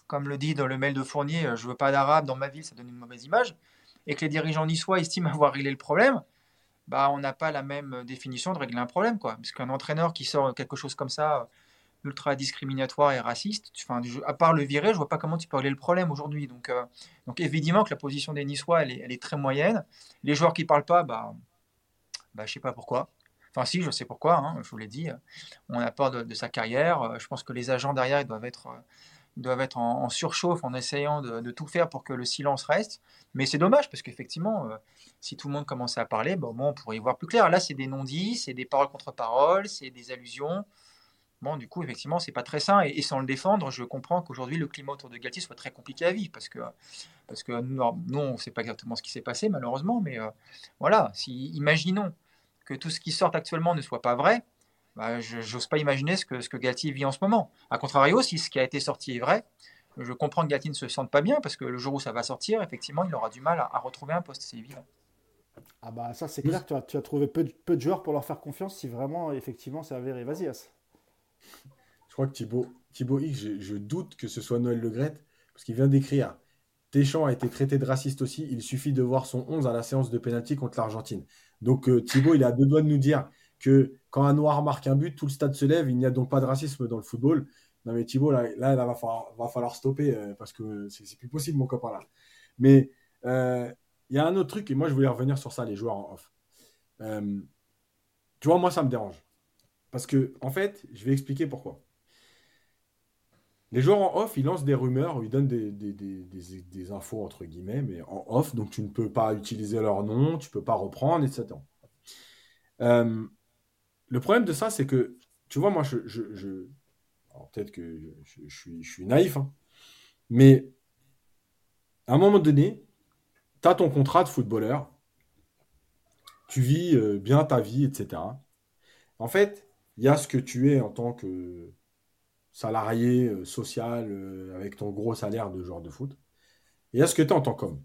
comme le dit dans le mail de Fournier, je veux pas d'arabe dans ma ville, ça donne une mauvaise image, et que les dirigeants niçois estiment avoir réglé le problème, bah, on n'a pas la même définition de régler un problème. Quoi. Parce qu'un entraîneur qui sort quelque chose comme ça, ultra discriminatoire et raciste, à part le virer, je vois pas comment tu peux régler le problème aujourd'hui. Donc, euh, donc évidemment que la position des Niçois, elle est, elle est très moyenne. Les joueurs qui parlent pas, bah, bah, je sais pas pourquoi. Enfin, si, je sais pourquoi, hein, je vous l'ai dit. On a peur de, sa carrière. Je pense que les agents derrière, ils doivent être doivent être en, surchauffe en essayant de, tout faire pour que le silence reste. Mais c'est dommage parce qu'effectivement, euh, si tout le monde commençait à parler, bon, on pourrait y voir plus clair. Là, c'est des non-dits, c'est des paroles contre paroles, c'est des allusions. Bon, du coup, effectivement, c'est pas très sain. Et, sans le défendre, je comprends qu'aujourd'hui, le climat autour de Galtier soit très compliqué à vivre parce que, parce que nous, on ne sait pas exactement ce qui s'est passé, malheureusement. Mais euh, voilà, si, imaginons que tout ce qui sort actuellement ne soit pas vrai, bah, je n'ose pas imaginer ce que, ce que Galtier vit en ce moment. A contrario, si ce qui a été sorti est vrai, je comprends que Galtier ne se sente pas bien parce que le jour où ça va sortir, effectivement, il aura du mal à, retrouver un poste, c'est évident. Ah bah ça c'est clair, tu as, tu as trouvé peu de, peu de, joueurs pour leur faire confiance si vraiment effectivement c'est avéré. Vas-y As. Je crois que Thibaut, Thibaut X, je, doute que ce soit Noël Le parce qu'il vient d'écrire Deschamps a été traité de raciste aussi, il suffit de voir son 11 à la séance de pénalty contre l'Argentine. Donc euh, Thibaut, il a deux doigts de nous dire que quand un noir marque un but, tout le stade se lève. Il n'y a donc pas de racisme dans le football. Non, mais Thibaut, là, là, va, falloir, stopper euh, parce que c'est plus possible, mon copain là. Mais euh, il y a un autre truc, et moi je voulais revenir sur ça, les joueurs en off. Euh, tu vois, moi ça me dérange. Parce que, en fait, je vais expliquer pourquoi. Les joueurs en off, ils lancent des rumeurs, ils donnent des, des, des, infos, entre guillemets, mais en off, donc tu ne peux pas utiliser leur nom, tu ne peux pas reprendre, etc. Le problème de ça, c'est que, tu vois, moi, je, peut-être que je, suis, naïf, hein, mais à un moment donné, tu as ton contrat de footballeur, tu vis euh, bien ta vie, etc. En fait, il y a ce que tu es en tant que salarié euh, social euh, avec ton gros salaire de joueur de foot. Et il y a ce que tu es en tant qu'homme.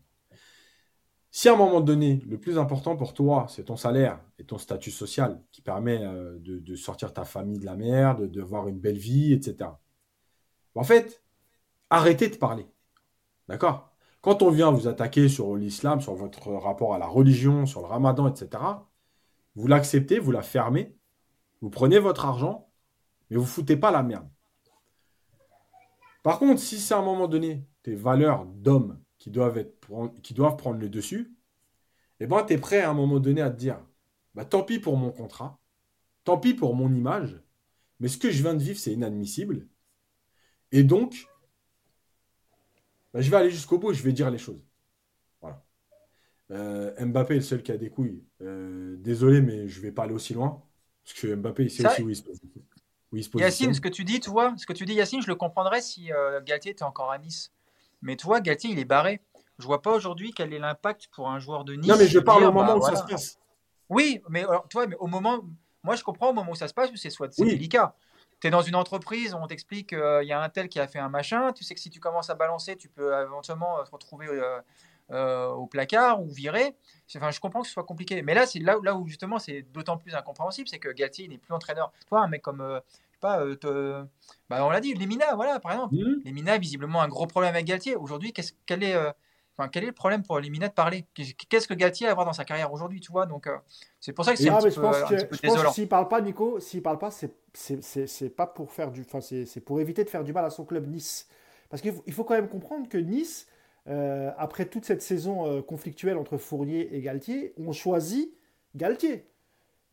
Si à un moment donné, le plus important pour toi, c'est ton salaire et ton statut social qui permet euh, de, sortir ta famille de la merde, de, voir une belle vie, etc. En fait, arrêtez de parler. D'accord? Quand on vient vous attaquer sur l'islam, sur votre rapport à la religion, sur le ramadan, etc., vous l'acceptez, vous la fermez, vous prenez votre argent, mais vous foutez pas la merde. Par contre, si c'est à un moment donné tes valeurs d'homme qui doivent, être, qui doivent prendre le dessus, eh ben, tu es prêt à un moment donné à te dire bah, tant pis pour mon contrat, tant pis pour mon image, mais ce que je viens de vivre, c'est inadmissible. Et donc, bah, je vais aller jusqu'au bout et je vais dire les choses. Voilà. Euh, Mbappé est le seul qui a des couilles. Euh, désolé, mais je ne vais pas aller aussi loin. Parce que Mbappé, il sait aussi où il se pose. Yacine, ce que tu dis, tu vois, ce que tu dis, Yacine, je le comprendrais si euh, Galtier était encore à Nice. Mais tu vois, Galtier, il est barré. Je vois pas aujourd'hui quel est l'impact pour un joueur de Nice. Non, mais je parle au moment bah, où ça se passe. Oui, mais toi, mais au moment, moi, je comprends au moment où ça se passe, c'est soit c'est délicat. Tu es dans une entreprise, on t'explique qu'il y a un tel qui a fait un machin. Tu sais que si tu commences à balancer, tu peux éventuellement te retrouver euh, euh, au placard ou virer. Enfin, je comprends que ce soit compliqué. Mais là, c'est là, là où justement c'est d'autant plus incompréhensible, c'est que Galtier n'est plus entraîneur. Toi, un mec comme euh, pas, euh, bah, on l'a dit, Lemina, voilà, par exemple. Mmh. Lemina, visiblement, un gros problème avec Galtier. Aujourd'hui, qu'est-ce, quel, est, euh, enfin, quel est le problème pour Lemina de parler? Qu'est-ce que Galtier a à voir dans sa carrière aujourd'hui, tu vois? Donc, euh, c'est pour ça que c'est un, petit peu, je s'il parle pas, Nico, s'il parle pas, c'est, c'est, pas pour faire du, enfin, c'est, pour éviter de faire du mal à son club Nice. Parce qu'il faut, il faut quand même comprendre que Nice, après toute cette saison conflictuelle entre Fournier et Galtier, ont choisi Galtier.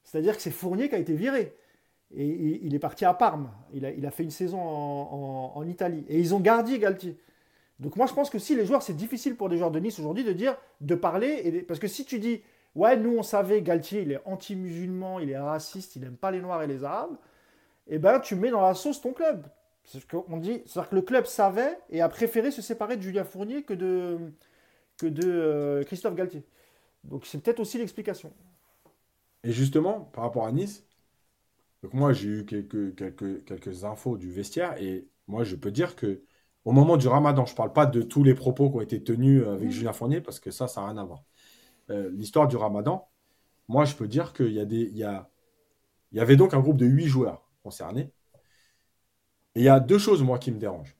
C'est-à-dire que c'est Fournier qui a été viré. Et il est parti à Parme. Il a, fait une saison en, Italie. Et ils ont gardé Galtier. Donc moi, je pense que si les joueurs, c'est difficile pour des joueurs de Nice aujourd'hui de dire, de parler. Parce que si tu dis, ouais, nous, on savait, Galtier, il est anti-musulman, il est raciste, il n'aime pas les Noirs et les Arabes, eh ben, tu mets dans la sauce ton club. C'est ce qu'on dit. C'est-à-dire que le club savait et a préféré se séparer de Julien Fournier que de, que de euh, Christophe Galtier. Donc c'est peut-être aussi l'explication. Et justement, par rapport à Nice, donc moi, j'ai eu quelques, quelques, quelques infos du vestiaire et moi, je peux dire que au moment du ramadan, je ne parle pas de tous les propos qui ont été tenus avec mmh. Julien Fournier parce que ça, ça n'a rien à voir. Euh, l'histoire du ramadan, moi, je peux dire qu'il y, a des, il y, a, il y avait donc un groupe de huit joueurs concernés. Et il y a deux choses, moi, qui me dérangent.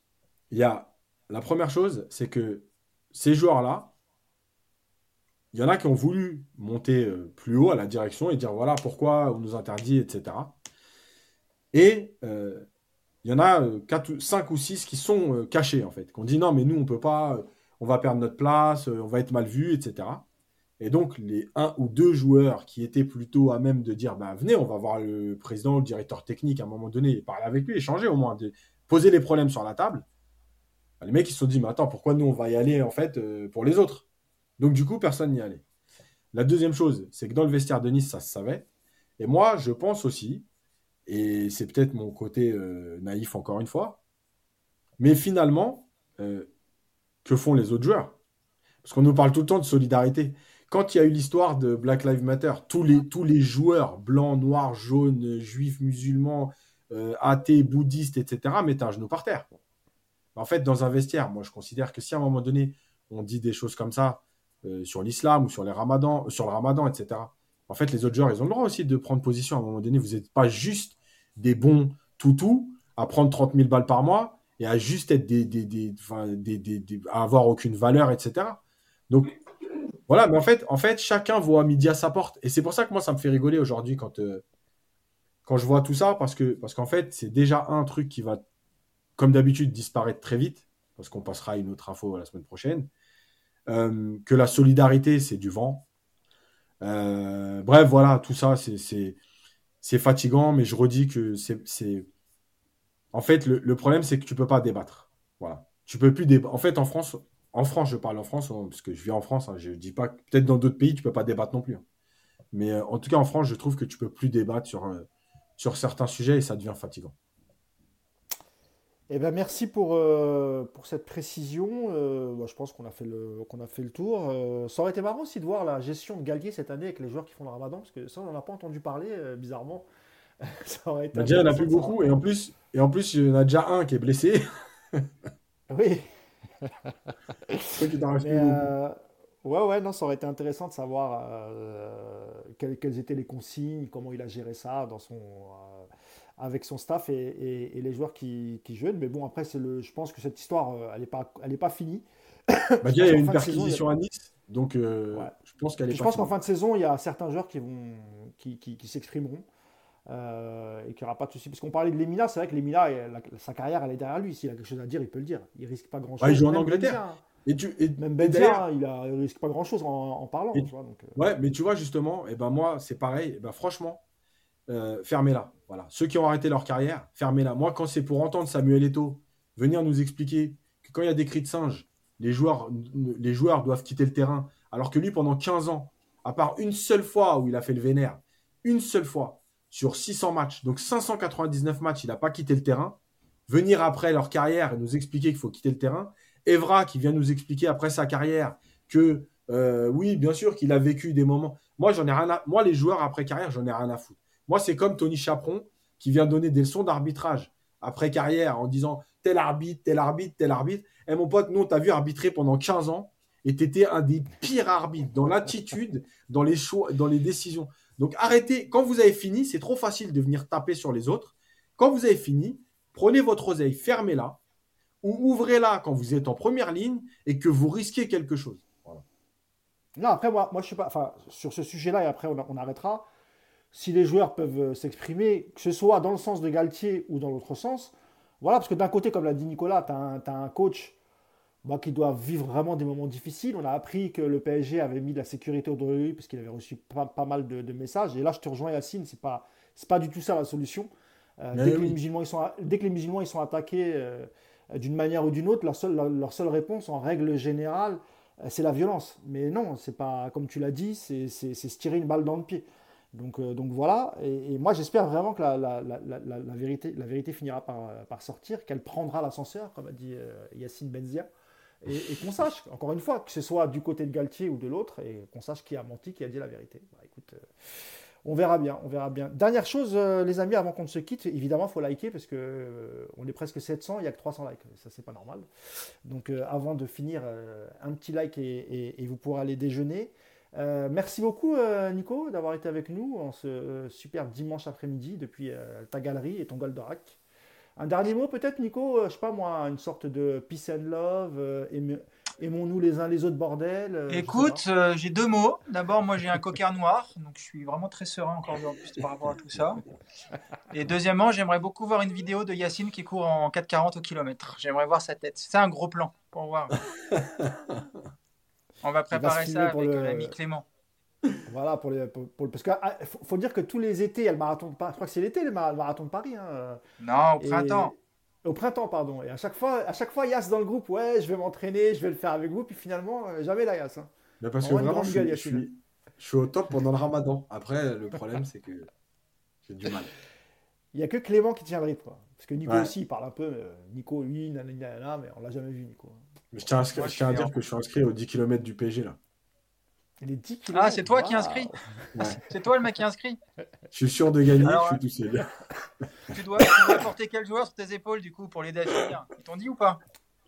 Il y a la première chose, c'est que ces joueurs-là, il y en a qui ont voulu monter euh, plus haut à la direction et dire voilà pourquoi on nous interdit, etc. Et euh, il y en a 4, euh, 5 ou 6 qui sont euh, cachés, en fait, qu'on dit non, mais nous, on peut pas, on va perdre notre place, on va être mal vu, etc. Et donc, les 1 ou 2 joueurs qui étaient plutôt à même de dire bah, venez, on va voir le président, le directeur technique à un moment donné, parler avec lui, échanger au moins, de, poser les problèmes sur la table. Bah, les mecs, ils se sont dit mais attends, pourquoi nous, on va y aller, en fait, pour les autres? Donc, du coup, personne n'y allait. La deuxième chose, c'est que dans le vestiaire de Nice, ça se savait. Et moi, je pense aussi et c'est peut-être mon côté euh, naïf encore une fois. Mais finalement, euh, que font les autres joueurs? Parce qu'on nous parle tout le temps de solidarité. Quand il y a eu l'histoire de Black Lives Matter, tous les, tous les joueurs, blancs, noirs, jaunes, juifs, musulmans, euh, athées, bouddhistes, etc., mettaient un genou par terre. En fait, dans un vestiaire, moi je considère que si à un moment donné, on dit des choses comme ça sur l'islam ou sur le ramadan, etc., en fait, les autres joueurs, ils ont le droit aussi de prendre position à un moment donné. Vous n'êtes pas juste des bons toutous à prendre 30 000 balles par mois et à juste être des, des, des, à avoir aucune valeur, etc. Donc, voilà, mais en fait, en fait, chacun voit midi à sa porte. Et c'est pour ça que moi, ça me fait rigoler aujourd'hui quand, euh, quand je vois tout ça, parce que parce qu'en fait, c'est déjà un truc qui va, comme d'habitude, disparaître très vite, parce qu'on passera à une autre info la semaine prochaine, euh, que la solidarité, c'est du vent. Euh, bref, voilà, tout ça, c'est c'est fatigant, mais je redis que c'est. En fait, le, problème, c'est que tu peux pas débattre. Voilà. Tu peux plus débattre. En fait, en France, en France, je parle en France, hein, parce que je vis en France, hein, je dis pas. Peut-être dans d'autres pays, tu peux pas débattre non plus. Hein. Mais euh, en tout cas, en France, je trouve que tu peux plus débattre euh, sur certains sujets et ça devient fatigant. Eh ben, merci pour, euh, pour cette précision. Euh, je pense qu'on a, fait le, qu'on a fait le tour. Euh, ça aurait été marrant aussi de voir la gestion de Gallier cette année avec les joueurs qui font le ramadan, parce que ça, on n'en a pas entendu parler, bizarrement. ça aurait été déjà, il n'y en a plus beaucoup, et en, plus, et en plus, il y en a déjà un qui est blessé. oui. ouais, ouais, non, ça aurait été intéressant de savoir quelles, quelles, étaient les consignes, comment il a géré ça dans son avec son staff et, les joueurs qui, qui jouent. Mais bon, après, le, je pense que cette histoire, euh, elle n'est pas, elle est pas finie. Bah, il y a une perquisition à Nice, donc euh, je pense qu'elle est Je pense qu'en fin de saison, il y a certains joueurs qui, vont, qui, qui, s'exprimeront. Euh, et qu'il n'y aura pas de souci. Parce qu'on parlait de Lemina, c'est vrai que Lemina, sa carrière, elle est derrière lui. S'il a quelque chose à dire, il peut le dire. Il risque pas grand-chose. il joue en Angleterre. et tu, et Même Benzia, il, a, risque pas grand-chose en, parlant. tu vois, donc, Ouais, mais tu vois, justement, et ben moi, c'est pareil. Et ben franchement, fermez-la. Voilà. Ceux qui ont arrêté leur carrière, fermez-la. Moi, quand c'est pour entendre Samuel Eto'o venir nous expliquer que quand il y a des cris de singe, les joueurs, les joueurs doivent quitter le terrain, alors que lui, pendant 15 ans, à part une seule fois où il a fait le vénère, une seule fois sur 600 matchs, donc 599 matchs, il n'a pas quitté le terrain, venir après leur carrière et nous expliquer qu'il faut quitter le terrain. Evra qui vient nous expliquer après sa carrière que euh, oui, bien sûr qu'il a vécu des moments. Moi, j'en ai rien à... Moi, les joueurs après carrière, j'en ai rien à foutre. Moi, c'est comme Tony Chaperon qui vient donner des leçons d'arbitrage après carrière en disant tel arbitre, tel arbitre, tel arbitre. Et eh, mon pote, nous, on t'a vu arbitrer pendant 15 ans et tu un des pires arbitres dans l'attitude, dans les choix, dans les décisions. Donc arrêtez, quand vous avez fini, c'est trop facile de venir taper sur les autres. Quand vous avez fini, prenez votre oseille, fermez-la ou ouvrez-la quand vous êtes en première ligne et que vous risquez quelque chose. Non, après, moi, moi je sais pas, enfin, sur ce sujet-là, et après, on, arrêtera. Si les joueurs peuvent euh, s'exprimer, que ce soit dans le sens de Galtier ou dans l'autre sens, voilà, parce que d'un côté, comme l'a dit Nicolas, tu as, un coach bah, qui doit vivre vraiment des moments difficiles. On a appris que le PSG avait mis de la sécurité autour de lui parce qu'il avait reçu pas, mal de, messages. Et là, je te rejoins, Yacine, c'est pas, pas du tout ça la solution. Euh, dès, que les musulmans, ils sont, dès que les musulmans ils sont attaqués euh, d'une manière ou d'une autre, leur seule, leur seule réponse, en règle générale, euh, c'est la violence. Mais non, c'est pas comme tu l'as dit, c'est se tirer une balle dans le pied. Donc, euh, donc voilà, et, moi j'espère vraiment que la, vérité, finira par, par sortir, qu'elle prendra l'ascenseur, comme a dit euh, Yacine Benzia, et, qu'on sache, encore une fois, que ce soit du côté de Galtier ou de l'autre, et qu'on sache qui a menti, qui a dit la vérité. Bah, écoute, on verra bien, on verra bien. Dernière chose, euh, les amis, avant qu'on ne se quitte, évidemment, il faut liker parce que euh, on est presque 700, il n'y a que 300 likes. Ça, c'est pas normal. Donc, euh, avant de finir, un petit like et, vous pourrez aller déjeuner. Merci beaucoup, Nico, d'avoir été avec nous en ce super dimanche après-midi depuis ta galerie et ton Goldorak. Un dernier mot, peut-être, Nico, je sais pas moi, une sorte de peace and love, Aimons-nous les uns les autres, bordel euh, Écoute, euh, j'ai deux mots. D'abord, moi, j'ai un cocker noir, donc je suis vraiment très serein encore plus par rapport à tout ça. Et deuxièmement, j'aimerais beaucoup voir une vidéo de Yacine qui court en 4,40 au kilomètre. J'aimerais voir sa tête. C'est un gros plan pour voir. On va préparer ça avec euh, l'ami Clément. Voilà, pour les, parce qu'il ah, faut, dire que tous les étés, il y a le marathon de Paris. Je crois que c'est l'été, le marathon de Paris. Hein. Non, au printemps. Au printemps, pardon. Et à chaque fois, à chaque fois, Yas dans le groupe, ouais, je vais m'entraîner, je vais le faire avec vous. Puis finalement, euh, jamais la Yas. Hein. parce que vraiment, je, suis, je, suis, au top pendant le ramadan. Après, le problème, c'est que j'ai du mal. Il n'y a que Clément qui tient le rythme. Parce que Nico aussi, il parle un peu. Euh, Nico, lui, nanana, mais on l'a jamais vu, Nico. Mais je tiens, à, dire que je suis inscrit aux 10 km du PSG, là. Les 10 km Ah, c'est toi qui inscris C'est toi le mec qui inscrit Je suis sûr de gagner, je suis tout seul. tu, dois, tu dois porter quel joueur sur tes épaules, du coup, pour l'aider à finir? Ils t'ont dit ou pas?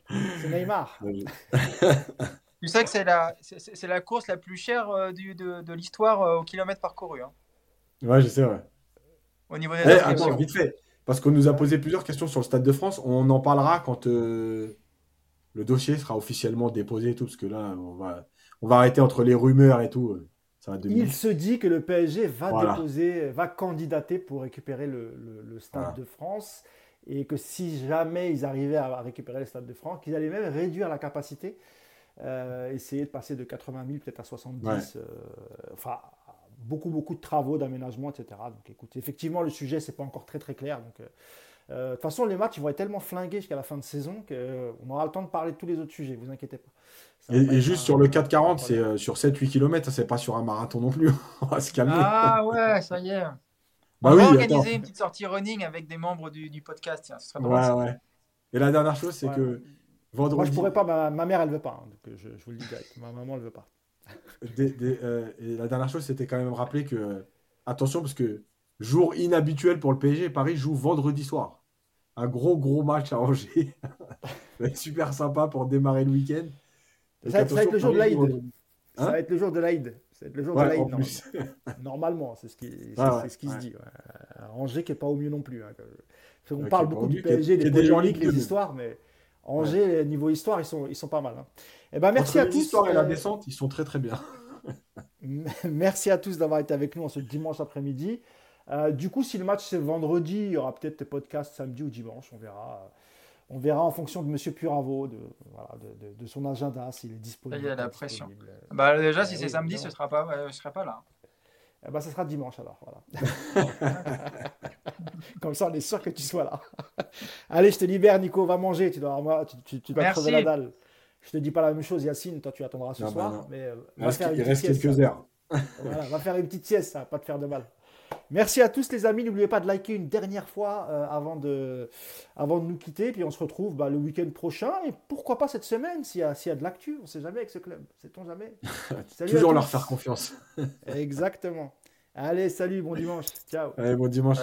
C'est Neymar. tu sais que c'est la, c'est, la course la plus chère euh, du, de, de l'histoire euh, au kilomètre parcouru. Hein. Ouais, je sais, ouais. Au niveau des hey, eh, attends, vite fait. Parce qu'on nous a posé plusieurs questions sur le Stade de France. On en parlera quand euh, le dossier sera officiellement déposé et tout. Parce que là, on va on va arrêter entre les rumeurs et tout. Ça Il se dit que le PSG va déposer, va candidater pour récupérer le, Stade de France et que si jamais ils arrivaient à récupérer le Stade de France, qu'ils allaient même réduire la capacité, euh, essayer de passer de 80 000 peut-être à 70. Euh, enfin, beaucoup, beaucoup de travaux d'aménagement, etc. Donc écoute, effectivement, le sujet, c'est pas encore très, très clair. Donc, euh, de toute façon, les matchs, ils vont être tellement flingués jusqu'à la fin de saison qu'on aura le temps de parler de tous les autres sujets, vous inquiétez pas. Et, juste sur le 440, c'est euh, sur 7-8 km, c'est pas sur un marathon non plus. On va se calmer. Ah ouais, ça y est. Bah On va organiser une petite sortie running avec des membres du, podcast. Ce serait ouais, ouais. Et la dernière chose, c'est que vendredi. Moi, je pourrais pas. Ma, mère, elle veut pas. Hein, donc je, je, vous le dis direct. Ma maman, elle veut pas. Euh, et la dernière chose, c'était quand même rappeler que attention parce que jour inhabituel pour le PSG, Paris joue vendredi soir. Un gros gros match à Angers. super sympa pour démarrer le week-end. Ça, va être le jour de l'Aïd. ça va être le jour de l'Aïd. Ça va être le jour de l'Aïd. Normalement, c'est ce qui, ah ce qui se dit. Angers qui n'est pas au mieux non plus. Hein. On parle beaucoup du PSG, des polémiques, les histoires, mais Angers, niveau histoire, ils sont, ils sont pas mal. Hein. Eh ben, merci à tous. L'histoire et la euh, descente, ils sont très très bien. merci à tous d'avoir été avec nous en ce dimanche après-midi. Euh, du coup, si le match c'est vendredi, il y aura peut-être des podcasts samedi ou dimanche, on verra on verra en fonction de M. Puravo, de, de, son agenda, s'il est disponible. Il y a la pression. Bah, déjà, si c'est samedi, ce ne sera pas, euh, je serai pas là. Eh ben, ce sera dimanche alors. Voilà. Comme ça, on est sûr que tu sois là. Allez, je te libère, Nico. Va manger. Tu dois, tu, tu, dois crever la dalle. Je te dis pas la même chose, Yacine. Toi, tu attendras ce soir. mais euh, il reste, il reste quelques heures. Voilà, va faire une petite sieste, ça va pas te faire de mal. Merci à tous les amis. N'oubliez pas de liker une dernière fois euh, avant, de, avant de nous quitter. Puis on se retrouve bah, le week-end prochain. Et pourquoi pas cette semaine s'il y, a, y a de l'actu. On ne sait jamais avec ce club. Sait-on jamais Toujours leur faire confiance. Exactement. Allez, salut, bon dimanche. Ciao. Allez, bon dimanche.